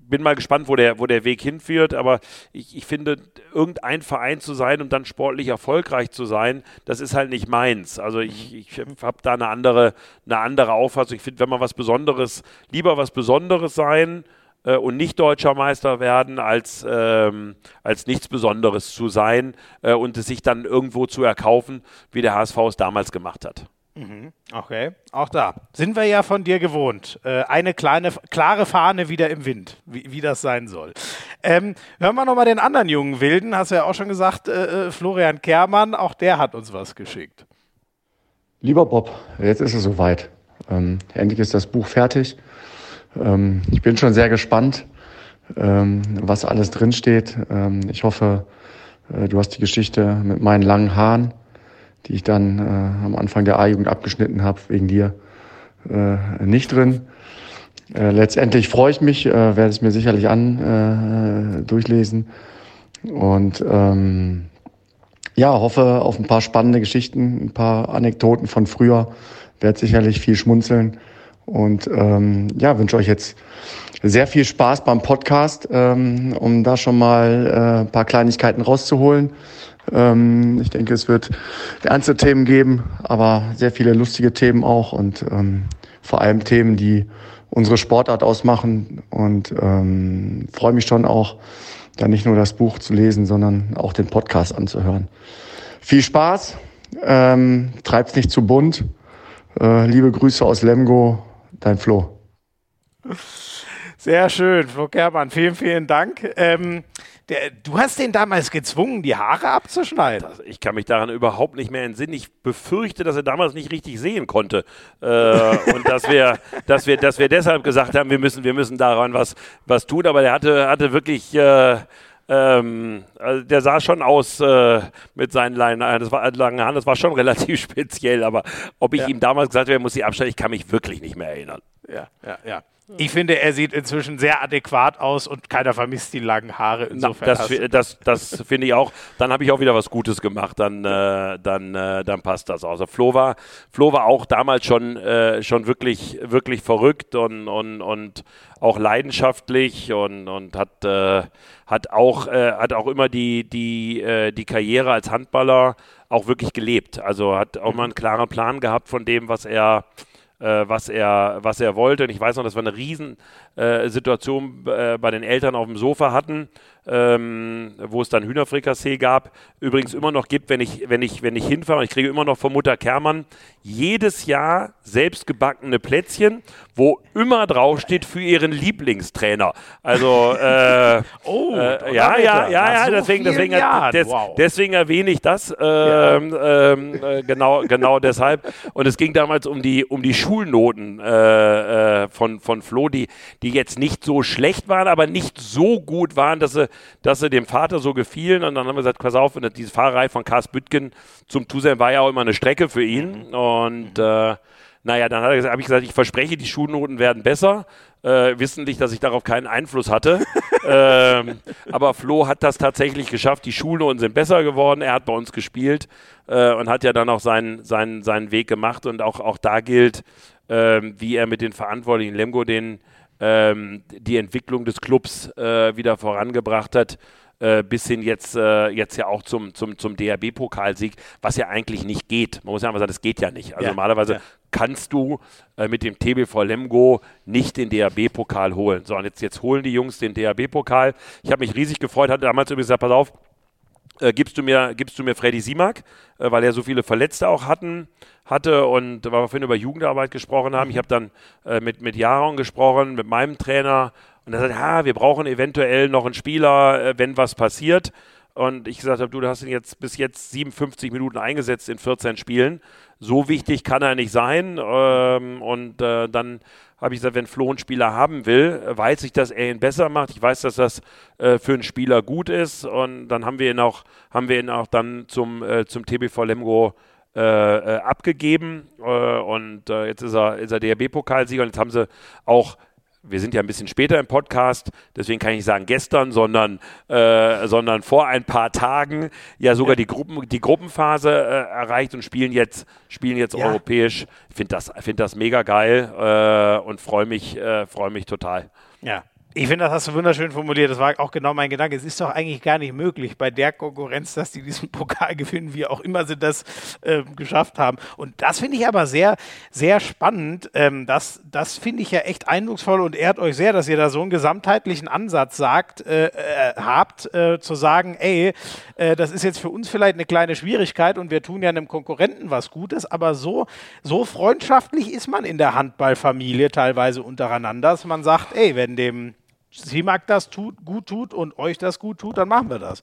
bin mal gespannt, wo der, wo der Weg hinführt, aber ich, ich finde, irgendein Verein zu sein und dann sportlich erfolgreich zu sein, das ist halt nicht meins. Also ich, ich habe da eine andere, eine andere Auffassung. Ich finde, wenn man was Besonderes, lieber was Besonderes sein äh, und nicht deutscher Meister werden, als, ähm, als nichts Besonderes zu sein äh, und es sich dann irgendwo zu erkaufen, wie der HSV es damals gemacht hat. Mhm. Okay, auch da sind wir ja von dir gewohnt. Äh, eine kleine, klare Fahne wieder im Wind, wie, wie das sein soll. Ähm, hören wir nochmal den anderen jungen Wilden, hast du ja auch schon gesagt, äh, äh, Florian Kermann, auch der hat uns was geschickt. Lieber Bob, jetzt ist es soweit. Ähm, endlich ist das Buch fertig. Ähm, ich bin schon sehr gespannt, ähm, was alles drinsteht. Ähm, ich hoffe, äh, du hast die Geschichte mit meinen langen Haaren die ich dann äh, am Anfang der A-Jugend abgeschnitten habe, wegen dir äh, nicht drin. Äh, letztendlich freue ich mich, äh, werde es mir sicherlich an äh, durchlesen und ähm, ja, hoffe auf ein paar spannende Geschichten, ein paar Anekdoten von früher, werde sicherlich viel schmunzeln und ähm, ja, wünsche euch jetzt sehr viel Spaß beim Podcast, ähm, um da schon mal äh, ein paar Kleinigkeiten rauszuholen. Ähm, ich denke, es wird ernste Themen geben, aber sehr viele lustige Themen auch und ähm, vor allem Themen, die unsere Sportart ausmachen. Und ähm, freue mich schon auch, da nicht nur das Buch zu lesen, sondern auch den Podcast anzuhören. Viel Spaß, ähm, treib's nicht zu bunt. Äh, liebe Grüße aus Lemgo, dein Flo. Sehr schön, Flo Kermann, vielen, vielen Dank. Ähm, der, du hast den damals gezwungen, die Haare abzuschneiden. Das, ich kann mich daran überhaupt nicht mehr entsinnen. Ich befürchte, dass er damals nicht richtig sehen konnte. Äh, und dass wir, dass, wir, dass wir deshalb gesagt haben, wir müssen, wir müssen daran was, was tun. Aber der hatte, hatte wirklich. Äh, ähm, also der sah schon aus äh, mit seinen langen, das war, langen Haaren, das war schon relativ speziell, aber ob ich ja. ihm damals gesagt habe, er muss sie abschneiden, ich kann mich wirklich nicht mehr erinnern. Ja, ja, ja. Ich finde, er sieht inzwischen sehr adäquat aus und keiner vermisst die langen Haare. Insofern das, das, das finde ich auch. Dann habe ich auch wieder was Gutes gemacht. Dann, äh, dann, äh, dann passt das. Also Flo war, Flo war auch damals schon, äh, schon wirklich, wirklich verrückt und, und, und auch leidenschaftlich und, und hat, äh, hat, auch, äh, hat auch immer die, die, äh, die Karriere als Handballer auch wirklich gelebt. Also hat auch mal einen klaren Plan gehabt von dem, was er was, er, was er wollte. Und ich weiß noch, dass wir eine Riesensituation äh, äh, bei den Eltern auf dem Sofa hatten ähm, wo es dann Hühnerfrikassee gab, übrigens immer noch gibt, wenn ich, wenn ich, wenn ich hinfahre, ich kriege immer noch von Mutter Kermann jedes Jahr selbstgebackene Plätzchen, wo immer draufsteht für ihren Lieblingstrainer. Also äh, oh, äh, ja, ja, ja, ja, so deswegen, deswegen, des, wow. deswegen erwähne ich das ähm, ja. ähm, äh, genau, genau deshalb. Und es ging damals um die, um die Schulnoten äh, äh, von, von Flo, die, die jetzt nicht so schlecht waren, aber nicht so gut waren, dass sie dass sie dem Vater so gefielen. Und dann haben wir gesagt, pass auf, diese Fahrerei von Kars Büttgen zum Tusem war ja auch immer eine Strecke für ihn. Und äh, naja, dann habe ich gesagt, ich verspreche, die Schulnoten werden besser. Äh, wissentlich, dass ich darauf keinen Einfluss hatte. ähm, aber Flo hat das tatsächlich geschafft. Die Schulnoten sind besser geworden. Er hat bei uns gespielt äh, und hat ja dann auch seinen, seinen, seinen Weg gemacht. Und auch, auch da gilt, äh, wie er mit den Verantwortlichen Lemgo den ähm, die Entwicklung des Clubs äh, wieder vorangebracht hat. Äh, bis hin jetzt, äh, jetzt ja auch zum, zum, zum DRB-Pokalsieg, was ja eigentlich nicht geht. Man muss ja einfach sagen, das geht ja nicht. Also ja, normalerweise ja. kannst du äh, mit dem TBV Lemgo nicht den DRB-Pokal holen. So, und jetzt, jetzt holen die Jungs den DRB-Pokal. Ich habe mich riesig gefreut, hatte damals übrigens gesagt, pass auf, äh, gibst du mir, gibst du mir Freddy Simak, äh, weil er so viele Verletzte auch hatten hatte und weil wir vorhin über Jugendarbeit gesprochen haben. Ich habe dann äh, mit, mit Jaron gesprochen, mit meinem Trainer und er sagt, ja, wir brauchen eventuell noch einen Spieler, äh, wenn was passiert. Und ich gesagt habe, du, du hast ihn jetzt bis jetzt 57 Minuten eingesetzt in 14 Spielen. So wichtig kann er nicht sein. Ähm, und äh, dann habe ich gesagt, wenn Flo einen Spieler haben will, weiß ich, dass er ihn besser macht. Ich weiß, dass das äh, für einen Spieler gut ist. Und dann haben wir ihn auch, haben wir ihn auch dann zum, äh, zum TBV Lemgo äh, äh, abgegeben äh, und äh, jetzt ist er, ist er DRB-Pokalsieger und jetzt haben sie auch wir sind ja ein bisschen später im Podcast, deswegen kann ich nicht sagen gestern, sondern, äh, sondern vor ein paar Tagen ja sogar die, Gruppen, die Gruppenphase äh, erreicht und spielen jetzt, spielen jetzt ja. europäisch. Ich finde das, find das mega geil äh, und freue mich, äh, freu mich total. Ja, ich finde, das hast du wunderschön formuliert. Das war auch genau mein Gedanke. Es ist doch eigentlich gar nicht möglich bei der Konkurrenz, dass die diesen Pokal gewinnen, wie auch immer sie das äh, geschafft haben. Und das finde ich aber sehr, sehr spannend. Ähm, das das finde ich ja echt eindrucksvoll und ehrt euch sehr, dass ihr da so einen gesamtheitlichen Ansatz sagt, äh, äh, habt, äh, zu sagen, ey, äh, das ist jetzt für uns vielleicht eine kleine Schwierigkeit und wir tun ja einem Konkurrenten was Gutes, aber so, so freundschaftlich ist man in der Handballfamilie teilweise untereinander, dass man sagt, ey, wenn dem mag das tut, gut tut und euch das gut tut, dann machen wir das.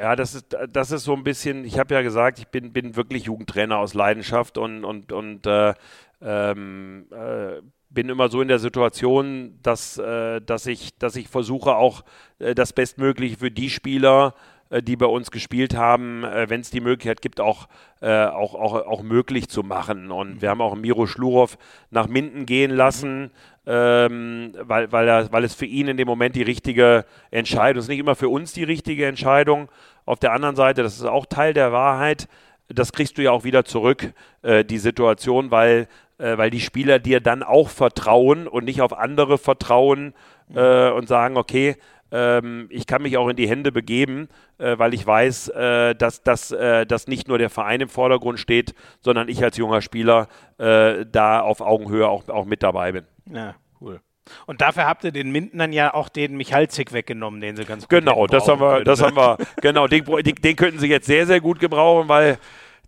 Ja, das ist, das ist so ein bisschen, ich habe ja gesagt, ich bin, bin wirklich Jugendtrainer aus Leidenschaft und, und, und äh, ähm, äh, bin immer so in der Situation, dass, äh, dass, ich, dass ich versuche auch äh, das Bestmögliche für die Spieler, äh, die bei uns gespielt haben, äh, wenn es die Möglichkeit gibt, auch, auch, auch, auch möglich zu machen. Und wir haben auch Miro Schlurov nach Minden gehen lassen, ähm, weil, weil, er, weil es für ihn in dem Moment die richtige Entscheidung ist. Nicht immer für uns die richtige Entscheidung. Auf der anderen Seite, das ist auch Teil der Wahrheit, das kriegst du ja auch wieder zurück, äh, die Situation, weil, äh, weil die Spieler dir dann auch vertrauen und nicht auf andere vertrauen äh, und sagen, okay, ich kann mich auch in die Hände begeben, äh, weil ich weiß, äh, dass, dass, äh, dass nicht nur der Verein im Vordergrund steht, sondern ich als junger Spieler da auf Augenhöhe auch, auch mit dabei bin. Ja, cool. Und dafür habt ihr den Mindenern ja auch den Michalzik weggenommen, den sie ganz gut Genau, das haben wir, das haben wir, genau, den, den, könnten sie jetzt sehr, sehr gut gebrauchen, weil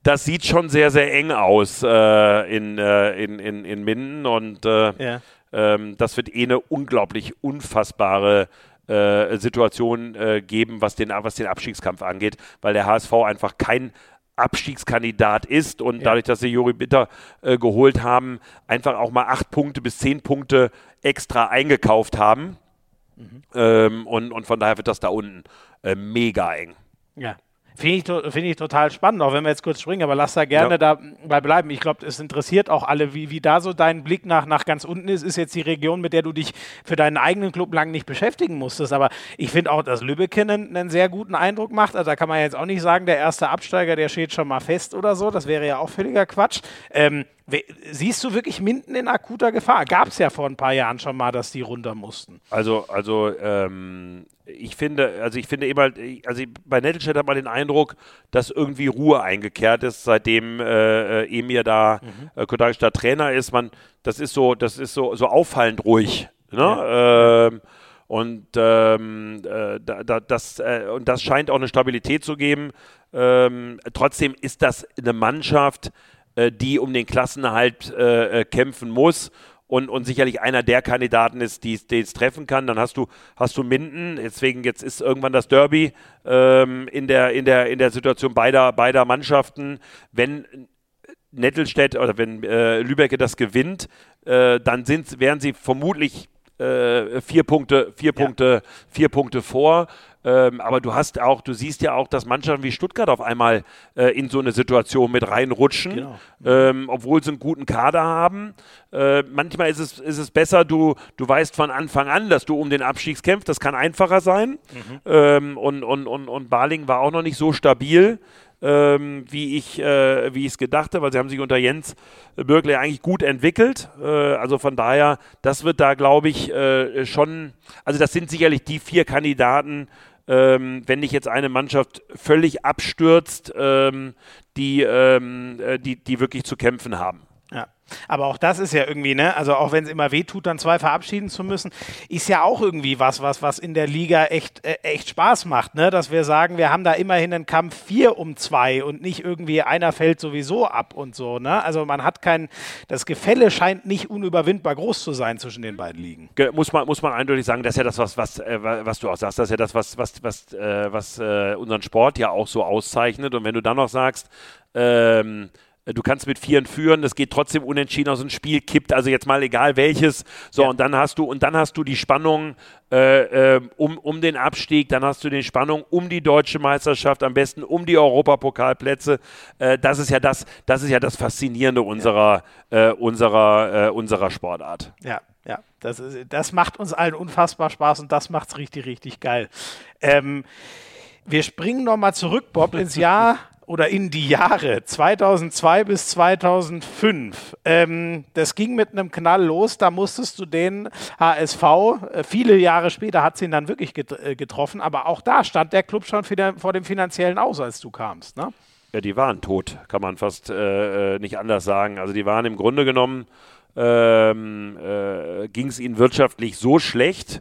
das sieht schon sehr, sehr eng aus äh, in, äh, in, in, in Minden und äh, ja. ähm, das wird eh eine unglaublich unfassbare äh, Situation äh, geben, was den, was den Abstiegskampf angeht, weil der HSV einfach kein Abstiegskandidat ist und ja. dadurch, dass sie Juri Bitter äh, geholt haben, einfach auch mal acht Punkte bis zehn Punkte extra eingekauft haben. Mhm. Ähm, und, und von daher wird das da unten äh, mega eng. Ja. Finde ich, find ich total spannend, auch wenn wir jetzt kurz springen, aber lass da gerne ja. dabei bleiben. Ich glaube, es interessiert auch alle, wie, wie da so dein Blick nach, nach ganz unten ist. Ist jetzt die Region, mit der du dich für deinen eigenen Club lang nicht beschäftigen musstest. Aber ich finde auch, dass Lübeck einen, einen, sehr guten Eindruck macht. Also da kann man jetzt auch nicht sagen, der erste Absteiger, der steht schon mal fest oder so. Das wäre ja auch völliger Quatsch. Ähm, Siehst du wirklich Minden in akuter Gefahr? Gab es ja vor ein paar Jahren schon mal, dass die runter mussten. Also, also ähm, ich finde, also ich finde immer, also bei Nettelstedt hat man den Eindruck, dass irgendwie Ruhe eingekehrt ist, seitdem äh, äh Emir da mhm. äh, Trainer ist. Man, das ist so, das ist so, so auffallend ruhig. Ne? Ja. Ähm, und ähm, äh, da, das, äh, und das scheint auch eine Stabilität zu geben. Ähm, trotzdem ist das eine Mannschaft, äh, die um den Klassenerhalt äh, äh, kämpfen muss und, und sicherlich einer der Kandidaten ist, die es treffen kann. Dann hast du, hast du Minden, deswegen jetzt ist irgendwann das Derby ähm, in, der, in, der, in der Situation beider, beider Mannschaften. Wenn Nettelstedt oder wenn äh, Lübecke das gewinnt, äh, dann sind, wären sie vermutlich äh, vier Punkte, vier ja. Punkte, vier Punkte vor. Ähm, aber du hast auch, du siehst ja auch, dass Mannschaften wie Stuttgart auf einmal äh, in so eine Situation mit reinrutschen, genau. ähm, obwohl sie einen guten Kader haben. Äh, manchmal ist es, ist es besser, du, du weißt von Anfang an, dass du um den Abstieg kämpfst. Das kann einfacher sein. Mhm. Ähm, und, und, und, und Baling war auch noch nicht so stabil. Ähm, wie ich äh, wie ich es gedacht habe, weil sie haben sich unter Jens Bürgle eigentlich gut entwickelt. Äh, also von daher, das wird da glaube ich äh, schon, also das sind sicherlich die vier Kandidaten, ähm, wenn nicht jetzt eine Mannschaft völlig abstürzt, ähm, die, ähm, äh, die, die wirklich zu kämpfen haben. Aber auch das ist ja irgendwie, ne, also auch wenn es immer weh tut, dann zwei verabschieden zu müssen, ist ja auch irgendwie was, was, was in der Liga echt, äh, echt Spaß macht, ne? Dass wir sagen, wir haben da immerhin einen Kampf vier um zwei und nicht irgendwie einer fällt sowieso ab und so, ne? Also man hat kein, das Gefälle scheint nicht unüberwindbar groß zu sein zwischen den beiden Ligen. Muss man, muss man eindeutig sagen, das ist ja das, was, was, äh, was du auch sagst, das ist ja das, was, was, was, äh, was äh, unseren Sport ja auch so auszeichnet. Und wenn du dann noch sagst, ähm, äh, du kannst mit Vieren führen, das geht trotzdem unentschieden aus dem Spiel, kippt also jetzt mal egal welches. So, ja. und dann hast du, und dann hast du die Spannung äh, äh, um, um den Abstieg, dann hast du die Spannung um die deutsche Meisterschaft, am besten um die Europapokalplätze. Äh, das ist ja das, das ist ja das Faszinierende unserer, ja. Äh, unserer, äh, unserer Sportart. Ja, ja, das, ist, das macht uns allen unfassbar Spaß und das macht es richtig, richtig geil. Ähm, wir springen nochmal zurück, Bob, ins Jahr oder in die Jahre 2002 bis 2005. Ähm, das ging mit einem Knall los. Da musstest du den HSV, äh, viele Jahre später hat es ihn dann wirklich äh, getroffen, aber auch da stand der Club schon vor dem finanziellen Aus, als du kamst. Ne? Ja, die waren tot, kann man fast äh, äh nicht anders sagen. Also die waren im Grunde genommen, ähm, äh, ging es ihnen wirtschaftlich so schlecht,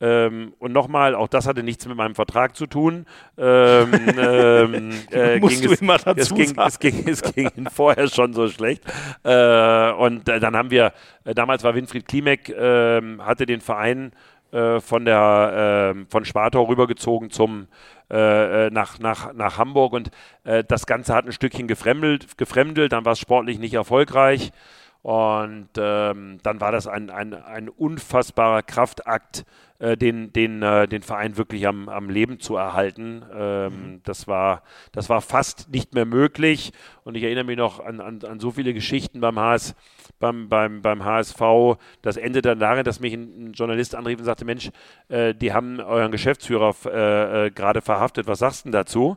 ähm, und nochmal, auch das hatte nichts mit meinem Vertrag zu tun. Ähm, ähm, äh, Musst du es, immer dazu es ging, es ging, es ging ihnen vorher schon so schlecht. Äh, und äh, dann haben wir, äh, damals war Winfried Klimek, ähm, hatte den Verein äh, von der ähm, von Spartau rübergezogen zum nach, nach, nach Hamburg und das Ganze hat ein Stückchen gefremdelt, gefremdelt dann war es sportlich nicht erfolgreich. Und ähm, dann war das ein, ein, ein unfassbarer Kraftakt, äh, den, den, äh, den Verein wirklich am, am Leben zu erhalten. Ähm, mhm. das, war, das war fast nicht mehr möglich. Und ich erinnere mich noch an, an, an so viele Geschichten beim, HS, beim, beim, beim HSV. Das endete dann darin, dass mich ein, ein Journalist anrief und sagte: Mensch, äh, die haben euren Geschäftsführer äh, äh, gerade verhaftet. Was sagst du denn dazu?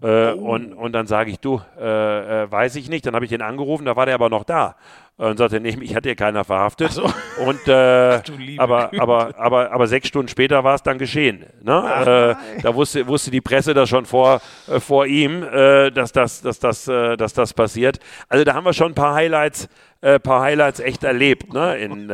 Äh, oh. und, und dann sage ich, du, äh, äh, weiß ich nicht. Dann habe ich den angerufen, da war der aber noch da. Und sagte, nee, mich hat hier keiner verhaftet. So. Und, äh, Ach, aber, aber, aber, aber sechs Stunden später war es dann geschehen. Ne? Äh, da wusste, wusste die Presse das schon vor, äh, vor ihm, dass, das, dass, das, dass das passiert. Also da haben wir schon ein paar Highlights, paar Highlights echt erlebt ne? in,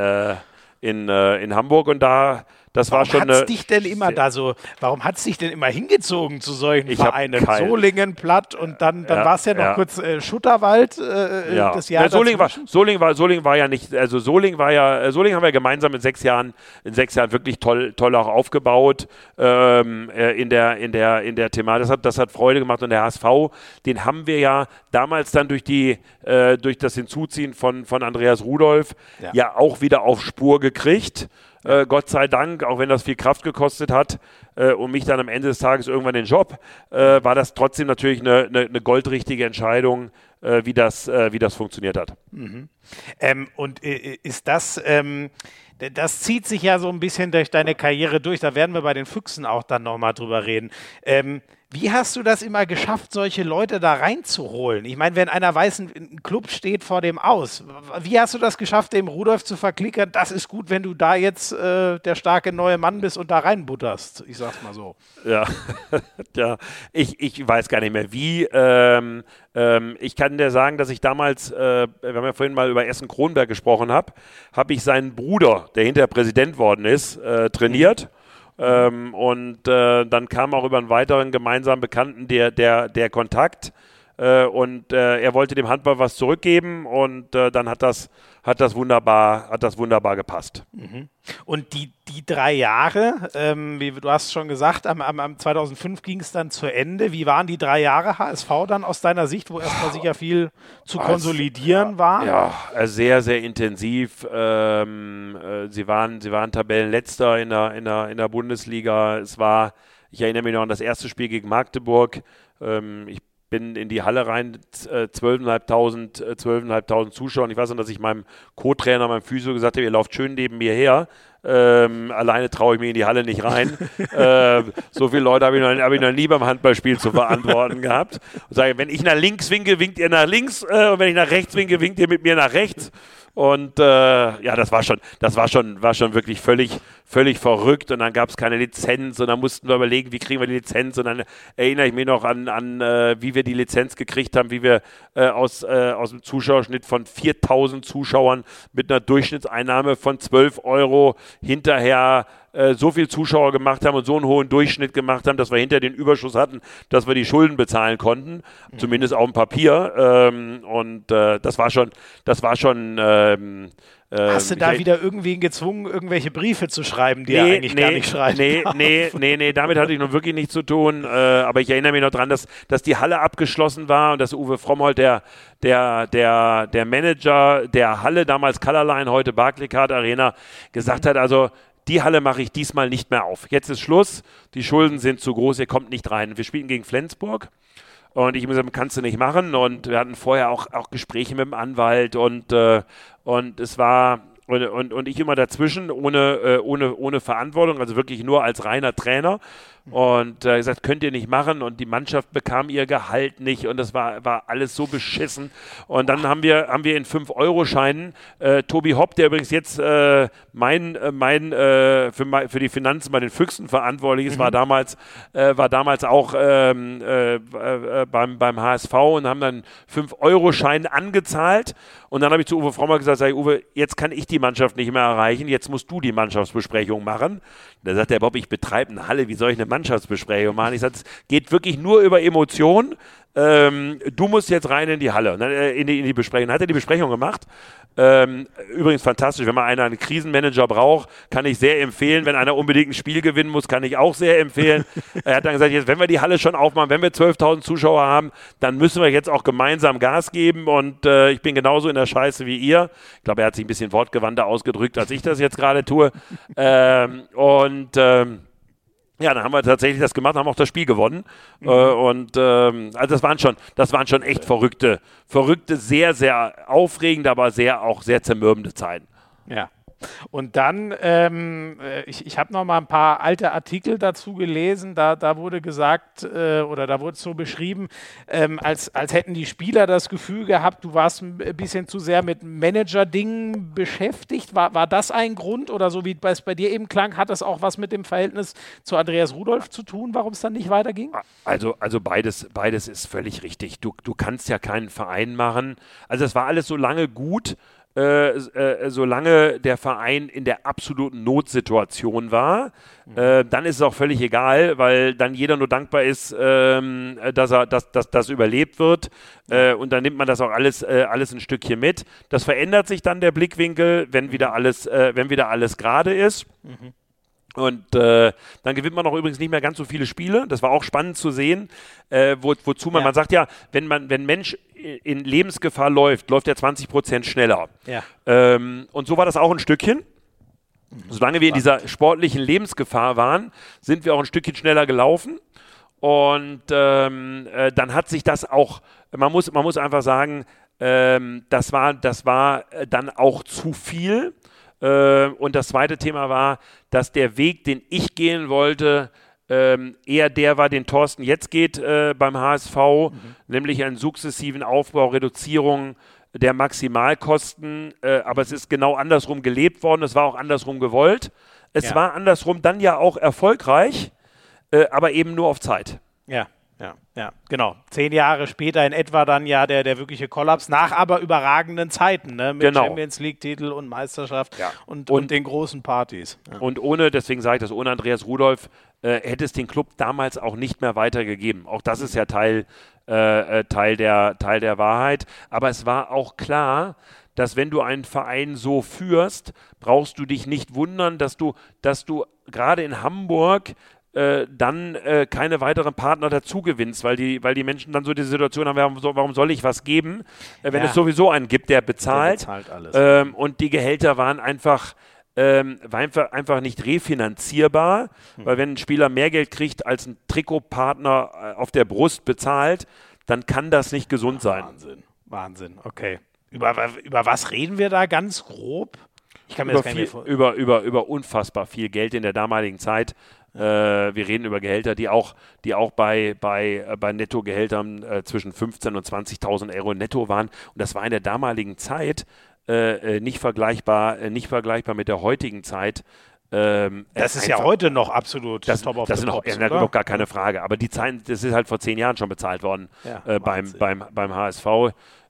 in, in Hamburg. Und da das warum war schon hat's dich denn immer da so, warum hat es dich denn immer hingezogen zu solchen ich Vereinen? Solingen, Platt und dann, dann ja, war es ja noch ja. kurz äh, Schutterwald äh, ja. das Jahr ja, Solingen war, Solingen, war, Solingen war ja nicht, also Solingen war ja, äh, Solingen haben wir gemeinsam in sechs Jahren, in sechs Jahren wirklich toll, toll auch aufgebaut ähm, äh, in, der, in, der, in der Thematik. Das hat, das hat Freude gemacht und der HSV, den haben wir ja damals dann durch die, äh, durch das Hinzuziehen von, von Andreas Rudolph ja. ja auch wieder auf Spur gekriegt. Äh, Gott sei Dank, auch wenn das viel Kraft gekostet hat äh, und mich dann am Ende des Tages irgendwann den Job, äh, war das trotzdem natürlich eine, eine, eine goldrichtige Entscheidung, äh, wie, das, äh, wie das funktioniert hat. Mhm. Ähm, und äh, ist das, ähm, das zieht sich ja so ein bisschen durch deine Karriere durch, da werden wir bei den Füchsen auch dann nochmal drüber reden. Ähm, wie hast du das immer geschafft, solche Leute da reinzuholen? Ich meine, wenn einer weiß, ein Club steht vor dem aus, wie hast du das geschafft, dem Rudolf zu verklickern? Das ist gut, wenn du da jetzt äh, der starke neue Mann bist und da reinbutterst. Ich sag's mal so. Ja, ja. Ich, ich weiß gar nicht mehr wie. Ähm, ähm, ich kann dir sagen, dass ich damals, äh, wir haben ja vorhin mal über Essen Kronberg gesprochen habe, habe ich seinen Bruder, der hinterher Präsident worden ist, äh, trainiert. Mhm ähm, und äh, dann kam auch über einen weiteren gemeinsamen Bekannten der, der, der Kontakt. Äh, und äh, er wollte dem Handball was zurückgeben und äh, dann hat das, hat das wunderbar, hat das wunderbar gepasst. Mhm. Und die, die drei Jahre, ähm, wie du hast schon gesagt, am, am, am 2005 ging es dann zu Ende. Wie waren die drei Jahre HSV dann aus deiner Sicht, wo erstmal sicher viel zu Was, konsolidieren ja, war? Ja, äh, sehr, sehr intensiv. Ähm, äh, sie, waren, sie waren Tabellenletzter in der, in, der, in der Bundesliga. Es war, ich erinnere mich noch an das erste Spiel gegen Magdeburg. Ähm, ich bin in die Halle rein, 12.500 äh, 12 Zuschauer. Und ich weiß noch, dass ich meinem Co-Trainer, meinem Physio gesagt habe, ihr lauft schön neben mir her. Ähm, alleine traue ich mich in die Halle nicht rein. äh, so viele Leute habe ich, noch, hab ich noch nie beim Handballspiel zu verantworten gehabt. Und sage, wenn ich nach links winke, winkt ihr nach links. Äh, und wenn ich nach rechts winke, winkt ihr mit mir nach rechts. Und äh, ja, das war schon, das war schon, war schon wirklich völlig, völlig verrückt. Und dann gab es keine Lizenz und dann mussten wir überlegen, wie kriegen wir die Lizenz. Und dann erinnere ich mich noch an, an äh, wie wir die Lizenz gekriegt haben, wie wir äh, aus, äh, aus dem Zuschauerschnitt von 4000 Zuschauern mit einer Durchschnittseinnahme von 12 Euro hinterher äh, so viel Zuschauer gemacht haben und so einen hohen Durchschnitt gemacht haben, dass wir hinter den Überschuss hatten, dass wir die Schulden bezahlen konnten, mhm. zumindest auf dem Papier. Ähm, und äh, das war schon, das war schon. Ähm, Hast du ähm, da wieder irgendwen gezwungen, irgendwelche Briefe zu schreiben, die nee, er eigentlich nee, gar nicht schreibt? Nee, nee, nee, nee, damit hatte ich nun wirklich nichts zu tun. Äh, aber ich erinnere mich noch dran, dass, dass die Halle abgeschlossen war und dass Uwe Frommholt, der, der, der, der Manager der Halle, damals Colorline, heute Barclaycard Arena, gesagt hat, also die Halle mache ich diesmal nicht mehr auf. Jetzt ist Schluss, die Schulden sind zu groß, ihr kommt nicht rein. Wir spielen gegen Flensburg. Und ich habe gesagt, kannst du nicht machen. Und wir hatten vorher auch, auch Gespräche mit dem Anwalt und, äh, und es war, und, und, und ich immer dazwischen, ohne, äh, ohne, ohne Verantwortung, also wirklich nur als reiner Trainer. Und äh, gesagt, könnt ihr nicht machen. Und die Mannschaft bekam ihr Gehalt nicht. Und das war, war alles so beschissen. Und dann haben wir, haben wir in 5-Euro-Scheinen äh, Tobi Hopp, der übrigens jetzt äh, mein, äh, mein äh, für, für die Finanzen bei den Füchsen verantwortlich ist, mhm. war damals, äh, war damals auch ähm, äh, beim, beim HSV und haben dann 5-Euro-Scheine angezahlt. Und dann habe ich zu Uwe Frommer gesagt, sag ich, Uwe, jetzt kann ich die Mannschaft nicht mehr erreichen, jetzt musst du die Mannschaftsbesprechung machen. Da sagt der Bob, ich betreibe eine Halle, wie soll ich eine Mannschaftsbesprechung machen? Ich sage, es geht wirklich nur über Emotionen. Ähm, du musst jetzt rein in die Halle, ne, äh, in die, in die Besprechung. Dann hat er die Besprechung gemacht. Ähm, übrigens fantastisch, wenn man einen, einen Krisenmanager braucht, kann ich sehr empfehlen. Wenn einer unbedingt ein Spiel gewinnen muss, kann ich auch sehr empfehlen. er hat dann gesagt, jetzt, wenn wir die Halle schon aufmachen, wenn wir 12.000 Zuschauer haben, dann müssen wir jetzt auch gemeinsam Gas geben. Und äh, ich bin genauso in der Scheiße wie ihr. Ich glaube, er hat sich ein bisschen wortgewandter ausgedrückt, als ich das jetzt gerade tue. Ähm, und ähm, ja, dann haben wir tatsächlich das gemacht, haben auch das Spiel gewonnen. Mhm. Äh, und ähm, also das waren schon, das waren schon echt verrückte, verrückte, sehr, sehr aufregende, aber sehr auch sehr zermürbende Zeiten. Ja. Und dann, ähm, äh, ich, ich habe noch mal ein paar alte Artikel dazu gelesen, da, da wurde gesagt, äh, oder da wurde es so beschrieben, ähm, als, als hätten die Spieler das Gefühl gehabt, du warst ein bisschen zu sehr mit Manager-Dingen beschäftigt. War, war das ein Grund oder so wie es bei dir eben klang, hat das auch was mit dem Verhältnis zu Andreas Rudolph zu tun, warum es dann nicht weiterging? Also, also beides, beides ist völlig richtig. Du, du kannst ja keinen Verein machen. Also es war alles so lange gut, äh, äh, solange der Verein in der absoluten Notsituation war, mhm. äh, dann ist es auch völlig egal, weil dann jeder nur dankbar ist, ähm, dass er, dass, dass das überlebt wird. Äh, und dann nimmt man das auch alles, alles ein Stückchen mit. Das verändert sich dann der Blickwinkel, wenn wieder alles, wenn wieder alles gerade ist. Mhm. Und äh, dann gewinnt man auch übrigens nicht mehr ganz so viele Spiele. Das war auch spannend zu sehen, äh, wo, wozu man, ja. man sagt ja, wenn man, wenn Mensch in Lebensgefahr läuft, läuft er 20 Prozent schneller. Ja. Ähm, und so war das auch ein Stückchen. Solange wir in dieser sportlichen Lebensgefahr waren, sind wir auch ein Stückchen schneller gelaufen. Und ähm, äh, dann hat sich das auch, man muss, man muss einfach sagen, ähm, das, war, das war äh, dann auch zu viel. Äh, und das zweite Thema war, dass der Weg, den ich gehen wollte, ähm, eher der war, den Thorsten jetzt geht äh, beim HSV, mhm. nämlich einen sukzessiven Aufbau, Reduzierung der Maximalkosten. Äh, aber es ist genau andersrum gelebt worden, es war auch andersrum gewollt. Es ja. war andersrum dann ja auch erfolgreich, äh, aber eben nur auf Zeit. Ja. Ja, ja, genau. Zehn Jahre später in etwa dann ja der, der wirkliche Kollaps, nach aber überragenden Zeiten, ne? mit genau. Champions League-Titel und Meisterschaft ja. und, und, und, den großen Partys. Ja. Und ohne, deswegen sage ich das, ohne Andreas Rudolph äh, hätte es den Club damals auch nicht mehr weitergegeben. Auch das ist ja Teil, äh, äh, Teil, der, Teil der Wahrheit. Aber es war auch klar, dass wenn du einen Verein so führst, brauchst du dich nicht wundern, dass du, dass du gerade in Hamburg äh, dann äh, keine weiteren Partner dazu gewinnst, weil die, weil die Menschen dann so die Situation haben, warum, warum soll ich was geben, äh, wenn ja. es sowieso einen gibt, der bezahlt. Der bezahlt alles. Ähm, und die Gehälter waren einfach ähm, war einfach, einfach nicht refinanzierbar, hm. weil wenn ein Spieler mehr Geld kriegt, als ein Trikotpartner äh, auf der Brust bezahlt, dann kann das nicht gesund sein. Wahnsinn, Wahnsinn, okay. Über, über was reden wir da ganz grob? Ich kann mir über, das viel, über, über, über unfassbar viel Geld in der damaligen Zeit. Äh, wir reden über Gehälter, die auch, die auch bei, bei, äh, bei Nettogehältern äh, zwischen 15.000 und 20.000 Euro netto waren. Und das war in der damaligen Zeit äh, äh, nicht vergleichbar, äh, nicht vergleichbar mit der heutigen Zeit. Ähm, das ist ja heute noch absolut das, top of das the noch, ja, noch gar keine Frage. Aber die Zeiten, das ist halt vor zehn Jahren schon bezahlt worden ja, äh, beim, beim, beim HSV.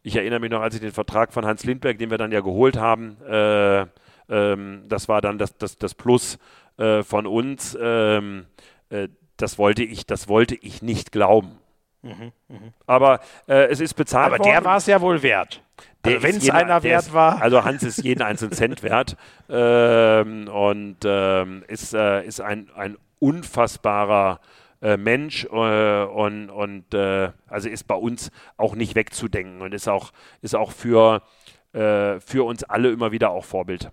Ich erinnere mich noch, als ich den Vertrag von Hans Lindberg, den wir dann ja geholt haben, äh, ähm, das war dann das, das, das Plus äh, von uns. Ähm, äh, das wollte ich, das wollte ich nicht glauben. Mhm, mh. Aber es ist bezahlt Aber worden. der war es ja wohl wert. Also wenn es einer wert ist, war. Also Hans ist jeden einzelnen Cent wert ähm, und ähm, ist, äh, ist ein, ein unfassbarer äh, Mensch äh, und, und äh, also ist bei uns auch nicht wegzudenken und ist auch, ist auch für, äh, für uns alle immer wieder auch Vorbild.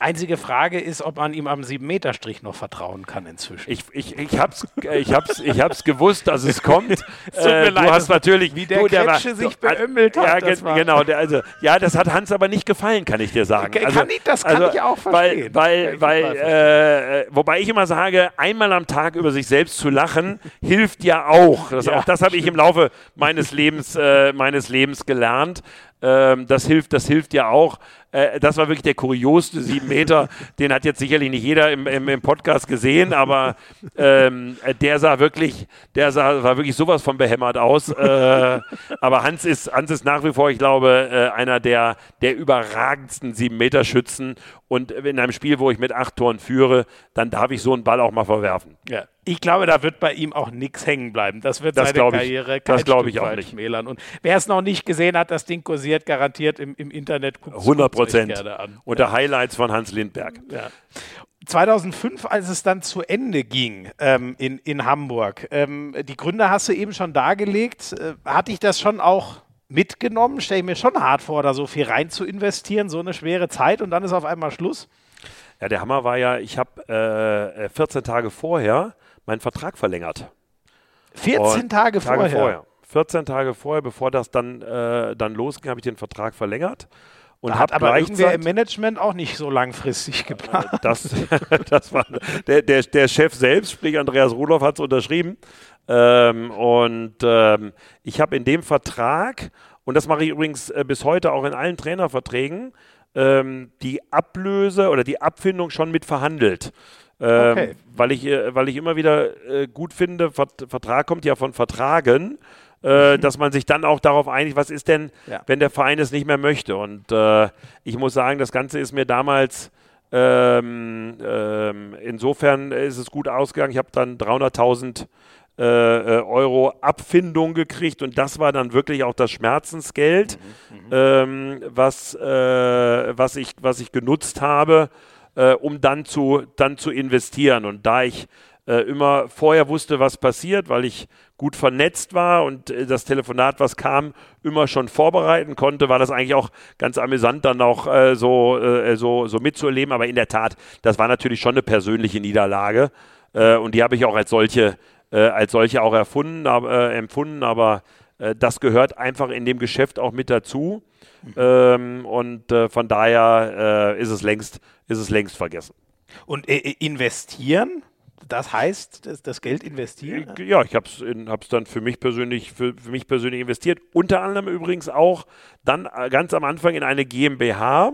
Einzige Frage ist, ob man ihm am 7-Meter-Strich noch vertrauen kann inzwischen. Ich, ich, ich hab's, ich hab's, ich hab's gewusst, dass es kommt. es äh, du hast natürlich, wie der du, der Kretsche sich beömmelt hat. Ja, ge genau. Der, also, ja, das hat Hans aber nicht gefallen, kann ich dir sagen. Also, kann ich, das kann also, ich auch verstehen. Weil, weil, weil äh, wobei ich immer sage, einmal am Tag über sich selbst zu lachen, hilft ja auch. Das, ja, auch das habe ich im Laufe meines Lebens, äh, meines Lebens gelernt. Ähm, das hilft, das hilft ja auch. Äh, das war wirklich der kurioseste sieben Meter. Den hat jetzt sicherlich nicht jeder im, im, im Podcast gesehen, aber ähm, der sah wirklich, der sah, war wirklich sowas von behämmert aus. Äh, aber Hans ist, Hans ist nach wie vor, ich glaube, äh, einer der, der überragendsten sieben Meter Schützen. Und in einem Spiel, wo ich mit acht Toren führe, dann darf ich so einen Ball auch mal verwerfen. Ja. Ich glaube, da wird bei ihm auch nichts hängen bleiben. Das wird das seine Karriere ich, Das glaube ich auch nicht. Schmälern. Und wer es noch nicht gesehen hat, das Ding kursiert garantiert im, im Internet. 100 Prozent. Unter ja. Highlights von Hans Lindberg. Ja. 2005, als es dann zu Ende ging ähm, in, in Hamburg, ähm, die Gründe hast du eben schon dargelegt. Äh, hatte ich das schon auch mitgenommen? Stelle ich mir schon hart vor, da so viel rein zu investieren, so eine schwere Zeit und dann ist auf einmal Schluss? Ja, der Hammer war ja, ich habe äh, 14 Tage vorher meinen Vertrag verlängert. 14 Tage, Tage vorher? vorher? 14 Tage vorher, bevor das dann, äh, dann losging, habe ich den Vertrag verlängert. Und hat aber irgendwer im Management auch nicht so langfristig geplant. Das, das war der, der, der Chef selbst, sprich Andreas Rudolph, hat es unterschrieben. Ähm, und ähm, ich habe in dem Vertrag, und das mache ich übrigens äh, bis heute auch in allen Trainerverträgen, ähm, die Ablöse oder die Abfindung schon mit verhandelt. Ähm, okay. Weil, ich, äh, weil ich immer wieder äh, gut finde, Vertrag kommt ja von Vertragen. Äh, dass man sich dann auch darauf einigt, was ist denn, ja. wenn der Verein es nicht mehr möchte. Und äh, ich muss sagen, das Ganze ist mir damals ähm, ähm, insofern ist es gut ausgegangen. Ich habe dann 300.000 äh, äh, Euro Abfindung gekriegt und das war dann wirklich auch das Schmerzensgeld, mhm, mhm. ähm, was, äh, was, ich, was ich genutzt habe, um dann zu, dann zu investieren. Und da ich äh, immer vorher wusste, was passiert, weil ich gut vernetzt war und äh, das Telefonat, was kam, immer schon vorbereiten konnte, war das eigentlich auch ganz amüsant, dann auch äh, so, äh, so, so mitzuerleben. Aber in der Tat, das war natürlich schon eine persönliche Niederlage äh, und die habe ich auch als solche, äh, als solche auch erfunden, empfunden. Aber das gehört einfach in dem Geschäft auch mit dazu. Ähm, und von daher ist es längst, ist es längst vergessen. Und investieren? Das heißt, das, das Geld investieren? Ja, ich habe es dann für mich persönlich für, für, mich persönlich investiert. Unter anderem übrigens auch dann äh, ganz am Anfang in eine GmbH,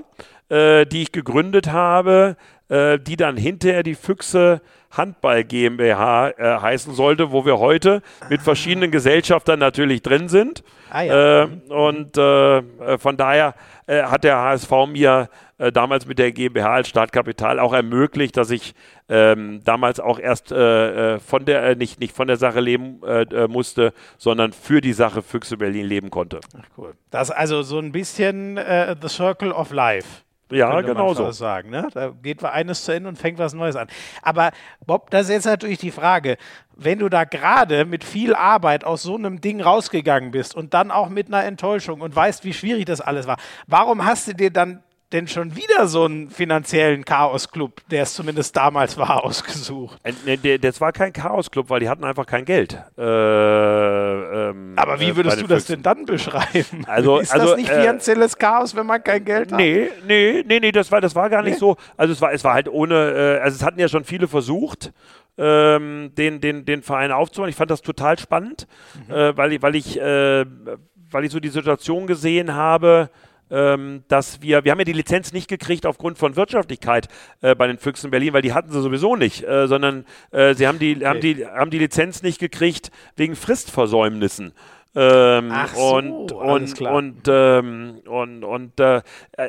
äh, die ich gegründet habe, äh, die dann hinterher die Füchse Handball GmbH äh, heißen sollte, wo wir heute mit verschiedenen Gesellschaftern natürlich drin sind. Ah, ja. Äh, und äh, von daher hat der HSV mir äh, damals mit der GmbH als Startkapital auch ermöglicht, dass ich ähm, damals auch erst äh, äh von der, äh, nicht, nicht von der Sache leben äh, musste, sondern für die Sache Füchse Berlin leben konnte. Ach cool. Das ist also so ein bisschen The Circle of Life. Ja, genau so. Sagen, ne? Da geht eines zu Ende und fängt was Neues an. Aber Bob, das ist jetzt natürlich die Frage, wenn du da gerade mit viel Arbeit aus so einem Ding rausgegangen bist und dann auch mit einer Enttäuschung und weißt, wie schwierig das alles war, warum hast du dir dann denn schon wieder so einen finanziellen Chaos-Club, der es zumindest damals war, ausgesucht? Äh, das war kein Chaos-Club, weil die hatten einfach kein Geld. Äh, ähm, Aber wie äh, würdest äh, du das denn dann beschreiben? Also, ist also, das nicht finanzielles äh, Chaos, wenn man kein Geld hat? Nee, nee, nee, nee, das war, das war gar nicht nee? so. Also es war, es war halt ohne, äh, also es hatten ja schon viele versucht. Ähm, den, den, den Verein aufzubauen. Ich fand das total spannend, mhm. weil, ich, weil, ich, weil ich so die Situation gesehen habe, ähm, dass wir, wir haben ja die Lizenz nicht gekriegt aufgrund von Wirtschaftlichkeit äh, bei den Füchsen Berlin, weil die hatten sie sowieso nicht, äh, sondern äh, sie haben die, okay. haben, die, haben die Lizenz nicht gekriegt wegen Fristversäumnissen. Ähm, Ach so, und und und ähm, und und äh,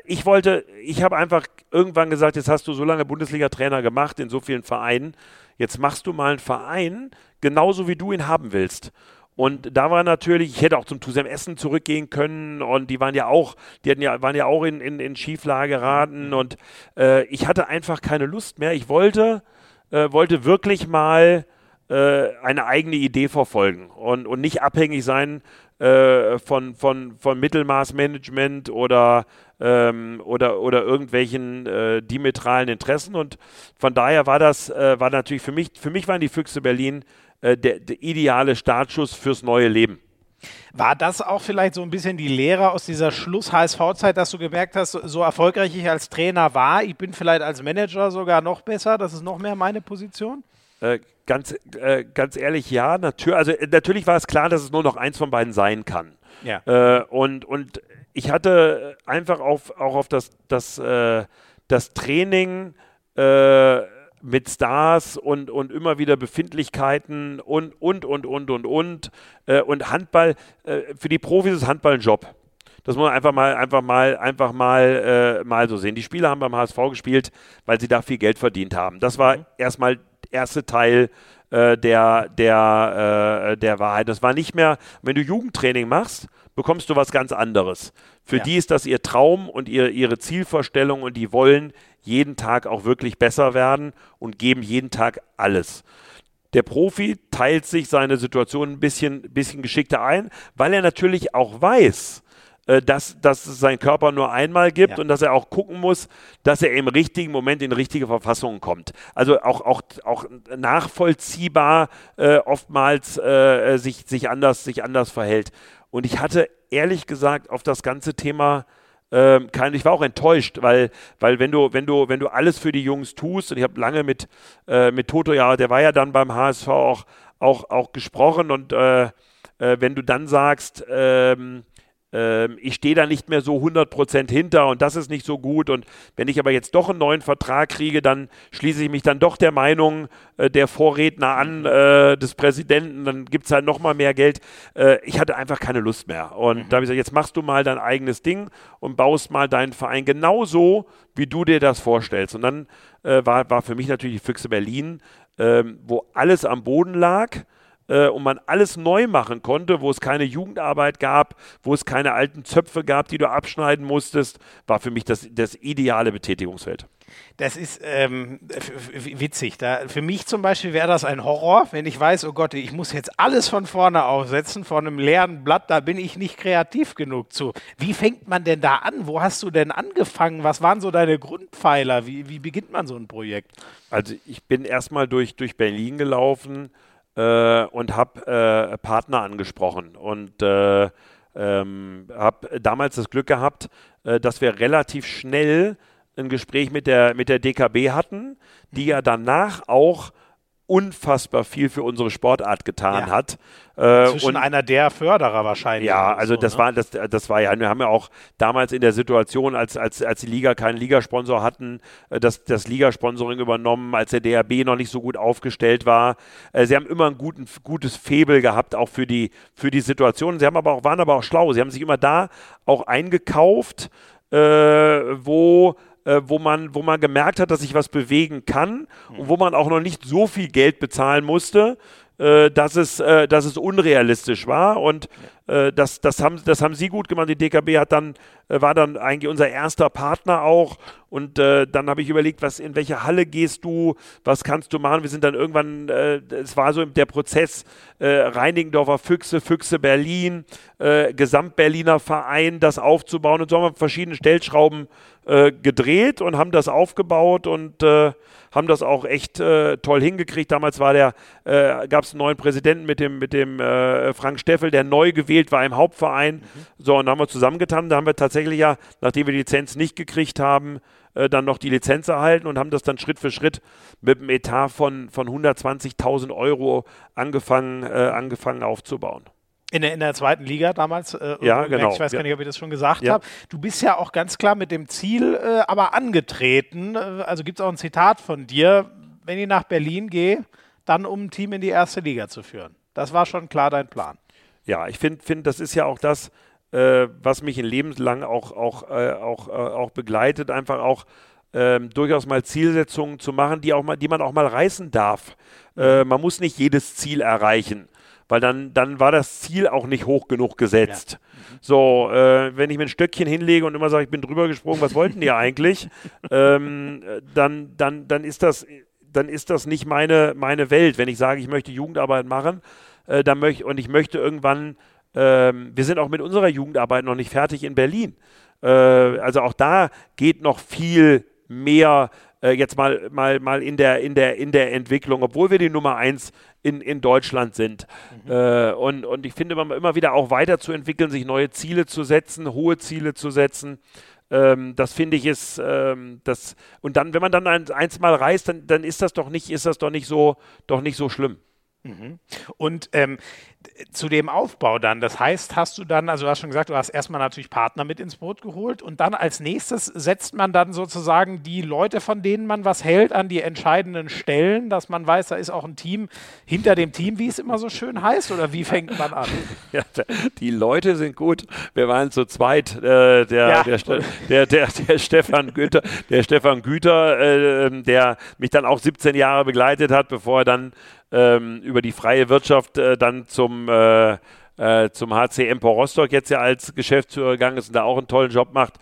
ich wollte, ich habe einfach irgendwann gesagt, jetzt hast du so lange Bundesliga-Trainer gemacht in so vielen Vereinen, jetzt machst du mal einen Verein genauso wie du ihn haben willst. Und da war natürlich, ich hätte auch zum Tusem Essen zurückgehen können und die waren ja auch, die hatten ja, waren ja auch in, in, in Schieflage geraten und äh, ich hatte einfach keine Lust mehr. Ich wollte, äh, wollte wirklich mal äh, eine eigene Idee verfolgen und, und nicht abhängig sein äh, von, von, von Mittelmaßmanagement oder, ähm, oder, oder irgendwelchen äh, diametralen Interessen. Und von daher war das, äh, war natürlich für mich, für mich waren die Füchse Berlin äh, der, der ideale Startschuss fürs neue Leben. War das auch vielleicht so ein bisschen die Lehre aus dieser Schluss-HSV-Zeit, dass du gemerkt hast, so erfolgreich ich als Trainer war, ich bin vielleicht als Manager sogar noch besser, das ist noch mehr meine Position? Äh, ganz, äh, ganz ehrlich, ja. Natür also, äh, natürlich war es klar, dass es nur noch eins von beiden sein kann. Ja. Äh, und, und ich hatte einfach auf, auch auf das, das, äh, das Training mit Stars und, und immer wieder Befindlichkeiten und, und, und, und, und, und. Äh, und Handball, äh, für die Profis ist Handball ein Job. Das muss man einfach mal, einfach mal, einfach mal, äh, mal so sehen. Die Spieler haben beim HSV gespielt, weil sie da viel Geld verdient haben. Das war mhm. erstmal der erste Teil äh, der, der, äh, der Wahrheit. Das war nicht mehr, wenn du Jugendtraining machst, bekommst du was ganz anderes. Für ja. die ist das ihr Traum und ihr, ihre Zielvorstellung und die wollen jeden Tag auch wirklich besser werden und geben jeden Tag alles. Der Profi teilt sich seine Situation ein bisschen, bisschen geschickter ein, weil er natürlich auch weiß, äh, dass, dass es seinen Körper nur einmal gibt ja. und dass er auch gucken muss, dass er im richtigen Moment in richtige Verfassungen kommt. Also auch, auch, auch nachvollziehbar äh, oftmals äh, sich, sich, anders, sich anders verhält. Und ich hatte ehrlich gesagt auf das ganze Thema ähm, kein, ich war auch enttäuscht, weil, weil wenn du, wenn du, wenn du alles für die Jungs tust, und ich habe lange mit, äh, mit Toto, ja, der war ja dann beim HSV auch, auch, auch gesprochen und äh, äh, wenn du dann sagst, ähm, ich stehe da nicht mehr so 100% hinter und das ist nicht so gut. Und wenn ich aber jetzt doch einen neuen Vertrag kriege, dann schließe ich mich dann doch der Meinung äh, der Vorredner an äh, des Präsidenten, dann gibt es halt nochmal mehr Geld. Äh, ich hatte einfach keine Lust mehr. Und mhm. da habe ich gesagt, jetzt machst du mal dein eigenes Ding und baust mal deinen Verein genauso, wie du dir das vorstellst. Und dann äh, war, war für mich natürlich die Füchse Berlin, ähm, wo alles am Boden lag äh, und man alles neu machen konnte, wo es keine Jugendarbeit gab, wo es keine alten Zöpfe gab, die du abschneiden musstest, war für mich das, das ideale Betätigungsfeld. Das ist ähm, witzig. Da, für mich zum Beispiel wäre das ein Horror, wenn ich weiß, oh Gott, ich muss jetzt alles von vorne aufsetzen, von einem leeren Blatt, da bin ich nicht kreativ genug zu. Wie fängt man denn da an? Wo hast du denn angefangen? Was waren so deine Grundpfeiler? Wie, wie beginnt man so ein Projekt? Also ich bin erstmal durch, durch Berlin gelaufen äh, und habe äh, Partner angesprochen. Und äh, ähm, habe damals das Glück gehabt, äh, dass wir relativ schnell ein Gespräch mit der, mit der DKB hatten, die ja danach auch unfassbar viel für unsere Sportart getan ja. hat. Äh, Zwischen und einer der Förderer wahrscheinlich. Ja, also so, das ne? war das, das war ja, wir haben ja auch damals in der Situation, als, als, als die Liga keinen Ligasponsor hatten, äh, das, das Ligasponsoring übernommen, als der DRB noch nicht so gut aufgestellt war. Äh, sie haben immer ein guten, gutes Febel gehabt, auch für die, für die Situation. Sie haben aber auch, waren aber auch schlau. Sie haben sich immer da auch eingekauft, äh, wo äh, wo, man, wo man gemerkt hat, dass sich was bewegen kann und wo man auch noch nicht so viel Geld bezahlen musste, äh, dass, es, äh, dass es unrealistisch war. Und das, das, haben, das haben sie gut gemacht. Die DKB hat dann, äh, war dann eigentlich unser erster Partner auch. Und äh, dann habe ich überlegt, was, in welche Halle gehst du, was kannst du machen? Wir sind dann irgendwann, es war so der Prozess, Reinigendorfer Füchse, Füchse Berlin, Gesamtberliner Verein, das aufzubauen. Und so haben wir verschiedene Stellschrauben gedreht und haben das aufgebaut und haben das auch echt äh, toll hingekriegt. Damals war äh, gab es einen neuen Präsidenten mit dem, mit dem äh, Frank Steffel, der neu gewählt war im Hauptverein. Mhm. So, und da haben wir zusammengetan. Da haben wir tatsächlich ja, nachdem wir die Lizenz nicht gekriegt haben, äh, dann noch die Lizenz erhalten und haben das dann Schritt für Schritt mit einem Etat von, von 120.000 Euro angefangen, äh, angefangen aufzubauen. In der, in der zweiten Liga damals. Äh, ja, genau. Ich weiß gar nicht, ob ich das schon gesagt ja. habe. Du bist ja auch ganz klar mit dem Ziel äh, aber angetreten. Äh, also gibt es auch ein Zitat von dir, wenn ich nach Berlin gehe, dann um ein Team in die erste Liga zu führen. Das war schon klar dein Plan. Ja, ich finde, find, das ist ja auch das, äh, was mich in lebenslang auch, auch, äh, auch, äh, auch begleitet, einfach auch ähm, durchaus mal Zielsetzungen zu machen, die, auch mal, die man auch mal reißen darf. Mhm. man muss nicht jedes Ziel erreichen weil dann, dann war das Ziel auch nicht hoch genug gesetzt. Ja. So, äh, wenn ich mir ein Stöckchen hinlege und immer sage, ich bin drüber gesprungen, was wollten die eigentlich, ähm, dann, dann, dann ist das, dann ist das nicht meine, meine Welt. Wenn ich sage, ich möchte Jugendarbeit machen, äh, dann möchte und ich möchte irgendwann, äh, wir sind auch mit unserer Jugendarbeit noch nicht fertig in Berlin. Äh, also auch da geht noch viel mehr äh, jetzt mal, mal, mal in, der, in, der, in der Entwicklung, obwohl wir die Nummer eins in, in Deutschland sind. Mhm. Äh, und, und ich finde, man immer wieder auch weiterzuentwickeln, sich neue Ziele zu setzen, hohe Ziele zu setzen. Ähm, das finde ich ist ähm, das und dann, wenn man dann ein, eins mal reist, dann, dann ist das doch nicht, ist das doch nicht so, doch nicht so schlimm. Mhm. Und ähm, zu dem Aufbau dann, das heißt, hast du dann, also du hast schon gesagt, du hast erstmal natürlich Partner mit ins Boot geholt und dann als nächstes setzt man dann sozusagen die Leute, von denen man was hält, an die entscheidenden Stellen, dass man weiß, da ist auch ein Team hinter dem Team, wie es immer so schön heißt, oder wie fängt man an? Ja, die Leute sind gut. Wir waren zu zweit. Äh, der, ja. der, der, der, der, Stefan Güter, der Stefan Güter, äh, der mich dann auch 17 Jahre begleitet hat, bevor er dann ähm, über die freie Wirtschaft äh, dann zum, äh, äh, zum HC Empor Rostock jetzt ja als Geschäftsführer gegangen ist und da auch einen tollen Job macht.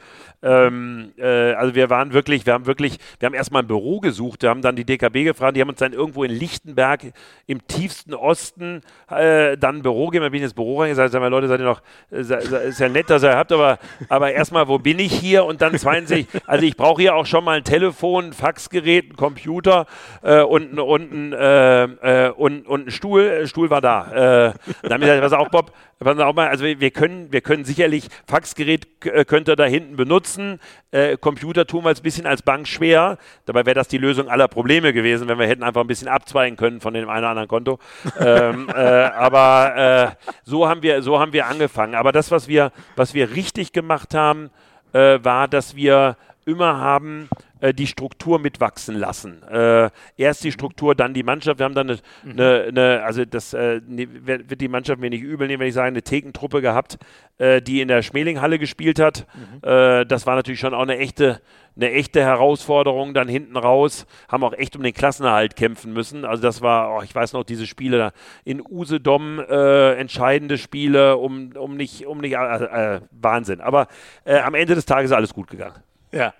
Ähm, äh, also wir waren wirklich, wir haben wirklich, wir haben erstmal ein Büro gesucht, wir haben dann die DKB gefragt, die haben uns dann irgendwo in Lichtenberg im tiefsten Osten äh, dann ein Büro gegeben. Da bin ich ins Büro reingesagt, sag mal, Leute, seid ihr noch, ist ja nett, dass ihr habt, aber, aber erstmal, wo bin ich hier? Und dann 20, also ich brauche hier auch schon mal ein Telefon, ein Faxgerät, ein Computer äh, und, und, äh, äh, und, und ein Stuhl. Stuhl war da. Dann haben wir gesagt, was auch, Bob, was auch mal, also wir können, wir können sicherlich, Faxgerät könnt ihr da hinten benutzen nutzen. Äh, Computer tun wir es ein bisschen als Bank schwer. Dabei wäre das die Lösung aller Probleme gewesen, wenn wir hätten einfach ein bisschen abzweigen können von dem einen oder anderen Konto. ähm, äh, aber äh, so, haben wir, so haben wir angefangen. Aber das, was wir, was wir richtig gemacht haben, äh, war, dass wir immer haben äh, die Struktur mitwachsen lassen. Äh, erst die Struktur, dann die Mannschaft. Wir haben dann eine, mhm. eine, eine also das äh, ne, wird die Mannschaft mir nicht übel nehmen, wenn ich sage, eine Thekentruppe gehabt, äh, die in der Schmelinghalle gespielt hat. Mhm. Äh, das war natürlich schon auch eine echte, eine echte Herausforderung dann hinten raus. Haben auch echt um den Klassenerhalt kämpfen müssen. Also das war, oh, ich weiß noch, diese Spiele in Usedom, entscheidende Spiele, um, um nicht, um nicht, Wahnsinn. Aber am Ende des Tages ist alles gut gegangen. Ja,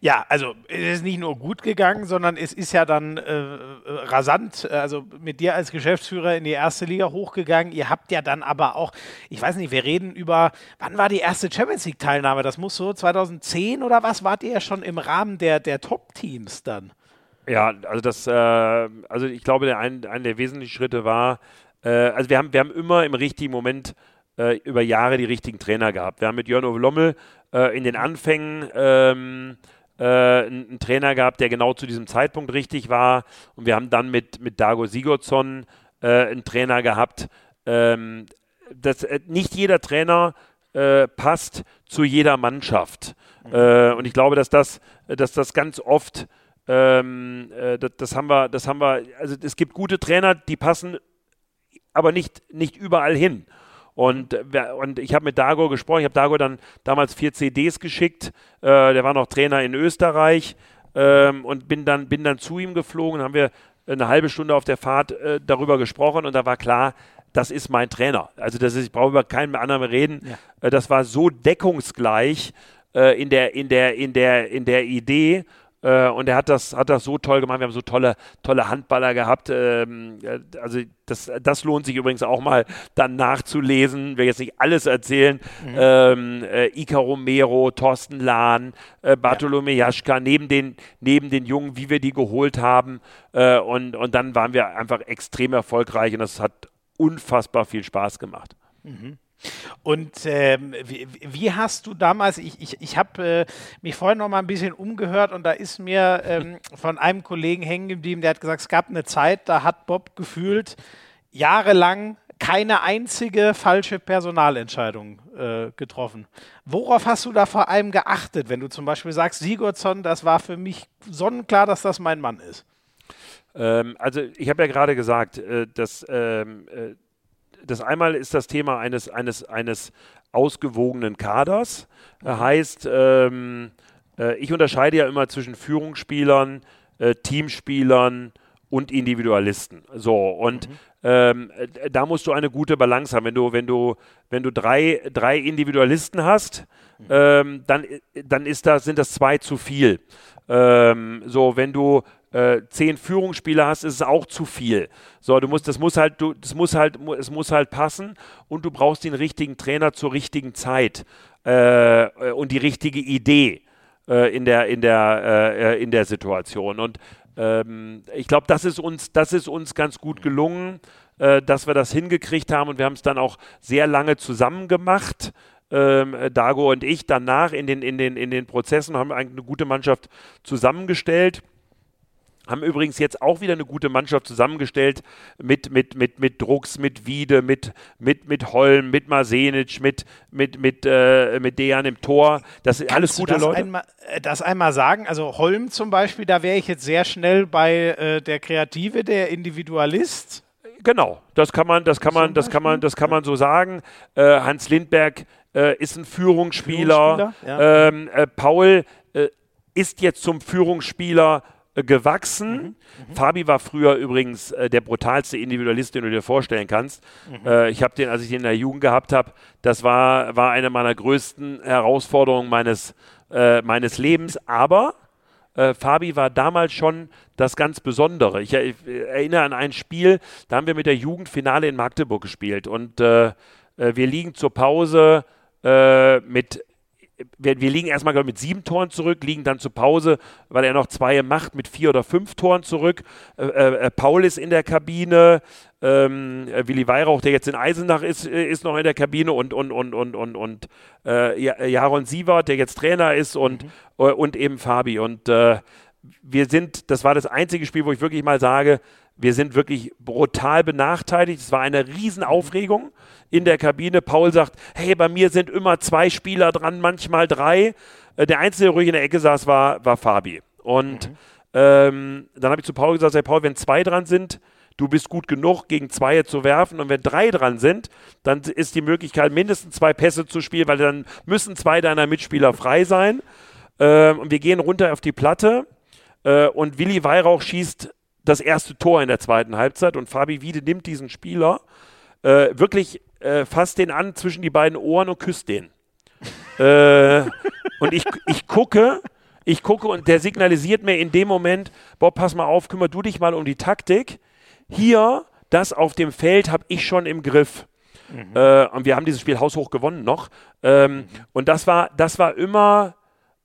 ja, also es ist nicht nur gut gegangen, sondern es ist ja dann äh, rasant, äh, also mit dir als Geschäftsführer in die erste Liga hochgegangen. Ihr habt ja dann aber auch, ich weiß nicht, wir reden über, wann war die erste Champions League-Teilnahme? Das muss so 2010 oder was? Wart ihr ja schon im Rahmen der, der Top-Teams dann? Ja, also das, äh, also ich glaube, der ein, ein der wesentlichen Schritte war, äh, also wir haben, wir haben immer im richtigen Moment äh, über Jahre die richtigen Trainer gehabt. Wir haben mit Jörn Lommel äh, in den Anfängen ähm, äh, einen Trainer gehabt, der genau zu diesem Zeitpunkt richtig war. Und wir haben dann mit, mit Dago Sigurdsson äh, einen Trainer gehabt. Ähm, das, äh, nicht jeder Trainer äh, passt zu jeder Mannschaft. Mhm. Äh, und ich glaube, dass das, dass das ganz oft ähm, das, das, haben wir, das haben wir, also es gibt gute Trainer, die passen aber nicht, nicht überall hin. Und, und ich habe mit Dago gesprochen. Ich habe Dago dann damals vier CDs geschickt. Äh, der war noch Trainer in Österreich. Ähm, und bin dann, bin dann zu ihm geflogen. Haben wir eine halbe Stunde auf der Fahrt äh, darüber gesprochen. Und da war klar, das ist mein Trainer. Also das ist, ich brauche über keinen anderen reden. Ja. Äh, das war so deckungsgleich äh, in, der, in, der, in, der, in der Idee. Äh, und er hat das, hat das so toll gemacht. Wir haben so tolle, tolle Handballer gehabt. Ähm, äh, also das, das lohnt sich übrigens auch mal dann nachzulesen. Ich will jetzt nicht alles erzählen. Mhm. Ähm, äh, Ika Romero, Thorsten Lahn, äh, Bartolome ja. Jaschka, neben den, neben den Jungen, wie wir die geholt haben. Äh, und, und dann waren wir einfach extrem erfolgreich und das hat unfassbar viel Spaß gemacht. Mhm. Und ähm, wie, wie, hast du damals, ich, ich, ich habe äh, mich vorhin noch mal ein bisschen umgehört und da ist mir ähm, von einem Kollegen hängen geblieben, der hat gesagt, es gab eine Zeit, da hat Bob gefühlt jahrelang keine einzige falsche Personalentscheidung äh, getroffen. Worauf hast du da vor allem geachtet, wenn du zum Beispiel sagst, Sigurdsson, das war für mich sonnenklar, dass das mein Mann ist? Ähm, also ich habe ja gerade gesagt, äh, dass ähm, äh, das einmal ist das Thema eines, eines, eines ausgewogenen Kaders. Mhm. Heißt, ähm, äh, ich unterscheide ja immer zwischen Führungsspielern, äh, Teamspielern und Individualisten. So, und mhm. ähm, äh, da musst du eine gute Balance haben. Wenn du, wenn du, wenn du drei, drei Individualisten hast, mhm. ähm, dann, dann ist das, sind das zwei zu viel. Ähm, so, wenn du äh, zehn Führungsspieler hast, ist es auch zu viel. So, du musst, das muss halt, du, das muss halt, es muss halt passen und du brauchst den richtigen Trainer zur richtigen Zeit äh, und die richtige Idee äh, in der, in der, äh, in der Situation. Und ähm, ich glaube, das ist uns, das ist uns ganz gut gelungen, äh, dass wir das hingekriegt haben und wir haben es dann auch sehr lange zusammen gemacht. Ähm, Dago und ich danach in den, in den, in den Prozessen haben eine gute Mannschaft zusammengestellt. Haben übrigens jetzt auch wieder eine gute Mannschaft zusammengestellt mit, mit, mit, mit Drucks, mit Wiede, mit, mit, mit Holm, mit Marsenic, mit, mit, mit, äh, mit Dejan im Tor. Das sind alles gute das Leute. Einmal, äh, das einmal sagen, also Holm zum Beispiel, da wäre ich jetzt sehr schnell bei äh, der Kreative, der Individualist. Genau, das kann man, das kann man, das kann man, das kann man so sagen. Äh, Hans Lindberg äh, ist ein Führungsspieler. Führungsspieler ja. ähm, äh, Paul ist jetzt zum Führungsspieler gewachsen. Mhm. Mhm. Fabi war früher übrigens äh, der brutalste Individualist, den du dir vorstellen kannst. Mhm. Äh, ich habe den, als ich den in der Jugend gehabt habe, das war, war eine meiner größten Herausforderungen meines, äh, meines Lebens. Aber äh, Fabi war damals schon das ganz Besondere. Ich, ich, erinnere an ein Spiel, da haben wir mit der Jugend Finale in Magdeburg gespielt und äh, wir liegen zur Pause mit wir, wir liegen erstmal mit sieben Toren zurück, liegen dann zur Pause, weil er noch zwei macht, mit vier oder fünf Toren zurück. Äh, äh, Paul ist in der Kabine, ähm, äh, Willi Weihrauch, der jetzt in Eisenach ist, äh, ist noch in der Kabine und, und, und, und, und, und äh, Jaron Sievert, der jetzt Trainer ist und, mhm. und eben Fabi. Und wir sind, das war das einzige Spiel, wo ich wirklich mal sage, wir sind wirklich brutal benachteiligt. Es war eine Riesenaufregung in der Kabine. Paul sagt, hey, bei mir sind immer zwei Spieler dran, manchmal drei. Äh, der Einzige, der ruhig in der Ecke saß, war, war Fabi. Und mhm. ähm, dann habe ich zu Paul gesagt, hey Paul, wenn zwei dran sind, du bist gut genug, gegen zwei zu werfen. Und wenn drei dran sind, dann ist die Möglichkeit, mindestens zwei Pässe zu spielen, weil dann müssen zwei deiner Mitspieler frei sein. Ähm, und wir gehen runter auf die Platte. Äh, und Willi Weihrauch schießt das erste Tor in der zweiten Halbzeit. Und Fabi Wiede nimmt diesen Spieler äh, wirklich äh, fasst den an zwischen die beiden Ohren und küsst den. äh, und ich, ich gucke, ich gucke und der signalisiert mir in dem Moment, Bob, pass mal auf, kümmer du dich mal um die Taktik. Hier, das auf dem Feld habe ich schon im Griff. Mhm. Äh, und wir haben dieses Spiel haushoch gewonnen noch. Ähm, mhm. Und das war, das war immer,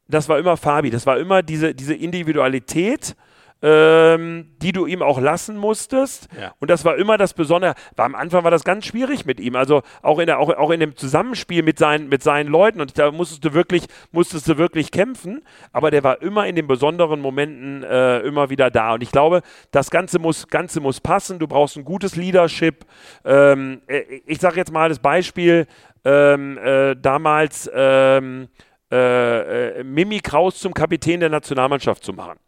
das war immer Fabi. Das war immer diese, diese Individualität ähm, die du ihm auch lassen musstest. Ja. Und das war immer das Besondere. War, am Anfang war das ganz schwierig mit ihm. Also auch in, der, auch, auch in dem Zusammenspiel mit seinen, mit seinen Leuten. Und da musstest du wirklich, musstest du wirklich kämpfen. Aber der war immer in den besonderen Momenten äh, immer wieder da. Und ich glaube, das Ganze muss, Ganze muss passen. Du brauchst ein gutes Leadership. Ähm, äh, ich sage jetzt mal das Beispiel. Ähm, äh, damals ähm, äh, äh, Mimi Kraus zum Kapitän der Nationalmannschaft zu machen.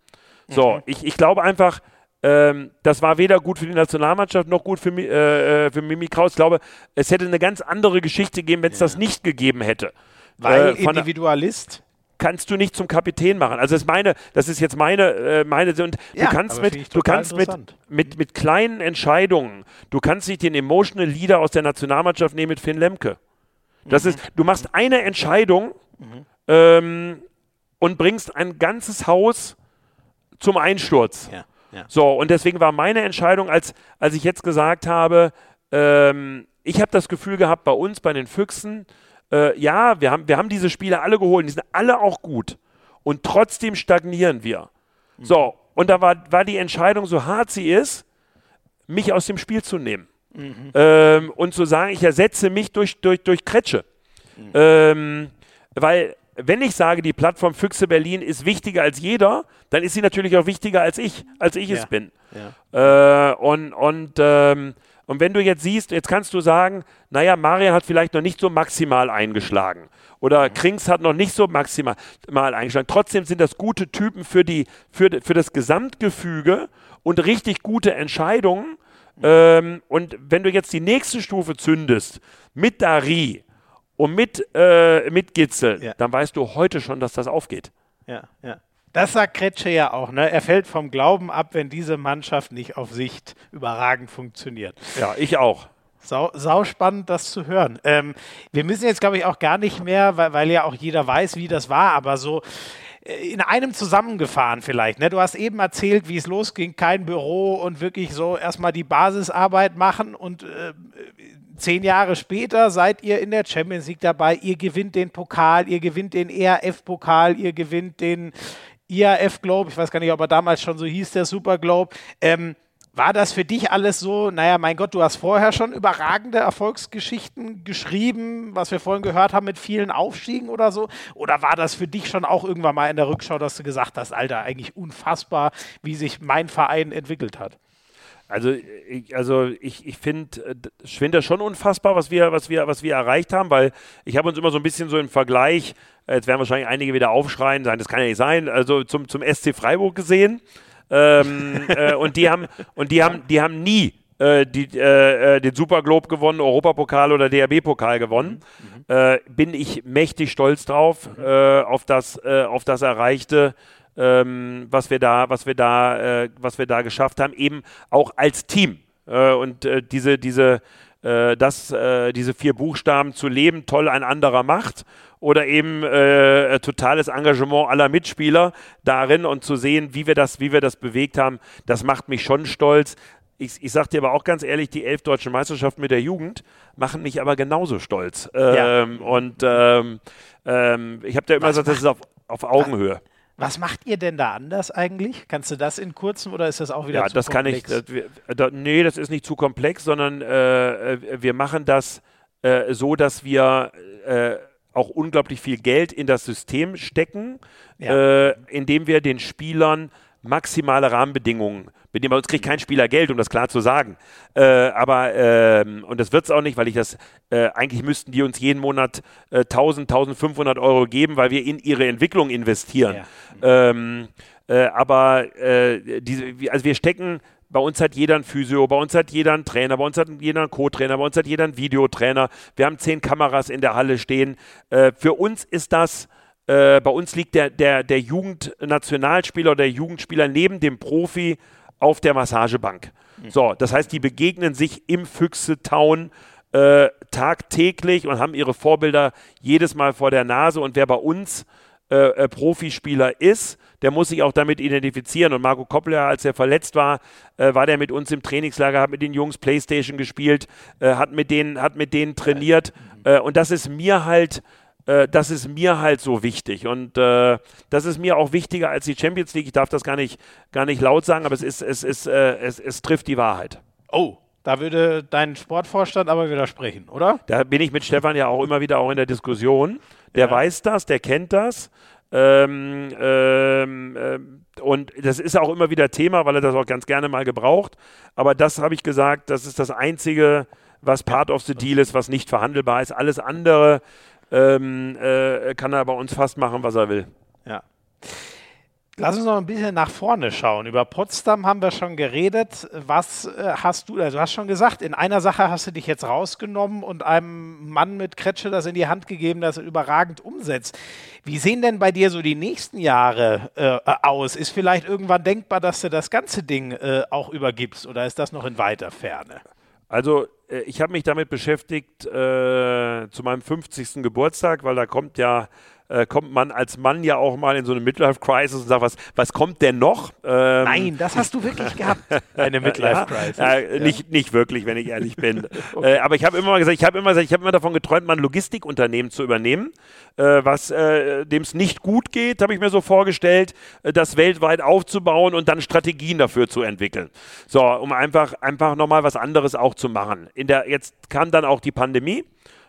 So, mhm. ich, ich glaube einfach, ähm, das war weder gut für die Nationalmannschaft noch gut für, äh, äh, für Mimi Kraus. Ich glaube, es hätte eine ganz andere Geschichte gegeben, wenn es ja. das nicht gegeben hätte. Weil äh, Individualist? kannst du nicht zum Kapitän machen. Also das ist meine, das ist jetzt meine, äh, meine und ja, du kannst mit, du kannst mit, mit, mit kleinen Entscheidungen, du kannst nicht den Emotional Leader aus der Nationalmannschaft nehmen mit Finn Lemke. Das mhm. ist, du machst eine Entscheidung mhm. ähm, und bringst ein ganzes Haus zum Einsturz. Ja, ja. So, und deswegen war meine Entscheidung, als, als ich jetzt gesagt habe, ähm, ich habe das Gefühl gehabt, bei uns, bei den Füchsen, äh, ja, wir haben, wir haben diese Spiele alle geholt, die sind alle auch gut. Und trotzdem stagnieren wir. Mhm. So, und da war, war die Entscheidung, so hart sie ist, mich aus dem Spiel zu nehmen. Mhm. Ähm, und zu sagen, ich ersetze mich durch, durch, durch Kretsche. Mhm. Ähm, weil wenn ich sage, die Plattform Füchse Berlin ist wichtiger als jeder, dann ist sie natürlich auch wichtiger als ich, als ich ja. es bin. Ja. Äh, und und, ähm, und wenn du jetzt siehst, jetzt kannst du sagen, naja, Marian hat vielleicht noch nicht so maximal eingeschlagen. Oder. Krings hat noch nicht so maximal mal eingeschlagen. Trotzdem sind das gute Typen für, die, für, für das Gesamtgefüge und richtig gute Entscheidungen. Mhm. Ähm, und wenn du jetzt die nächste Stufe zündest mit Dari, und mit, äh, mit Gitzel, ja. dann weißt du heute schon, dass das aufgeht. Ja, ja. Das sagt Kretsche ja auch. Ne? Er fällt vom Glauben ab, wenn diese Mannschaft nicht auf Sicht überragend funktioniert. Ja, ich auch. Sau, sau spannend, das zu hören. Ähm, wir müssen jetzt, glaube ich, auch gar nicht mehr, weil, weil ja auch jeder weiß, wie das war, aber so äh, in einem zusammengefahren vielleicht. Ne? Du hast eben erzählt, wie es losging, kein Büro und wirklich so erstmal die Basisarbeit machen und äh, Zehn Jahre später seid ihr in der Champions League dabei. Ihr gewinnt den Pokal, ihr gewinnt den ERF-Pokal, ihr gewinnt den IAF Globe. Ich weiß gar nicht, ob er damals schon so hieß, der Super Globe. Ähm, war das für dich alles so, naja, mein Gott, du hast vorher schon überragende Erfolgsgeschichten geschrieben, was wir vorhin gehört haben mit vielen Aufstiegen oder so? Oder war das für dich schon auch irgendwann mal in der Rückschau, dass du gesagt hast, Alter, eigentlich unfassbar, wie sich mein Verein entwickelt hat? Also ich, also ich, ich finde äh, find das schon unfassbar, was wir, was, wir, was wir erreicht haben, weil ich habe uns immer so ein bisschen so im Vergleich, äh, jetzt werden wahrscheinlich einige wieder aufschreien, sagen, das kann ja nicht sein, also zum, zum SC Freiburg gesehen. Ähm, äh, und die haben, und die haben, die haben nie äh, die, äh, äh den Superglobe gewonnen, Europapokal oder DRB-Pokal gewonnen. Mhm. Äh, bin ich mächtig stolz drauf, mhm. auf, das, auf das Erreichte ähm, was wir da, was wir da, äh, was wir da geschafft haben, eben auch als Team. Äh, und äh, diese, diese, äh, das, äh, diese vier Buchstaben zu leben, toll ein anderer macht oder eben äh, totales Engagement aller Mitspieler darin und zu sehen, wie wir das, wie wir das bewegt haben, das macht mich schon stolz. Ich, ich sage dir aber auch ganz ehrlich, die elf deutschen Meisterschaften mit der Jugend machen mich aber genauso stolz. Ähm, ja. Und ähm, ähm, ich habe ja immer was gesagt, das ist auf, auf Augenhöhe. Was macht ihr denn da anders eigentlich? Kannst du das in kurzem oder ist das auch wieder ja, zu das komplex? kann ich. Das, da, nee, das ist nicht zu komplex, sondern äh, äh, wir machen das äh, so, dass wir äh, auch unglaublich viel Geld in das System stecken, ja. Äh, indem wir den Spielern maximale Rahmenbedingungen mit dem bei uns kriegt kein Spieler Geld, um das klar zu sagen. Äh, aber, ähm, und das wird es auch nicht, weil ich das, äh, eigentlich müssten die uns jeden Monat äh, 1000, 1500 Euro geben, weil wir in ihre Entwicklung investieren. Ja. Ähm, Äh, aber äh, diese, also wir stecken bei uns hat jeder ein Physio, bei uns hat jeder einen Trainer, bei uns hat jeder einen Co-Trainer, bei uns hat jeder einen Videotrainer. Wir haben zehn Kameras in der Halle stehen. Äh, für uns ist das, äh, bei uns liegt der, der, der Jugendnationalspieler oder der Jugendspieler neben dem Profi auf der Massagebank. Mhm. So, das heißt, die begegnen sich im Füchse-Town äh, tagtäglich und haben ihre Vorbilder jedes Mal vor der Nase. Und wer bei uns äh, äh, Profispieler ist, der muss sich auch damit identifizieren. Und Marco Koppler, als er verletzt war, äh, war der mit uns im Trainingslager, hat mit den Jungs Playstation gespielt, äh, hat, mit denen, hat mit denen trainiert. Äh, und das ist mir halt äh, das ist mir halt so wichtig. Und äh, das ist mir auch wichtiger als die Champions League. Ich darf das gar nicht, gar nicht laut sagen, aber es, ist, es, ist, äh, es, es trifft die Wahrheit. Oh, da würde dein Sportvorstand aber widersprechen, oder? Da bin ich mit Stefan ja auch immer wieder auch in der Diskussion. Der ja. weiß das, der kennt das. Ähm, ähm, ähm, und das ist auch immer wieder Thema, weil er das auch ganz gerne mal gebraucht. Aber das habe ich gesagt, das ist das Einzige, was Part of the Deal ist, was nicht verhandelbar ist. Alles andere ähm, äh, kann er bei uns fast machen, was er will. Ja. Lass uns noch ein bisschen nach vorne schauen. Über Potsdam haben wir schon geredet. Was äh, hast du, also du hast schon gesagt, in einer Sache hast du dich jetzt rausgenommen und einem Mann mit Kretsche das in die Hand gegeben, das er überragend umsetzt. Wie sehen denn bei dir so die nächsten Jahre äh, aus? Ist vielleicht irgendwann denkbar, dass du das ganze Ding äh, auch übergibst oder ist das noch in weiter Ferne? Also ich habe mich damit beschäftigt äh, zu meinem 50. Geburtstag, weil da kommt ja äh, kommt man als Mann ja auch mal in so eine Midlife-Crisis und sagt, was, was kommt denn noch? Ähm, Nein, das hast du wirklich gehabt, eine Midlife-Crisis. Ja, äh, ja. Nicht, nicht wirklich, wenn ich ehrlich bin. okay. äh, aber ich habe immer gesagt, ich habe immer, gesagt, ich immer davon geträumt, mal ein Logistikunternehmen zu übernehmen, äh, was äh, dem es nicht gut geht, habe ich mir so vorgestellt, äh, das weltweit aufzubauen und dann Strategien dafür zu entwickeln. So, um einfach, einfach nochmal was anderes auch zu machen. In der, jetzt kam dann auch die Pandemie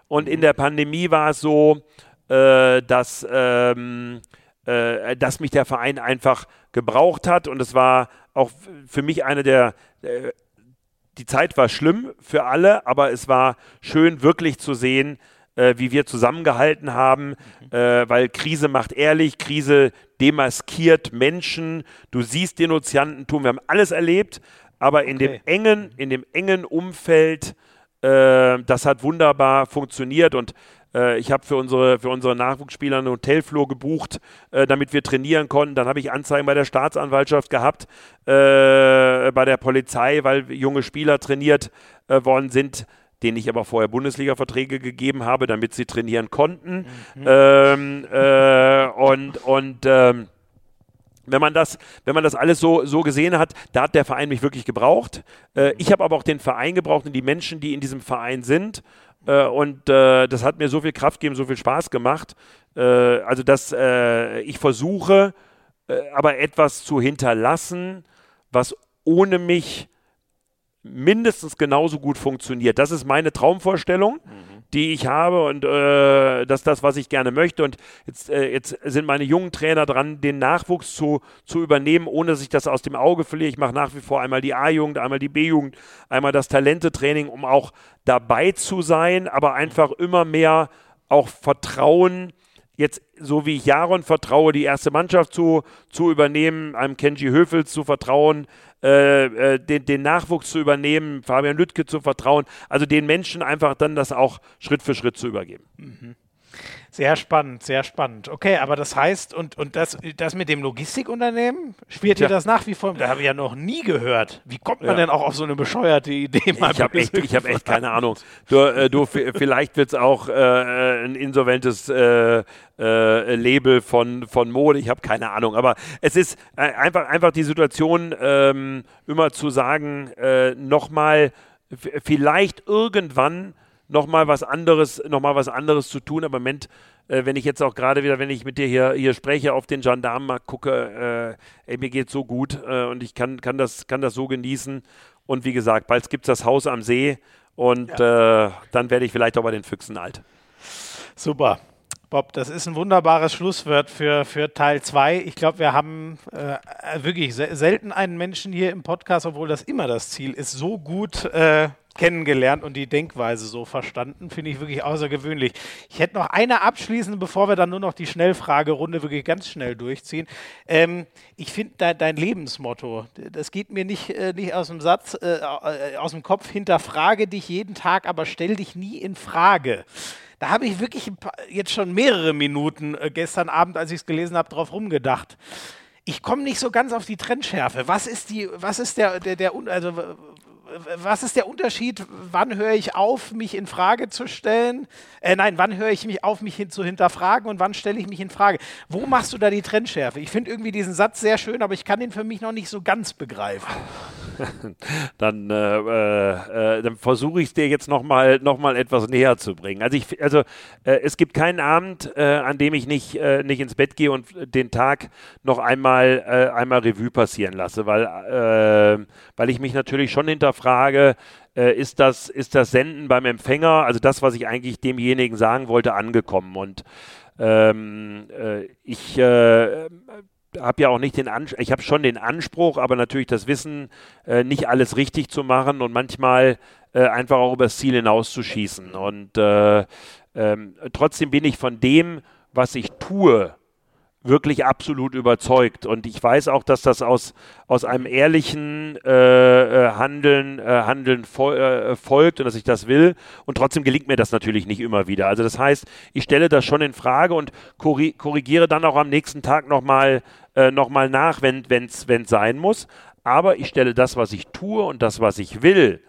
und in der Pandemie war es so, äh, dass, ähm, äh, dass mich der Verein einfach gebraucht hat und es war auch für mich eine der, äh, die Zeit war schlimm für alle, aber es war schön wirklich zu sehen, äh, wie wir zusammengehalten haben, mhm. äh, weil Krise macht ehrlich, Krise demaskiert Menschen, du siehst Denunziantentum, wir haben alles erlebt, aber in okay. dem engen, in dem engen Umfeld, äh, das hat wunderbar funktioniert und äh, ich habe für unsere, für unsere Nachwuchsspieler einen Hotelflur gebucht, äh, damit wir trainieren konnten. Dann habe ich Anzeigen bei der Staatsanwaltschaft gehabt, äh, bei der Polizei, weil junge Spieler trainiert äh, worden sind denen ich aber vorher Bundesliga-Verträge gegeben habe, damit sie trainieren konnten. Mhm. Ähm, äh, und und ähm, wenn man das, wenn man das alles so, so gesehen hat, da hat der Verein mich wirklich gebraucht. Äh, ich habe aber auch den Verein gebraucht und die Menschen, die in diesem Verein sind. Äh, und äh, das hat mir so viel Kraft gegeben, so viel Spaß gemacht. Äh, also, dass äh, ich versuche, äh, aber etwas zu hinterlassen, was ohne mich mindestens genauso gut funktioniert. Das ist meine Traumvorstellung. Mhm die ich habe und äh, das das, was ich gerne möchte. Und jetzt, äh, jetzt sind meine jungen Trainer dran, den Nachwuchs zu, zu übernehmen, ohne dass ich das aus dem Auge verliere. Ich mache nach wie vor einmal die A-Jugend, einmal die B-Jugend, einmal das Talentetraining, um auch dabei zu sein, aber einfach immer mehr auch Vertrauen jetzt, so wie ich Jaron vertraue, die erste Mannschaft zu, zu übernehmen, einem Kenji Höfels zu vertrauen, äh, äh, den, den, Nachwuchs zu übernehmen, Fabian Lüttke zu vertrauen, also den Menschen einfach dann das auch Schritt für Schritt zu übergeben. Mhm. Sehr spannend, sehr spannend. Okay, aber das heißt, und, und das, das mit dem Logistikunternehmen, spielt ihr das nach wie vor? Da habe ich ja noch nie gehört. Wie kommt man ja. denn auch auf so eine bescheuerte Idee? ich habe echt, hab echt keine Ahnung. Du, äh, du vielleicht wird es auch äh, ein insolventes äh, äh, Label von, von Mode, ich habe keine Ahnung. Aber es ist äh, einfach, einfach die Situation, ähm, immer zu sagen, äh, nochmal, vielleicht irgendwann nochmal was anderes, noch mal was anderes zu tun. Aber im Moment, äh, wenn ich jetzt auch gerade wieder, wenn ich mit dir hier, hier spreche, auf den Gendarmenmarkt gucke, äh, ey, mir geht so gut äh, und ich kann, kann, das, kann das so genießen. Und wie gesagt, bald gibt es das Haus am See und ja. Äh, dann werde ich vielleicht auch bei den Füchsen alt. Super. Bob, das ist ein wunderbares Schlusswort für, für Teil 2. Ich glaube, wir haben äh, wirklich se selten einen Menschen hier im Podcast, obwohl das immer das Ziel ist, so gut äh, kennengelernt und die Denkweise so verstanden. Finde ich wirklich außergewöhnlich. Ich hätte noch eine abschließende, bevor wir dann nur noch die Schnellfragerunde wirklich ganz schnell durchziehen. Ähm, ich finde de dein Lebensmotto, das geht mir nicht, äh, nicht aus dem Satz, äh, äh aus dem Kopf, hinterfrage dich jeden Tag, aber stell dich nie in Frage da habe ich wirklich jetzt schon mehrere Minuten äh, gestern Abend, als ich es gelesen habe, drauf rumgedacht. Ich komme nicht so ganz auf die Trennschärfe. Was ist die, was ist der, der, der also was ist der Unterschied? Wann höre ich auf, mich in Frage zu stellen? Äh, nein, wann höre ich mich auf, mich hin zu hinterfragen und wann stelle ich mich in Frage? Wo machst du da die Trennschärfe? Ich finde irgendwie diesen Satz sehr schön, aber ich kann ihn für mich noch nicht so ganz begreifen. dann, äh, äh, dann versuche ich es dir jetzt nochmal noch mal etwas näher zu bringen. Also, ich, also äh, es gibt keinen Abend, äh, an dem ich nicht, äh, nicht ins Bett gehe und den Tag noch einmal, einmal Revue passieren lasse, weil, weil ich mich natürlich schon hinterfrage, äh, ist, das, ist das Senden beim Empfänger, also das, was ich eigentlich demjenigen sagen wollte, angekommen. Und ähm, äh, ich äh, habe ja auch nicht den Anspruch, ich habe schon den Anspruch, aber natürlich das Wissen, äh, nicht alles richtig zu machen und manchmal äh, einfach auch übers Ziel hinauszuschießen. Und äh, ähm, trotzdem bin ich von dem, was ich tue, wirklich absolut überzeugt. Und ich weiß auch, dass das aus, aus einem ehrlichen äh, äh Handeln, äh, Handeln fol äh, folgt und dass ich das will. Und trotzdem gelingt mir das natürlich nicht immer wieder. Also das heißt, ich stelle das schon in Frage und korrigiere dann auch am nächsten Tag nochmal äh, noch nach, wenn es sein muss. Aber ich stelle das, was ich tue und das, was ich will,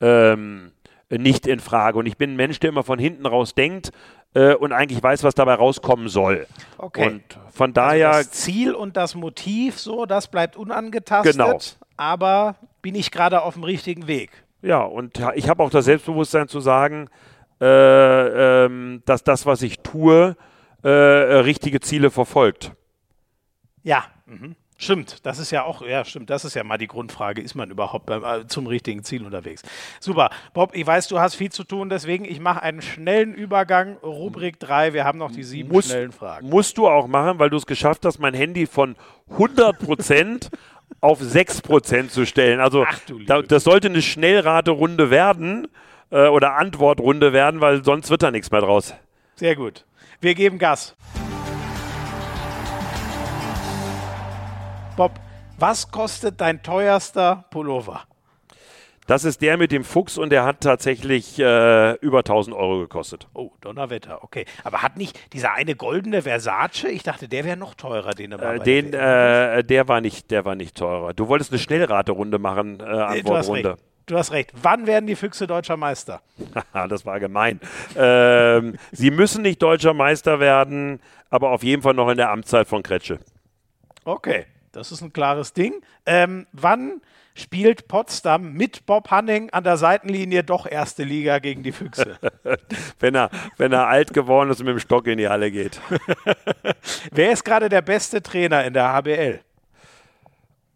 ähm, nicht in Frage. Und ich bin ein Mensch, der immer von hinten raus denkt äh, und eigentlich weiß, was dabei rauskommen soll. Okay. Und von daher. Also das Ziel und das Motiv, so, das bleibt unangetastet. Genau. Aber bin ich gerade auf dem richtigen Weg? Ja, und ich habe auch das Selbstbewusstsein zu sagen, äh, ähm, dass das, was ich tue, äh, richtige Ziele verfolgt. Ja. Mhm. Stimmt, das ist ja auch, ja, stimmt, das ist ja mal die Grundfrage, ist man überhaupt beim, äh, zum richtigen Ziel unterwegs? Super. Bob, ich weiß, du hast viel zu tun, deswegen ich mache einen schnellen Übergang. Rubrik 3, wir haben noch die sieben Muss, schnellen Fragen. Musst du auch machen, weil du es geschafft hast, mein Handy von 100 Prozent auf 6 Prozent zu stellen. Also, da, das sollte eine Schnellraterunde werden äh, oder Antwortrunde werden, weil sonst wird da nichts mehr draus. Sehr gut. Wir geben Gas. Bob, was kostet dein teuerster Pullover? Das ist der mit dem Fuchs und der hat tatsächlich äh, über 1000 Euro gekostet. Oh, Donnerwetter, okay. Aber hat nicht dieser eine goldene Versace, ich dachte, der wäre noch teurer, den er äh, Den, äh, der war nicht, der war nicht teurer. Du wolltest eine Schnellraterunde machen, äh, Antwortrunde. Du hast recht. Wann werden die Füchse deutscher Meister? das war gemein. ähm, sie müssen nicht deutscher Meister werden, aber auf jeden Fall noch in der Amtszeit von Kretsche. Okay. Das ist ein klares Ding. Ähm, wann spielt Potsdam mit Bob Hanning an der Seitenlinie doch erste Liga gegen die Füchse? wenn, er, wenn er alt geworden ist und mit dem Stock in die Halle geht. Wer ist gerade der beste Trainer in der HBL?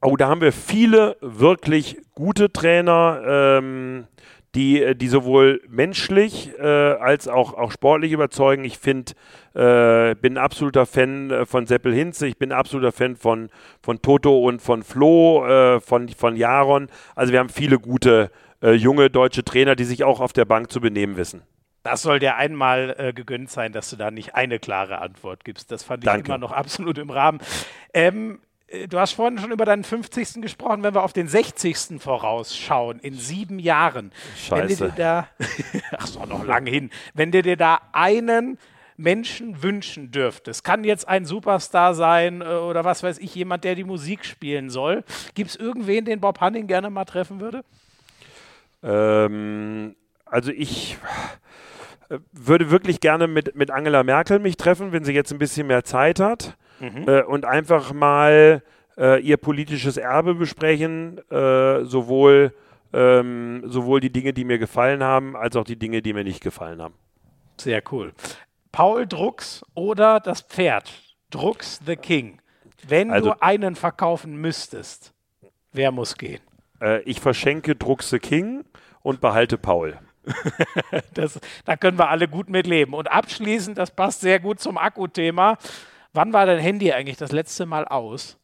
Oh, da haben wir viele wirklich gute Trainer. Ähm, die, äh, die sowohl menschlich äh, als auch, auch sportlich überzeugen. Ich finde, äh, bin ein absoluter Fan äh, von Seppel Hinze, ich bin ein absoluter Fan von, von Toto und von Flo, äh, von, von Jaron. Also wir haben viele gute äh, junge deutsche Trainer, die sich auch auf der Bank zu benehmen wissen. Das soll dir einmal äh, gegönnt sein, dass du da nicht eine klare Antwort gibst. Das fand ich Danke. immer noch absolut im Rahmen. Ähm, äh, du hast vorhin schon über deinen 50. gesprochen, wenn wir auf den 60. vorausschauen, in sieben Jahren. Scheiße. Wenn dir da, ach so, noch lang hin, wenn du dir da einen Menschen wünschen dürftest, kann jetzt ein Superstar sein äh, oder was weiß ich, jemand, der die Musik spielen soll. Gibt es irgendwen, den Bob Hanning gerne mal treffen würde? Ähm, also ich äh, würde wirklich gerne mit, mit Angela Merkel mich treffen, wenn sie jetzt ein bisschen mehr Zeit hat mhm. äh, und einfach mal äh, ihr politisches Erbe besprechen, äh, sowohl, ähm, sowohl die Dinge, die mir gefallen haben, als auch die Dinge, die mir nicht gefallen haben. Sehr cool. Paul Drucks oder das Pferd? Drucks the King. Wenn also, du einen verkaufen müsstest, wer muss gehen? Äh, ich verschenke Drucks the King und behalte Paul. das, da können wir alle gut mit leben. Und abschließend, das passt sehr gut zum Akkuthema. Wann war dein Handy eigentlich das letzte Mal aus?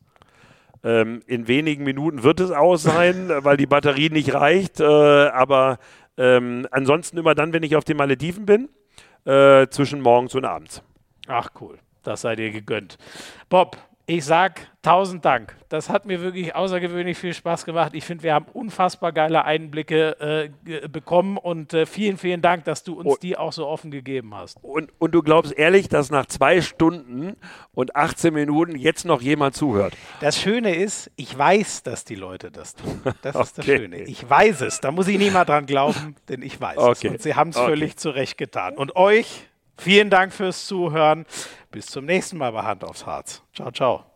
Ähm, in wenigen Minuten wird es aus sein, weil die Batterie nicht reicht. Äh, aber ähm, ansonsten immer dann, wenn ich auf den Malediven bin, äh, zwischen morgens und abends. Ach cool, das sei dir gegönnt. Bob, ich sag tausend Dank. Das hat mir wirklich außergewöhnlich viel Spaß gemacht. Ich finde, wir haben unfassbar geile Einblicke äh, bekommen und äh, vielen, vielen Dank, dass du uns und, die auch so offen gegeben hast. Und, und du glaubst ehrlich, dass nach zwei Stunden und 18 Minuten jetzt noch jemand zuhört? Das Schöne ist, ich weiß, dass die Leute das tun. Das ist das Schöne. Ich weiß es. Da muss ich nie mal dran glauben, denn ich weiß okay. es. Und sie haben es okay. völlig zurecht getan. Und euch, Vielen Dank fürs Zuhören. Bis zum nächsten Mal bei Hand aufs Harz. Ciao, ciao.